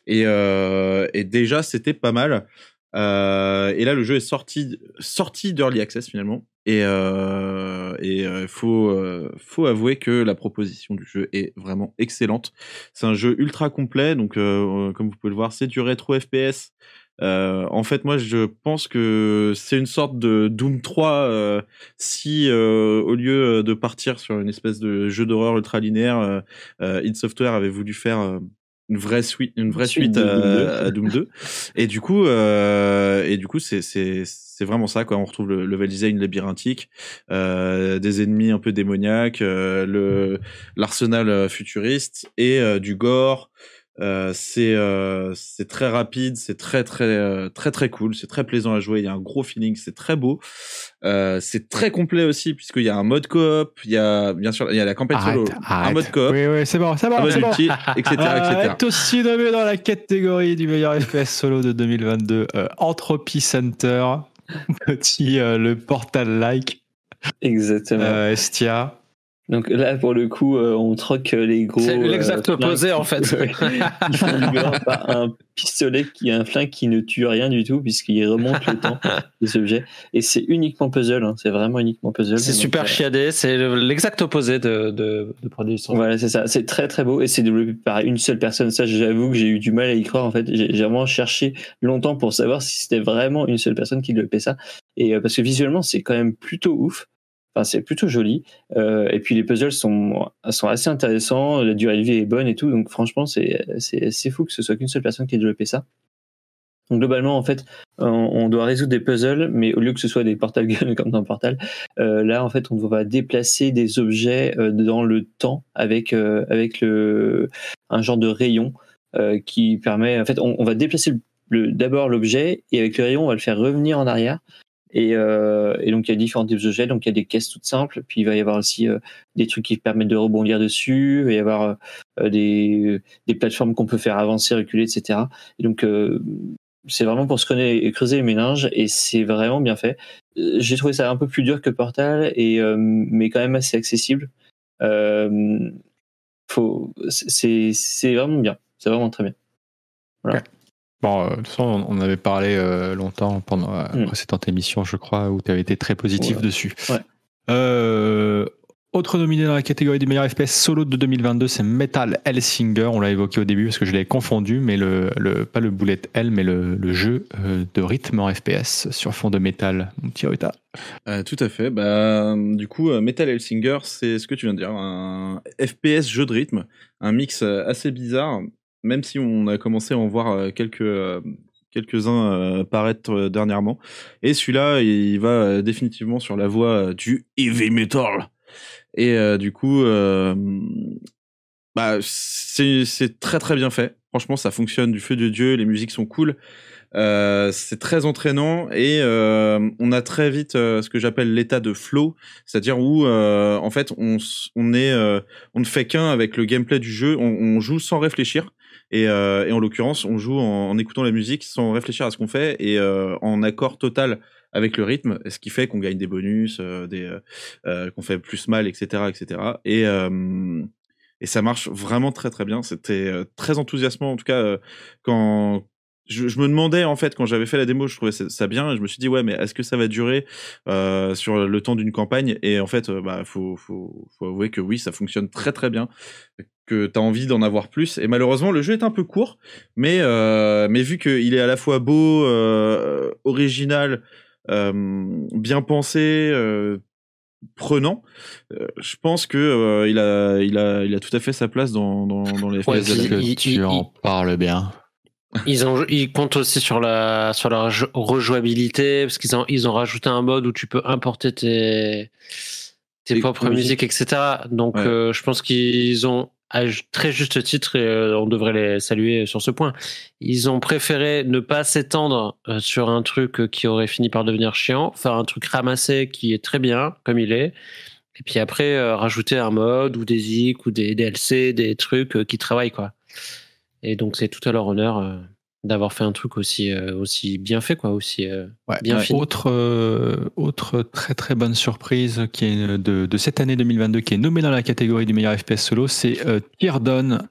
et, et déjà c'était pas mal. Euh, et là, le jeu est sorti sorti d'early access finalement, et euh, et euh, faut euh, faut avouer que la proposition du jeu est vraiment excellente. C'est un jeu ultra complet, donc euh, comme vous pouvez le voir, c'est du rétro FPS. Euh, en fait, moi, je pense que c'est une sorte de Doom 3 euh, si, euh, au lieu de partir sur une espèce de jeu d'horreur ultra linéaire, euh, euh, id Software avait voulu faire euh, une vraie suite, une vraie Suite à, Doom 2. à Doom 2. Et du coup, euh, et du coup, c'est c'est c'est vraiment ça quoi. On retrouve le level design labyrinthique, euh, des ennemis un peu démoniaques, euh, le l'arsenal euh, futuriste et euh, du gore. Euh, c'est euh, c'est très rapide, c'est très très euh, très très cool, c'est très plaisant à jouer. Il y a un gros feeling, c'est très beau. Euh, c'est très complet aussi puisqu'il y a un mode coop, il y a bien sûr il y a la campagne solo, Arrête, un mode coop, Oui, oui, c'est bon, c'est un bon, mode c'est bon. multi, etc. Euh, etc. est aussi nommé dans la catégorie du meilleur FPS solo de 2022 euh, Entropy Center, <laughs> petit euh, le portal-like Exactement. euh, Estia. Donc là, pour le coup, euh, on troque les gros. C'est l'exact euh, flingues opposé, en fait. font par <laughs> un pistolet qui est un flingue qui ne tue rien du tout, puisqu'il remonte le temps des objets. Et c'est uniquement puzzle, hein, c'est vraiment uniquement puzzle. C'est super euh, chiadé, c'est le- l'exact opposé de, de, de Prodeus. Voilà, c'est ça. C'est très très beau et c'est développé par une seule personne. Ça, j'avoue que j'ai eu du mal à y croire. En fait, j'ai j'ai vraiment cherché longtemps pour savoir si c'était vraiment une seule personne qui développait ça. Et euh, parce que visuellement, c'est quand même plutôt ouf. Enfin, c'est plutôt joli. Euh, et puis les puzzles sont sont assez intéressants. La durée de vie est bonne et tout. Donc franchement, c'est c'est fou que ce soit qu'une seule personne qui ait développé ça. Donc globalement, en fait, on, doit résoudre des puzzles, mais au lieu que ce soit des portal guns <laughs> comme dans Portal, euh, là, en fait, on va déplacer des objets euh, dans le temps avec avec le un genre de rayon qui permet, en fait, on, va déplacer d'abord l'objet et avec le rayon, on va le faire revenir en arrière. Et, euh, et donc il y a différents types d'objets, donc il y a des caisses toutes simples, puis il va y avoir aussi euh, des trucs qui permettent de rebondir dessus, il va y avoir euh, des, des plateformes qu'on peut faire avancer, reculer, etc. Et donc euh, c'est vraiment pour se connaître et creuser les méninges et c'est vraiment bien fait. Euh, J'ai trouvé ça un peu plus dur que Portal et euh, mais quand même assez accessible. Faut, c'est vraiment bien, c'est vraiment très bien. Bon, euh, de toute façon, on avait parlé euh, longtemps pendant la Mm. précédente émission, je crois, où tu avais été très positif Ouais. dessus. Ouais. Euh, autre nominé dans la catégorie du meilleur FPS solo de 2022, c'est Metal Hellsinger. On l'a évoqué au début parce que je l'avais confondu, mais le, le, pas le bullet Hell, mais le, le jeu euh, de rythme en FPS sur fond de métal, mon petit Rita. Euh, tout à fait. Bah, du coup, euh, Metal Hellsinger, c'est ce que tu viens de dire, un FPS jeu de rythme, un mix euh, assez bizarre, même si on a commencé à en voir euh, quelques euh, quelques-uns euh, paraître dernièrement. Et celui-là, il va définitivement sur la voie du heavy metal. Et du coup, bah, c'est très très bien fait. Franchement, ça fonctionne du feu de dieu. Les musiques sont cool. C'est très entraînant et on a très vite ce que j'appelle l'état de flow, c'est-à-dire où en fait on, on est on ne fait qu'un avec le gameplay du jeu, on joue sans réfléchir et, euh, et en l'occurrence on joue en, écoutant la musique sans réfléchir à ce qu'on fait et euh, en accord total avec le rythme, ce qui fait qu'on gagne des bonus, euh, des euh, euh, qu'on fait plus mal, etc., etc. Et et ça marche vraiment très très bien. C'était très enthousiasmant en tout cas quand je, je me demandais en fait quand j'avais fait la démo, je trouvais ça bien je me suis dit ouais mais est-ce que ça va durer euh, sur le temps d'une campagne? Et en fait euh, bah faut, faut faut avouer que oui ça fonctionne très très bien, que t'as envie d'en avoir plus. Et malheureusement le jeu est un peu court, mais euh, mais vu qu'il est à la fois beau, euh, original, euh, bien pensé. euh, prenant, euh, je pense que euh, il a il a il a tout à fait sa place dans dans, dans les Ouais, FPS. que tu il- en parles bien. Ils, ont, ils comptent aussi sur la, sur la rejo- rejouabilité, parce qu'ils ont, ils ont rajouté un mode où tu peux importer tes, tes propres musiques. musiques, etc. Donc, Ouais. euh, je pense qu'ils ont, à très juste titre, et euh, on devrait les saluer sur ce point, ils ont préféré ne pas s'étendre euh, sur un truc euh, qui aurait fini par devenir chiant, faire un truc ramassé qui est très bien, comme il est, et puis après, euh, rajouter un mode ou des zik ou des DLC, des trucs qui travaillent, quoi. Et donc, c'est tout à leur honneur euh, d'avoir fait un truc aussi, euh, aussi bien fait, quoi, aussi euh, Ouais. bien Ouais. fini. Autre, euh, autre très très bonne surprise qui est de, de cette année 2022 qui est nommée dans la catégorie du meilleur FPS solo, c'est euh, Teardown,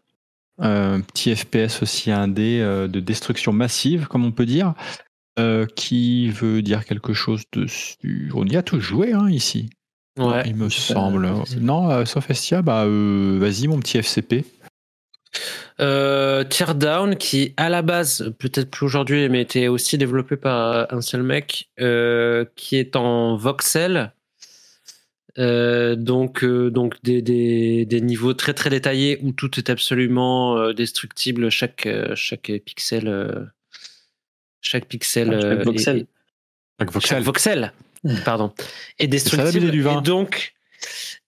un petit FPS aussi indé euh, de destruction massive, comme on peut dire, euh, qui veut dire quelque chose dessus. On y a tous joué hein, ici, Ouais. il me semble. Non, euh, sauf Estia, bah euh, vas-y mon petit FCP. Euh, Teardown, qui à la base, peut-être plus aujourd'hui, mais était aussi développé par un seul mec, euh, qui est en voxel. Euh, donc, euh, donc des, des, des niveaux très très détaillés où tout est absolument euh, destructible, chaque, euh, chaque pixel. euh, chaque pixel. Chaque euh, voxel. est- Chaque voxel. chaque voxel, pardon, est destructible. Et donc,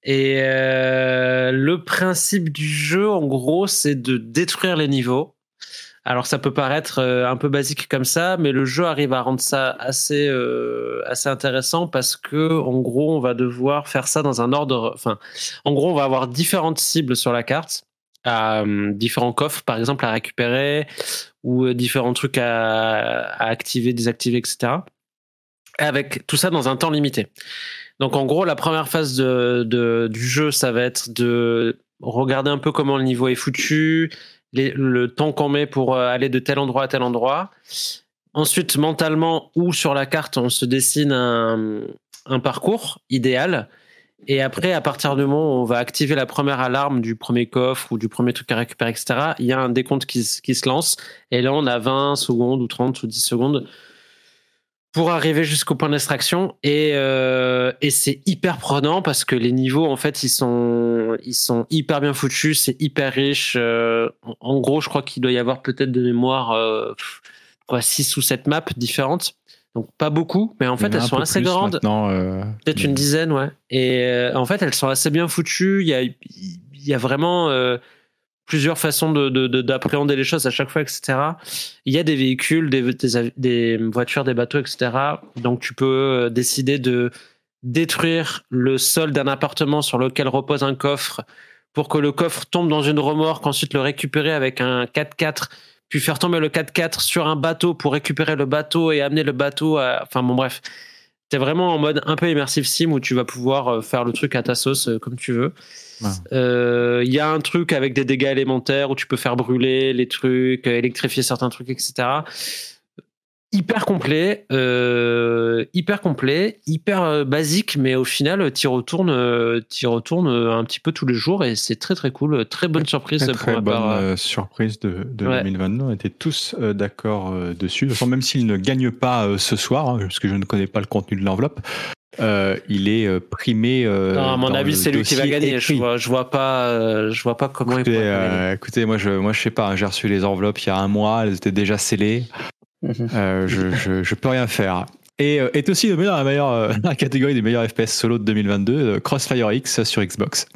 et euh, le principe du jeu, en gros, c'est de détruire les niveaux. Alors, ça peut paraître euh, un peu basique comme ça, mais le jeu arrive à rendre ça assez, euh, assez intéressant parce que, en gros, on va devoir faire ça dans un ordre. Enfin, en gros, on va avoir différentes cibles sur la carte, euh, différents coffres, par exemple, à récupérer ou différents trucs à activer, désactiver, etc avec tout ça dans un temps limité. Donc en gros, la première phase de, du jeu, ça va être de regarder un peu comment le niveau est foutu, le temps qu'on met pour euh, aller de tel endroit à tel endroit. Ensuite, mentalement ou sur la carte, on se dessine un, parcours idéal. Et après, à partir du moment où on va activer la première alarme du premier coffre ou du premier truc à récupérer, etc., il y a un décompte qui, qui se lance. Et là, on a 20 secondes ou 30 ou 10 secondes pour arriver jusqu'au point d'extraction et, euh, et c'est hyper prenant parce que les niveaux en fait ils sont ils sont hyper bien foutus c'est hyper riche euh, en, gros je crois qu'il doit y avoir peut-être de mémoire euh, pff, quoi 6 ou 7 maps différentes. Donc pas beaucoup mais en fait en elles sont assez grandes. euh, peut-être une dizaine ouais. Et en fait elles sont assez bien foutues. Il y a il y a vraiment plusieurs façons de, de- de- d'appréhender les choses à chaque fois, etc. Il y a des véhicules, des voitures, des bateaux, etc. Donc tu peux euh, décider de détruire le sol d'un appartement sur lequel repose un coffre pour que le coffre tombe dans une remorque, ensuite le récupérer avec un 4x4, puis faire tomber le 4x4 sur un bateau pour récupérer le bateau et amener le bateau à... Enfin bon bref, t'es vraiment en mode un peu immersive sim où tu vas pouvoir euh, faire le truc à ta sauce euh, comme tu veux. Euh, Il y a un truc avec des dégâts élémentaires où tu peux faire brûler les trucs, euh, électrifier certains trucs, etc. Hyper complet, euh, hyper complet, hyper euh, basique, mais au final, t'y retournes, euh, t'y retournes euh, un petit peu tous les jours et c'est très très cool, très bonne surprise Très, pour très ma bonne part. euh, surprise de, de Ouais. 2022. On était tous euh, d'accord euh, dessus. De toute façon, même s'il ne gagne pas euh, ce soir, hein, parce que je ne connais pas le contenu de l'enveloppe, euh, il est euh, primé. euh, Non, à mon avis, c'est lui qui va gagner. Je vois, je vois pas, euh, je vois pas comment il Écoutez, pourrait gagner. euh, écoutez, moi je, moi je sais pas, hein, j'ai reçu les enveloppes il y a un mois, elles étaient déjà scellées, Mhm. Euh, je, je, je peux rien faire. Et est aussi nommé dans la, meilleure, <laughs> la catégorie des meilleurs FPS solo de 2022, euh, Crossfire X sur Xbox.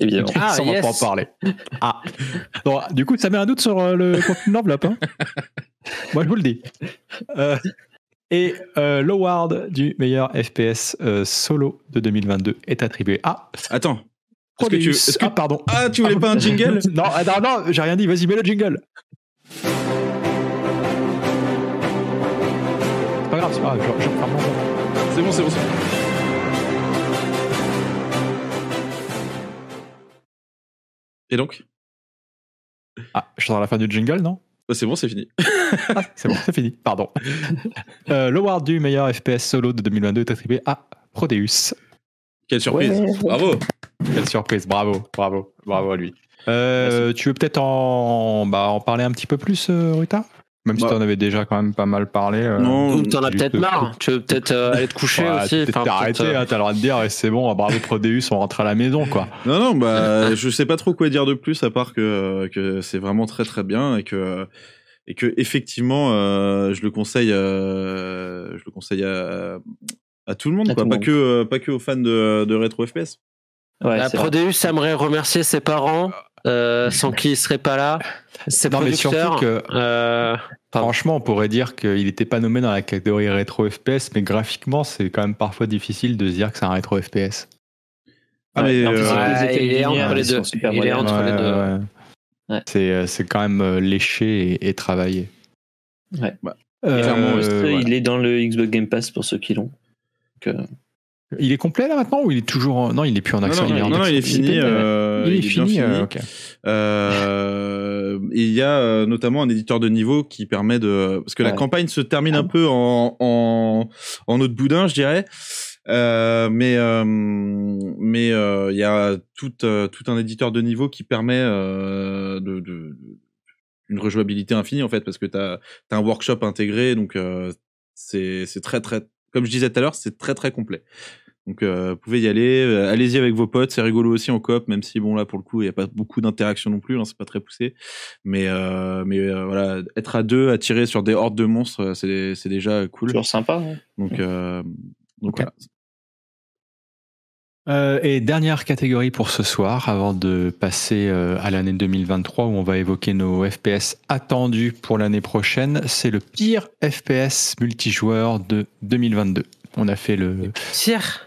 Évidemment. <laughs> Ah, Ça, on va pas en parler. Ah. Bon, du coup, ça met un doute sur le contenu de l'enveloppe. Hein <laughs> Moi, je vous le dis. Euh, et euh, l'award du meilleur FPS euh, solo de 2022 est attribué à Attends. Est-ce que tu, Prodeus. est-ce que- Ah, pardon. Ah, tu voulais pas un jingle? <laughs> Non, non, non, j'ai rien dit. Vas-y, mets le jingle. C'est pas grave, c'est pas grave. Je, je C'est bon, c'est bon. c'est bon. Et donc? Ah, je suis dans la fin du jingle, non? C'est bon, c'est fini. Ah, c'est bon, c'est fini. Pardon. <laughs> Euh, L'award du meilleur FPS solo de 2022 est attribué à Prodeus. Quelle surprise. Ouais. Bravo. Quelle surprise. Bravo, bravo, bravo à lui. Euh, tu veux peut-être en, bah, en parler un petit peu plus, euh, Ruta? Même si Bah. tu en avais déjà quand même pas mal parlé. euh, Non, Ou t'en as peut-être marre. Tu veux peut-être euh, aller te coucher Ouais, aussi. t'arrêter, peut-être, euh, hein, t'as le droit de dire, et c'est bon, bravo Prodeus, on rentre à la maison, quoi. Non, non, bah, <laughs> je sais pas trop quoi dire de plus à part que, que c'est vraiment très très bien et que, et que effectivement, euh, je le conseille, euh, je le conseille à, à tout le monde, À quoi. Pas monde. que, euh, pas que aux fans de, de rétro FPS. Ouais. Prodeus aimerait remercier ses parents, euh, sans <laughs> qui il serait pas là. Ses Non, mais producteurs. surtout que- euh. Franchement, on pourrait dire qu'il n'était pas nommé dans la catégorie rétro FPS, mais graphiquement, c'est quand même parfois difficile de se dire que c'est un rétro FPS. Ah, mais, euh, Ouais, il est entre les deux. Il est entre les deux. ouais. Ouais. C'est, c'est quand même léché et, et travaillé. Ouais. Bah, Euh. Il est dans le Xbox Game Pass pour ceux qui l'ont. Donc, Il est complet là maintenant ou il est toujours en... non il est plus en Non, action non, il est en non, non, il est fini. ouais. euh, il est fini, euh. Euh, il y a euh, notamment un éditeur de niveau qui permet de parce que la campagne se termine un peu en en en eau de boudin, je dirais. Euh, mais euh, mais euh, il y a tout euh, tout un éditeur de niveau qui permet euh, de, de une rejouabilité infinie en fait parce que t'as as un workshop intégré donc euh, c'est c'est très très comme je disais tout à l'heure c'est très très complet. Donc euh, vous pouvez y aller, euh, allez-y avec vos potes, c'est rigolo aussi en coop, même si bon là pour le coup il y a pas beaucoup d'interaction non plus, hein, c'est pas très poussé, mais euh, mais euh, voilà être à deux, à tirer sur des hordes de monstres, c'est c'est déjà cool. toujours sympa. hein. Donc euh, donc voilà. Euh, et dernière catégorie pour ce soir, avant de passer euh, à l'année 2023 où on va évoquer nos FPS attendus pour l'année prochaine, c'est le pire FPS multijoueur de 2022. On a fait le,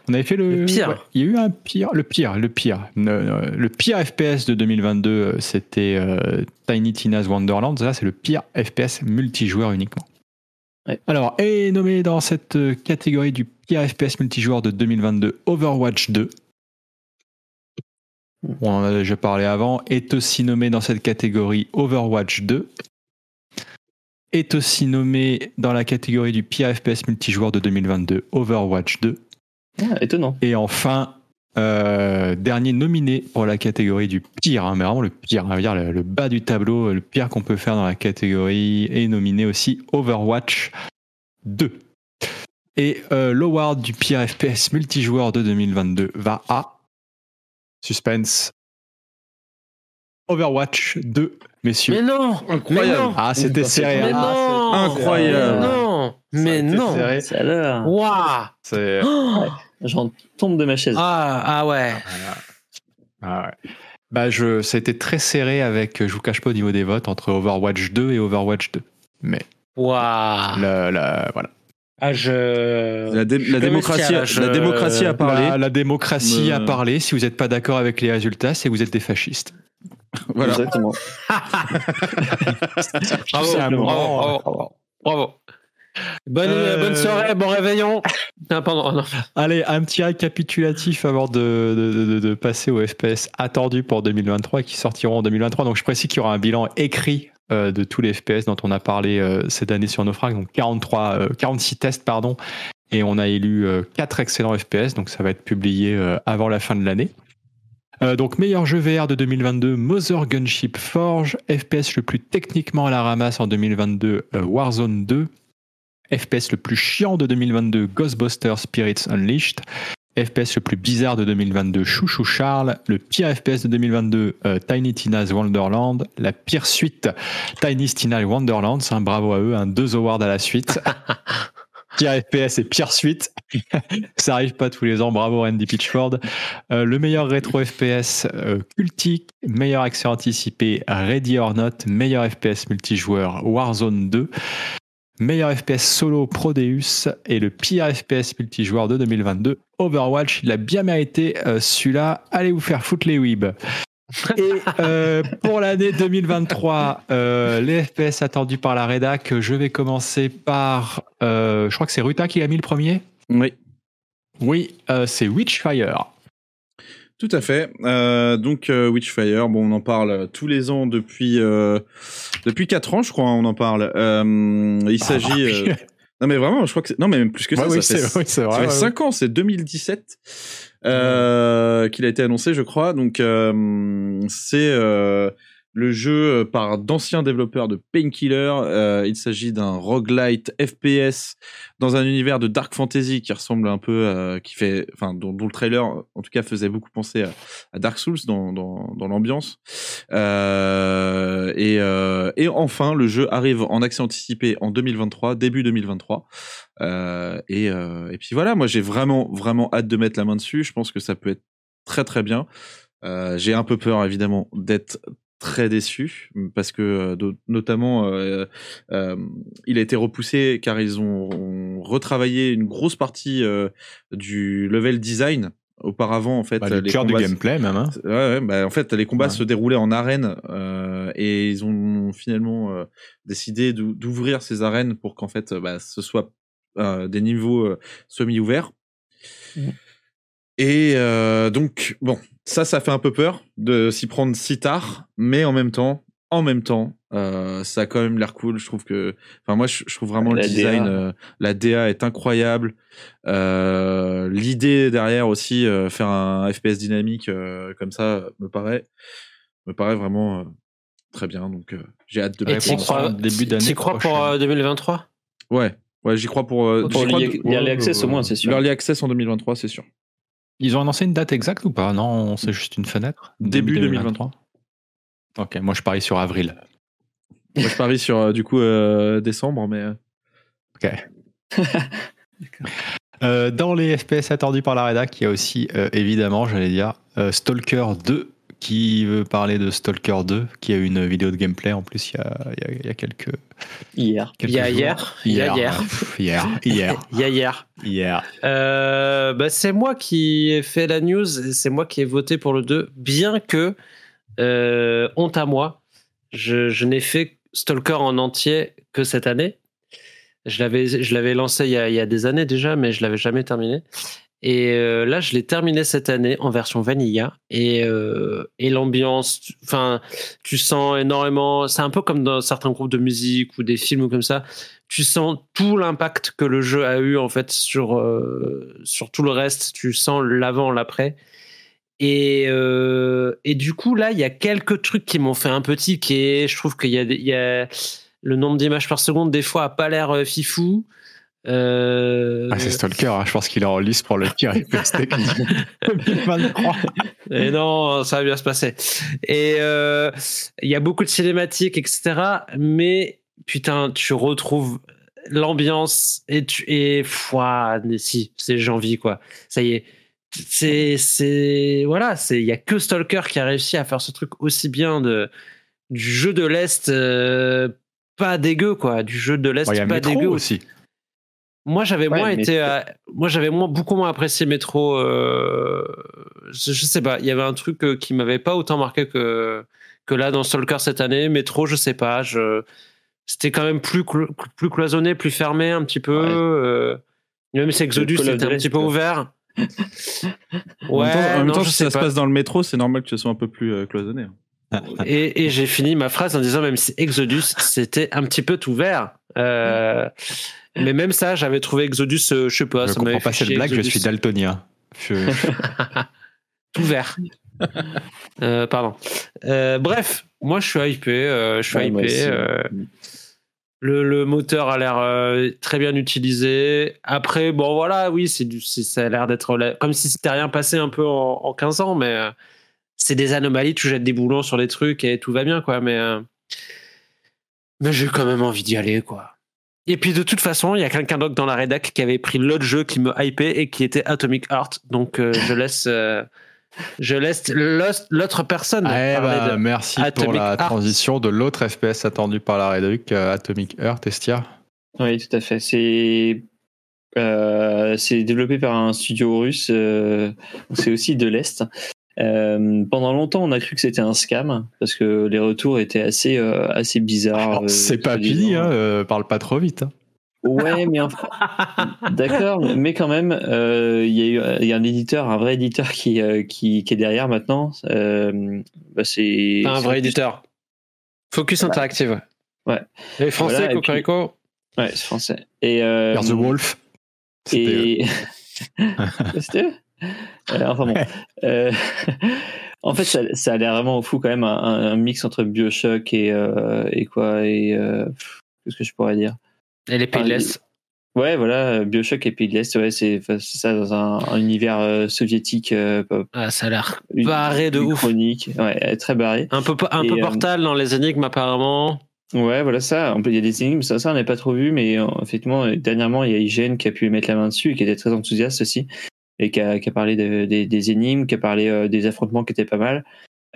on avait fait le, Le pire. ouais, il y a eu un pire, le pire, le pire, le, le pire FPS de 2022, euh, c'était euh, Tiny Tina's Wonderland. Là, c'est le pire FPS multijoueur uniquement. Ouais. Alors, est nommé dans cette euh, catégorie du pire FPS multijoueur de 2022 Overwatch 2. On en a déjà parlé avant. Est aussi nommé dans cette catégorie Overwatch 2. Est aussi nommé dans la catégorie du pire FPS multijoueur de 2022 Overwatch 2. Ah, étonnant. Et enfin, euh, dernier nominé pour la catégorie du pire, hein, mais vraiment le pire, on va dire le, le bas du tableau, le pire qu'on peut faire dans la catégorie, est nominé aussi Overwatch 2. Et euh, l'award du pire FPS multijoueur de 2022 va à Suspense. Overwatch 2, messieurs. Mais non. Incroyable. Mais non. Ah, c'était serré. Mais hein. Ah, non. Incroyable. Mais non. Ça a Mais été non. a l'air. Waouh. C'est- Oh. J'en tombe de ma chaise. Ah, ah ouais. Ah ouais. Bah, je, ça a été très serré avec, je vous cache pas au niveau des votes, entre Overwatch 2 et Overwatch 2. Mais Waouh la, la- voilà. Ah, je. La, dé- la me démocratie, là, je- la démocratie a parlé. La, la démocratie Euh. a parlé. Si vous n'êtes pas d'accord avec les résultats, c'est que vous êtes des fascistes. <laughs> Voilà. Exactement. <laughs> Bravo, bravo, bravo, bravo. Bravo. Bonne, Euh, bonne soirée, bon réveillon. <laughs> Pardon, non. Allez, un petit récapitulatif avant de, de- de- de passer aux FPS attendus pour 2023 qui sortiront en 2023. Donc, je précise qu'il y aura un bilan écrit euh, de tous les FPS dont on a parlé euh, cette année sur Naufrag. Donc, 43, euh, 46 tests, pardon. Et on a élu 4 excellents FPS. Donc, ça va être publié euh, avant la fin de l'année. Euh, donc, meilleur jeu VR de 2022, Mother Gunship Forge. FPS le plus techniquement à la ramasse en 2022, euh, Warzone 2. FPS le plus chiant de 2022, Ghostbusters Spirits Unleashed. FPS le plus bizarre de 2022, Chouchou Charles. Le pire FPS de 2022, euh, Tiny Tina's Wonderland. La pire suite, Tiny Tina's Wonderland. Un bravo à eux, un deux awards à la suite. <laughs> pire FPS et pire suite. <laughs> Ça arrive pas tous les ans. Bravo Randy Pitchford. Euh, le meilleur rétro FPS, euh, Cultic. Meilleur accès anticipé, Ready or Not. Meilleur FPS multijoueur, Warzone 2. Meilleur FPS solo Prodeus et le pire FPS multijoueur de 2022, Overwatch. Il a bien mérité euh, celui-là. Allez vous faire foutre les weebs. Et euh, pour l'année 2023, euh, les FPS attendus par la rédac, je vais commencer par. euh, je crois que c'est Ruta qui a mis le premier. Oui. Oui, euh, c'est Witchfire. Tout à fait. Euh, donc euh, Witchfire, bon, on en parle tous les ans depuis euh, depuis quatre ans, je crois. hein, on en parle. Euh, il s'agit. Ah, oui. euh, Non mais vraiment, je crois que c'est... non mais même plus que ça. Ouais, oui, ça fait, ça vrai. fait ouais, cinq ans, c'est 2017 euh, qu'il a été annoncé, je crois. Donc euh, c'est euh, le jeu par d'anciens développeurs de Painkiller. Euh, il s'agit d'un roguelite FPS dans un univers de dark fantasy qui ressemble un peu, euh, qui fait, enfin, dont, le trailer, en tout cas, faisait beaucoup penser à, Dark Souls dans, dans, dans l'ambiance. Euh, et, et enfin, le jeu arrive en accès anticipé en 2023, début 2023. Euh, et, euh, et puis voilà, moi j'ai vraiment, vraiment hâte de mettre la main dessus. Je pense que ça peut être très, très bien. Euh, j'ai un peu peur, évidemment, d'être très déçu parce que notamment euh, euh, il a été repoussé car ils ont, ont retravaillé une grosse partie euh, du level design auparavant en fait Bah, le les cœur du gameplay même. hein. Ouais, ouais, bah, en fait, les combats Ouais. se déroulaient en arène euh, et ils ont finalement euh, décidé d'ou- d'ouvrir ces arènes pour qu'en fait, bah, ce soit euh, des niveaux euh, semi-ouverts. Mhm. Et euh, donc, bon, ça, ça fait un peu peur de s'y prendre si tard, mais en même temps, en même temps, euh, ça a quand même l'air cool. Je trouve que, enfin, moi, je, je trouve vraiment La le design, DA. euh, la DA est incroyable. Euh, L'idée derrière aussi, euh, faire un FPS dynamique euh, comme ça, me paraît, me paraît vraiment euh, très bien. Donc, euh, j'ai hâte de Et réponse crois, en début d'année t'y crois pour prochaine. euh, 2023 Ouais, ouais, j'y crois pour. euh, Pour l'early- l'early access, au moins, c'est sûr. L'early access en 2023, c'est sûr. Ils ont annoncé une date exacte ou pas? Non, c'est juste une fenêtre. Début 2023. Ok, moi je parie sur avril. Moi, je parie sur euh, du coup euh, décembre, mais. euh, Ok. Euh, dans les FPS attendus par la rédac, il y a aussi euh, évidemment, j'allais dire, euh, Stalker 2 qui veut parler de Stalker 2, qui a une vidéo de gameplay en plus il y a, il y a- il y a quelques, Hier. quelques Il y a hier. Il y a hier. hier, hier, Il y a hier. hier. Euh, bah, c'est moi qui ai fait la news c'est moi qui ai voté pour le 2, bien que, euh, honte à moi, je, je n'ai fait Stalker en entier que cette année. Je l'avais, je l'avais lancé il y, a, il y a des années déjà, mais je l'avais jamais terminé. Et euh, là, je l'ai terminé cette année en version vanilla. Et, euh, et l'ambiance, enfin, tu sens énormément. C'est un peu comme dans certains groupes de musique ou des films ou comme ça. Tu sens tout l'impact que le jeu a eu en fait sur euh, sur tout le reste. Tu sens l'avant, l'après. Et, et du coup, là, il y a quelques trucs qui m'ont fait un peu tiquer. Je trouve qu'il y y a le nombre d'images par seconde, des fois, a pas l'air fifou. Euh, Ah, c'est Stalker, hein, je pense qu'il est en lice pour le pire FPS technique <laughs> 2023. Et non, ça va bien se passer. Et euh, il y a beaucoup de cinématiques, etc. Mais putain, tu retrouves l'ambiance et tu et mais si, c'est j'ai envie quoi. Ça y est, c'est c'est voilà, c'est il y a que Stalker qui a réussi à faire ce truc aussi bien de du jeu de l'est euh, pas dégueu quoi, du jeu de l'est pas dégueu. aussi. Moi, j'avais Ouais, moins été, euh, moi j'avais moins beaucoup moins apprécié Metro. euh, je, je sais pas, il y avait un truc euh, qui m'avait pas autant marqué que que là dans Stalker cette année. Metro, je sais pas, je c'était quand même plus clo- plus cloisonné, plus fermé un petit peu. Ouais. euh, même si Exodus Call of était un petit peu ouvert. <laughs> en même temps, en même non, temps, si ça se pas. passe dans le métro, c'est normal que ce soit un peu plus euh, cloisonné. Et, et j'ai fini ma phrase en disant même si Exodus c'était un petit peu tout vert. Euh, mais même ça, j'avais trouvé Exodus, euh, je sais pas, Je ça comprends pas cette blague, je Exodus. suis daltonien. Je- <laughs> tout vert. Euh, pardon. Euh, bref, moi je suis hypé. euh, je suis Ouais, hypé. euh, le, le moteur a l'air euh, très bien utilisé. Après, bon voilà, oui, c'est du, c'est- ça a l'air d'être comme si c'était rien passé un peu en, en 15 ans, mais euh, c'est des anomalies. Tu jettes des boulons sur les trucs et tout va bien, quoi. Mais, euh, mais j'ai quand même envie d'y aller, quoi. Et puis de toute façon, il y a quelqu'un d'autre dans la rédac qui avait pris l'autre jeu qui me hypait et qui était Atomic Heart. Donc euh, je <laughs> laisse, euh, je laisse l'autre personne Ah, parler bah, de- merci pour la Heart. transition de l'autre FPS attendu par la Reduc, euh, Atomic Heart, Estia. Oui, tout à fait. C'est euh, c'est développé par un studio russe. euh, c'est aussi de l'Est. Euh, pendant longtemps, on a cru que c'était un scam parce que les retours étaient assez, euh, assez bizarres. Euh, c'est pas fini, hein, euh, parle pas trop vite. hein. Ouais, mais enfin, <laughs> d'accord, mais quand même, euh, il y, a y un éditeur, un vrai éditeur qui, euh, qui, qui est derrière maintenant. Euh, bah, c'est un vrai éditeur. Focus Interactive. Ouais. Les Français, Voilà, et puis- Cocorico. Ouais, c'est français. Et euh, the Wolf. C'était. Et... C'était eux? <laughs> <laughs> Enfin bon. Euh, <laughs> en fait, ça, ça a l'air vraiment fou quand même, un, un mix entre Bioshock et, euh, et quoi et euh, Qu'est-ce que je pourrais dire? Et les Pays de l'Est? Ouais, voilà, Bioshock et Pays de l'Est, ouais, c'est ça dans un, un univers euh, soviétique, euh, Ah, ça a l'air barré de ouf. chronique, ouais, très barré. Un peu, un Et, peu euh, portal dans les énigmes, apparemment. Ouais, voilà ça. En plus, Il y a des énigmes, ça, ça on n'a pas trop vu, mais euh, effectivement, euh, dernièrement, il y a IGN qui a pu mettre la main dessus et qui était très enthousiaste aussi, et qui a, qui a parlé de- des, des énigmes, qui a parlé euh, des affrontements qui étaient pas mal,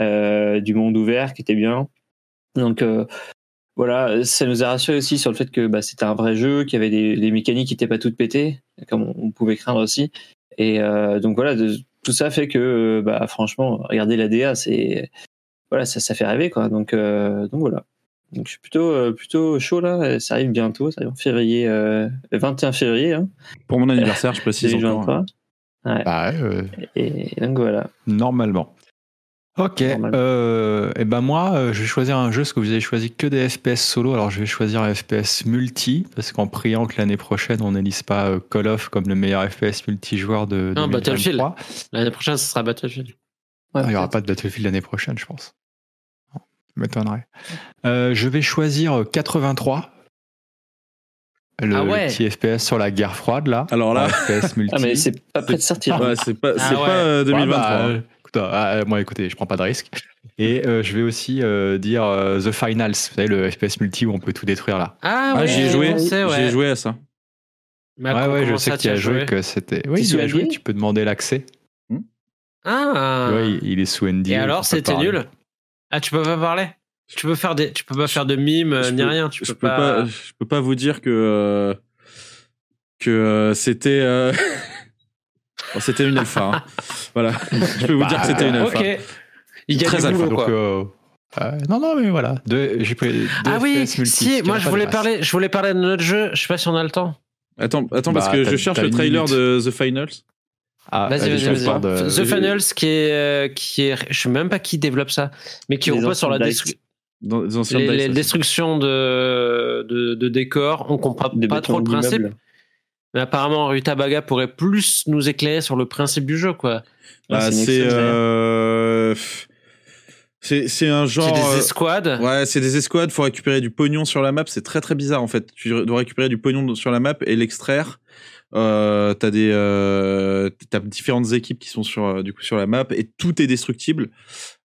euh, du monde ouvert qui était bien. Donc euh, voilà, ça nous a rassuré aussi sur le fait que bah, c'était un vrai jeu, qu'il y avait des, des mécaniques qui n'étaient pas toutes pétées, comme on, on pouvait craindre aussi. Et euh, donc voilà, de- tout ça fait que, bah, franchement, regardez la DA, c'est voilà, ça, ça fait rêver quoi. Donc euh, donc voilà. Donc je suis plutôt euh, plutôt chaud là. Ça arrive bientôt, ça arrive en février, euh, le 21 février, hein, Pour mon anniversaire, je précise encore. 2023. Ouais. Bah, ouais, euh, Et donc voilà. normalement. Ok, Normalement. euh, et ben moi, euh, je vais choisir un jeu parce que vous avez choisi que des FPS solo. Alors je vais choisir un FPS multi parce qu'en priant que l'année prochaine on n'élise pas euh, Call of comme le meilleur FPS multijoueur de Non, 2023. Battlefield. L'année prochaine, ce sera Battlefield. Ouais, Ah, il n'y aura pas de Battlefield l'année prochaine, je pense. M'étonnerait. Euh, je vais choisir 83. Le, Ah ouais. le petit FPS sur la guerre froide, là. Alors là- FPS multi. Ah mais c'est pas prêt de sortir. Ouais, c'est pas, Ah c'est ouais. pas euh, Ouais, 2023. bah, euh, écoute, ah, moi, écoutez, je prends pas de risque. Et euh, je vais aussi euh, dire euh, The Finals, vous savez, le FPS multi où on peut tout détruire là. Ah, Ah, ouais, j'y ai joué, j'ai joué à ça. Mais ouais, ouais, je sais ça, que tu as t'y joué, que c'était. Oui, Tu as joué, tu peux demander l'accès. Ah. Ouais, il, est sous NDA. Et alors, c'était nul Ah, tu peux pas parler Tu peux faire des, tu peux pas faire de mimes euh, ni peux- rien. Tu je peux, peux pas, je peux pas vous dire que euh, que euh, c'était euh, <laughs> bon, c'était une alpha. hein. Voilà, je peux vous dire que c'était une alpha. Ok. Il y a Très du alpha, boulot, Donc, euh, euh, non, non, mais voilà. Deux- J'ai pris deux Ah oui, si, moi je pas voulais parler, je voulais parler de notre jeu. Je sais pas si on a le temps. Attends, attends parce Bah, que je cherche le trailer minute. de The Finals. Ah, Vas-y, vas-y, vas-y. de- The Finals qui est, qui est, je sais même pas qui développe ça, mais qui repose sur la anciens Dans les Dice destructions de, de, de décors. On comprend pas trop le principe, mais apparemment Rutabaga pourrait plus nous éclairer sur le principe du jeu, quoi. Bah, c'est c'est excellente euh, c'est c'est un genre. C'est des euh, escouades. Ouais, c'est des escouades, faut récupérer du pognon sur la map, c'est très très bizarre en fait. Tu dois récupérer du pognon sur la map et l'extraire. Euh, t'as des euh, t'as différentes équipes qui sont sur euh, du coup sur la map et tout est destructible.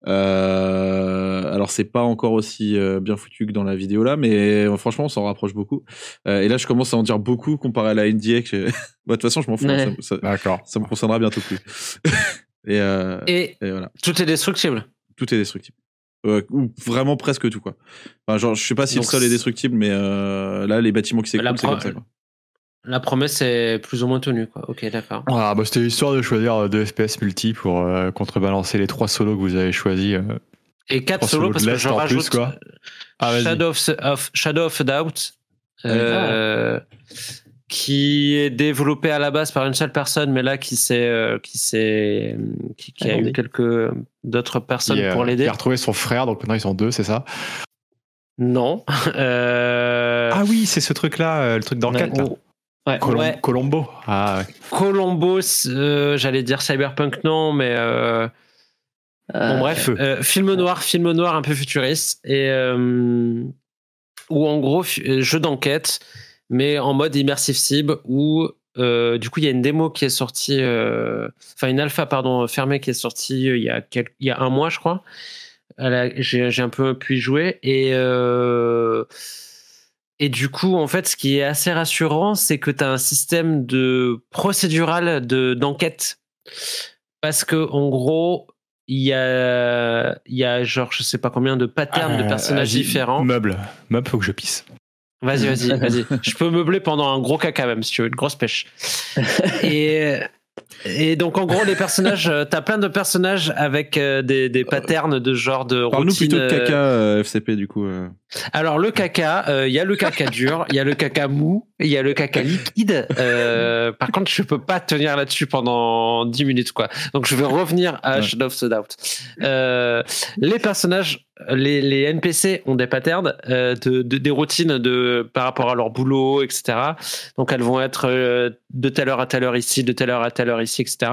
Euh, alors c'est pas encore aussi euh, bien foutu que dans la vidéo là, mais euh, franchement on s'en rapproche beaucoup. Euh, et là je commence à en dire beaucoup comparé à la NDA. <laughs> Que... Bah, de toute façon je m'en fous, Ouais. ça, ça, D'accord. ça me concernera bientôt plus. <laughs> et, euh, Et et voilà, tout est destructible. tout est destructible. Euh, ou vraiment presque tout quoi. Enfin, genre je sais pas si Donc, le sol est destructible, mais euh, là les bâtiments qui s'écroulent c'est comme ça quoi. La promesse est plus ou moins tenue, quoi. Ok, d'accord. Ah, bah, C'était histoire de choisir euh, deux FPS multi pour euh, contrebalancer les trois solos que vous avez choisis. euh. Et quatre solos solos parce que je rajoute plus, quoi. Ah. Shadow, of, of- Shadow of Doubt, euh, qui est développé à la base par une seule personne, mais là qui s'est, qui s'est, qui, qui a eu quelques d'autres personnes pour l'aider. Il a retrouvé son frère, donc maintenant ils sont deux, c'est ça? Non. <laughs> Euh, Ah oui, c'est ce truc-là, le truc d'enquête. Ouais. Colom- ouais. Colombo. Ah, ouais. Colombo, euh, j'allais dire Cyberpunk, non, mais euh, Bon, Euh, bref, Feu. euh, film noir, film noir un peu futuriste, et euh, où en gros, jeu d'enquête, mais en mode immersive sim, où euh, du coup, il y a une démo qui est sortie, euh, enfin une alpha, pardon, fermée qui est sortie euh, il y a, il y a un mois, je crois. J'ai j'ai un peu pu y jouer, et, euh, et du coup, en fait, ce qui est assez rassurant, c'est que tu as un système de procédural de- d'enquête. Parce que, en gros, il y a, il y a genre, je sais pas combien de patterns de Euh, personnages vas-y, différents. Meuble. Meuble, faut que je pisse. Vas-y, vas-y, <laughs> vas-y. Je peux meubler pendant un gros caca même, si tu veux, une grosse pêche. Et, et donc, en gros, les personnages, euh, t'as plein de personnages avec euh, des, des patterns de genre de Parle-nous routine. plutôt de caca euh, FCP du coup. euh. Alors le caca, euh, il y a le caca dur, il y a le caca mou, il y a le caca liquide. Euh, par contre, je peux pas tenir là-dessus pendant 10 minutes quoi. Donc je vais revenir à Ouais. Shadow of the Doubt. Euh, les personnages, les, les NPC ont des patterns, de, de- des routines de par rapport à leur boulot, etc. Donc elles vont être de telle heure à telle heure ici, de telle heure à telle heure ici, etc.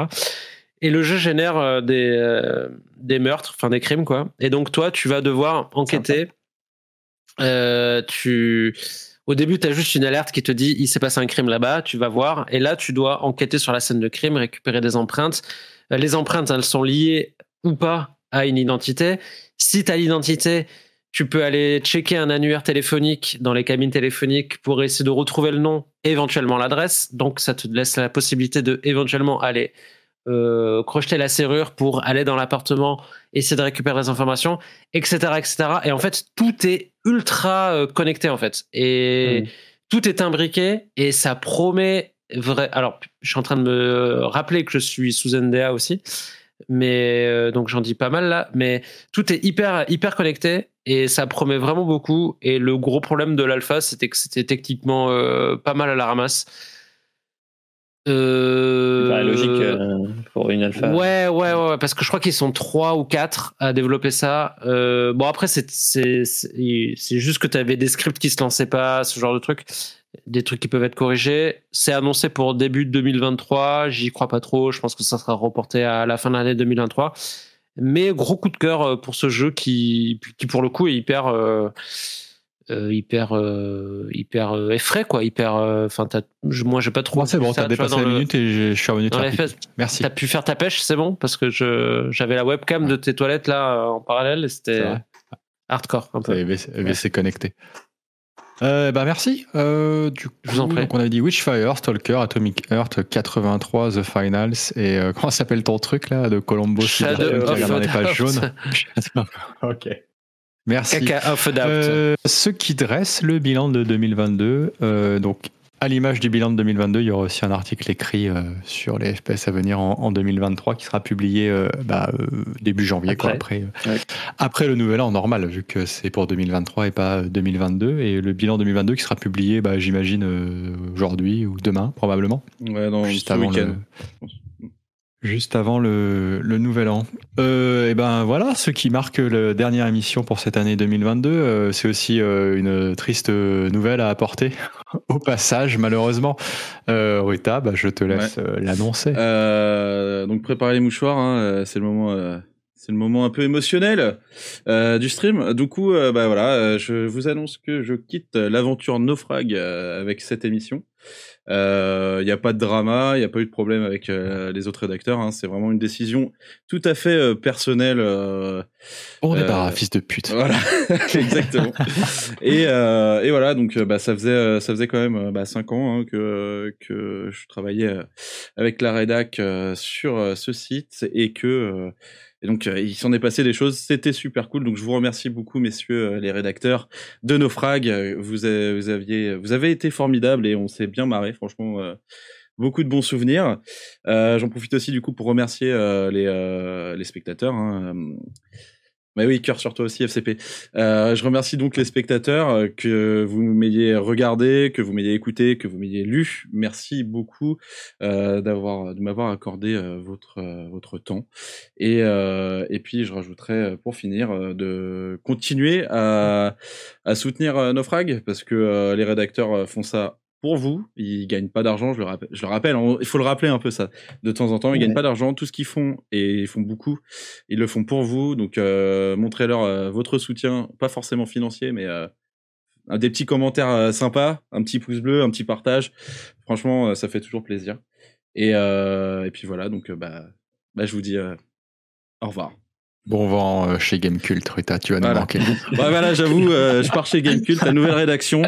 Et le jeu génère des, des meurtres, enfin des crimes, quoi. Et donc, toi, tu vas devoir enquêter. Euh, tu... Au début, tu as juste une alerte qui te dit il s'est passé un crime là-bas, tu vas voir. Et là, tu dois enquêter sur la scène de crime, récupérer des empreintes. Euh, Les empreintes, elles sont liées ou pas à une identité. Si tu as l'identité, tu peux aller checker un annuaire téléphonique dans les cabines téléphoniques pour essayer de retrouver le nom, éventuellement l'adresse. Donc, ça te laisse la possibilité de éventuellement aller euh, crocheter la serrure pour aller dans l'appartement, essayer de récupérer les informations, etc., etc. Et en fait, tout est ultra euh, connecté en fait, et Mm. tout est imbriqué et ça promet vrai. Alors, je suis en train de me rappeler que je suis sous NDA aussi, mais euh, donc j'en dis pas mal là, mais tout est hyper hyper connecté et ça promet vraiment beaucoup. Et le gros problème de l'alpha, c'était que c'était techniquement pas mal à la ramasse. Euh, paraît logique euh, pour une alpha. Ouais, ouais, ouais, parce que je crois qu'ils sont trois ou quatre à développer ça. Euh, bon, après, c'est juste que tu avais des scripts qui se lançaient pas, ce genre de trucs, des trucs qui peuvent être corrigés. C'est annoncé pour début de 2023. J'y crois pas trop. Je pense que ça sera reporté à la fin de l'année 2023. Mais gros coup de cœur euh, pour ce jeu qui, qui pour le coup est hyper, euh, euh, hyper, euh, hyper euh, effray quoi, hyper. Enfin, moi j'ai pas trop. C'est bon, t'as vois, dépassé dans la le- minute et je suis revenu. Merci. T'as pu faire ta pêche, c'est bon? Parce que je j'avais la webcam de tes toilettes là euh, en parallèle et c'était hardcore un peu. VC, VC connecté. Euh, bah merci. Euh, du coup, Je vous en prie. donc on avait dit Witchfire, Stalker, Atomic Heart, 83, The Finals et euh, <laughs> comment s'appelle ton truc là de Colombo Shadow of a pages Doubt. jaunes. ok. Merci. Caca of a doubt. Euh, ce qui dresse le bilan de 2022. euh, donc, à l'image du bilan de 2022, il y aura aussi un article écrit euh, sur les FPS à venir en, en 2023 qui sera publié euh, bah, euh, début janvier, quoi, après, Après. Ouais. après le nouvel an normal, vu que c'est pour 2023 et pas 2022. Et le bilan 2022 qui sera publié, bah, j'imagine, euh, aujourd'hui ou demain, probablement. Ouais, dans juste ce avant week-end. le, juste avant le, le nouvel an. Euh, et ben voilà, ce qui marque la dernière émission pour cette année 2022. euh, c'est aussi euh, une triste nouvelle à apporter <laughs> au passage, malheureusement. Euh, Rita, bah, je te laisse euh, l'annoncer. Euh, donc préparez les mouchoirs, hein, euh, c'est le moment. euh, c'est le moment un peu émotionnel euh, du stream. Du coup, bah voilà, euh, je vous annonce que je quitte l'aventure Naufrag euh, avec cette émission. Il euh, n'y a pas de drama, il n'y a pas eu de problème avec euh, les autres rédacteurs. Hein. C'est vraiment une décision tout à fait euh, personnelle. On est pas fils de pute. Voilà, <laughs> exactement. et, et, voilà, donc bah, ça faisait ça faisait quand même bah, cinq ans hein, que que je travaillais avec la rédac sur ce site et que et donc, euh, il s'en est passé des choses. C'était super cool. Donc, je vous remercie beaucoup, messieurs euh, les rédacteurs de Naufrag. Euh, vous, vous, aviez, vous avez été formidables et on s'est bien marré. Franchement, beaucoup de bons souvenirs. J'en profite aussi, du coup, pour remercier les, les spectateurs. Hein. Mais oui, cœur sur toi aussi, FCP. Euh, je remercie donc les spectateurs euh, que vous m'ayez regardé, que vous m'ayez écouté, que vous m'ayez lu. Merci beaucoup euh, d'avoir, de m'avoir accordé euh, votre votre temps. Et et puis je rajouterai pour finir de continuer à à soutenir Naufrag parce que les rédacteurs font ça pour vous. Ils gagnent pas d'argent, je le rappelle. Je le rappelle il faut le rappeler un peu ça. De temps en temps, ils ouais. gagnent pas d'argent. Tout ce qu'ils font, et ils font beaucoup, ils le font pour vous. Donc, euh, montrez-leur euh, votre soutien, pas forcément financier, mais euh, des petits commentaires sympas, un petit pouce bleu, un petit partage. Franchement, ça fait toujours plaisir. Et, et puis voilà, donc bah, bah, je vous dis au revoir. Bon vent euh, chez Gamecult, Ruta, tu vas voilà. nous manquer. <laughs> bah, voilà, j'avoue, euh, je pars chez Gamecult, la nouvelle rédaction.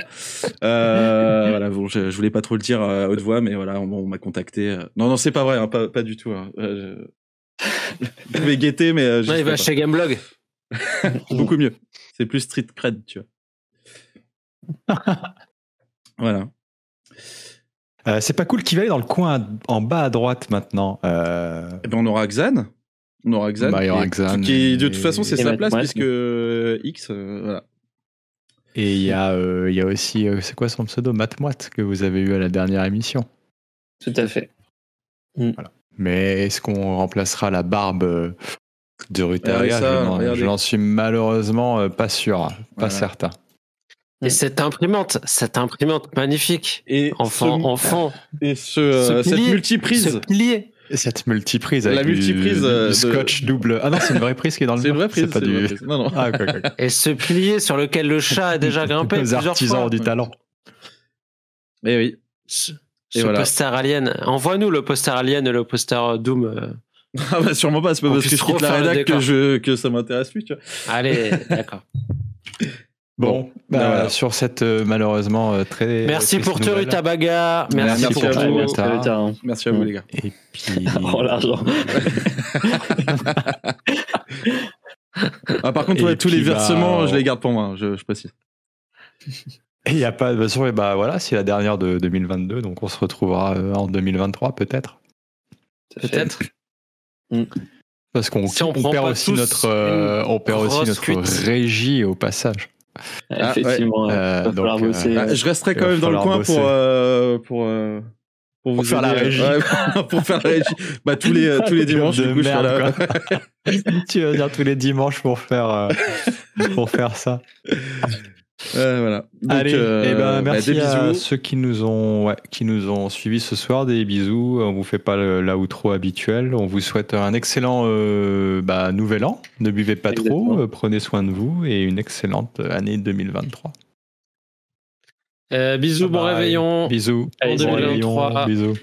Euh, voilà, bon, je, je, voulais pas trop le dire à haute voix, mais voilà, on, on m'a contacté. Non, non, c'est pas vrai, hein, pas, pas, du tout. Hein. Je... Pouvez guetter, mais. non, il va pas. chez Gameblog. <laughs> Beaucoup mieux. C'est plus street cred, tu vois. <laughs> voilà. Euh, c'est pas cool qui va aller dans le coin en bas à droite maintenant. Euh... Eh ben on aura Xan. On aura Xan. Bah, il y aura Xan. Qui, et... de toute façon, c'est sa place, puisque euh, X, euh, voilà. Et il y, a, euh, il y a aussi, c'est quoi son pseudo? Matmoit que vous avez eu à la dernière émission. Tout à fait. Mm. Voilà. Mais est-ce qu'on remplacera la barbe de Rutaria ah, Je n'en suis malheureusement pas sûr, pas voilà. certain. Et cette imprimante, cette imprimante magnifique, et enfant, ce, enfant, et ce, ce pilier, cette multiprise, ce pilier. Cette multiprise avec la multiprise du, euh, du scotch de... double. Ah non, c'est une vraie prise qui est dans le. C'est une vraie prise. Pas du... Prise. Non, non. Ah, okay, okay. Et ce pilier sur lequel le chat a déjà <laughs> grimpé Les plusieurs artisans fois. du talent. Mais oui. Ce, ce voilà. poster alien. Envoie-nous le poster alien et le poster Doom. Euh... Ah bah sûrement pas. C'est pas parce que je quitte la rédac que, je, que ça m'intéresse plus. Tu vois. Allez, d'accord. <laughs> Bon, bah, bah, voilà. sur cette euh, malheureusement euh, très. Merci pour te Rutabaga. Merci, Merci, pour à vous. Merci, Merci à vous, les gars. Et <laughs> puis. oh, l'argent. ah, par contre, ouais, tous les versements, bah... je les garde pour moi, je, je précise. Il n'y a pas de sûr, bah voilà, c'est la dernière de 2022, donc on se retrouvera euh, en 2023 peut-être. Peut-être. Parce qu'on si on, on, perd aussi notre, euh, on perd aussi notre régie au passage. Ah, Effectivement, ouais. euh, donc, bosser, ah, je resterai quand même dans le coin bosser. pour euh, pour, euh, pour, pour, faire la régie. Ouais, <laughs> pour faire la régie. Bah tous les <laughs> tous les dimanches de du coup, merde, je là. <laughs> tu vas dire tous les dimanches pour faire euh, pour faire ça. Euh, voilà. Donc, Allez, euh, eh ben, merci bah, à ceux qui nous ont ouais, qui nous ont suivis ce soir. Des bisous. On vous fait pas la outro habituel. On vous souhaite un excellent euh, bah, nouvel an. Ne buvez pas Exactement. trop. prenez soin de vous et une excellente année 2023. Euh, bisous, bye bon bye. réveillon. Bisous. Allez, bon 2023. Réveillon, bisous.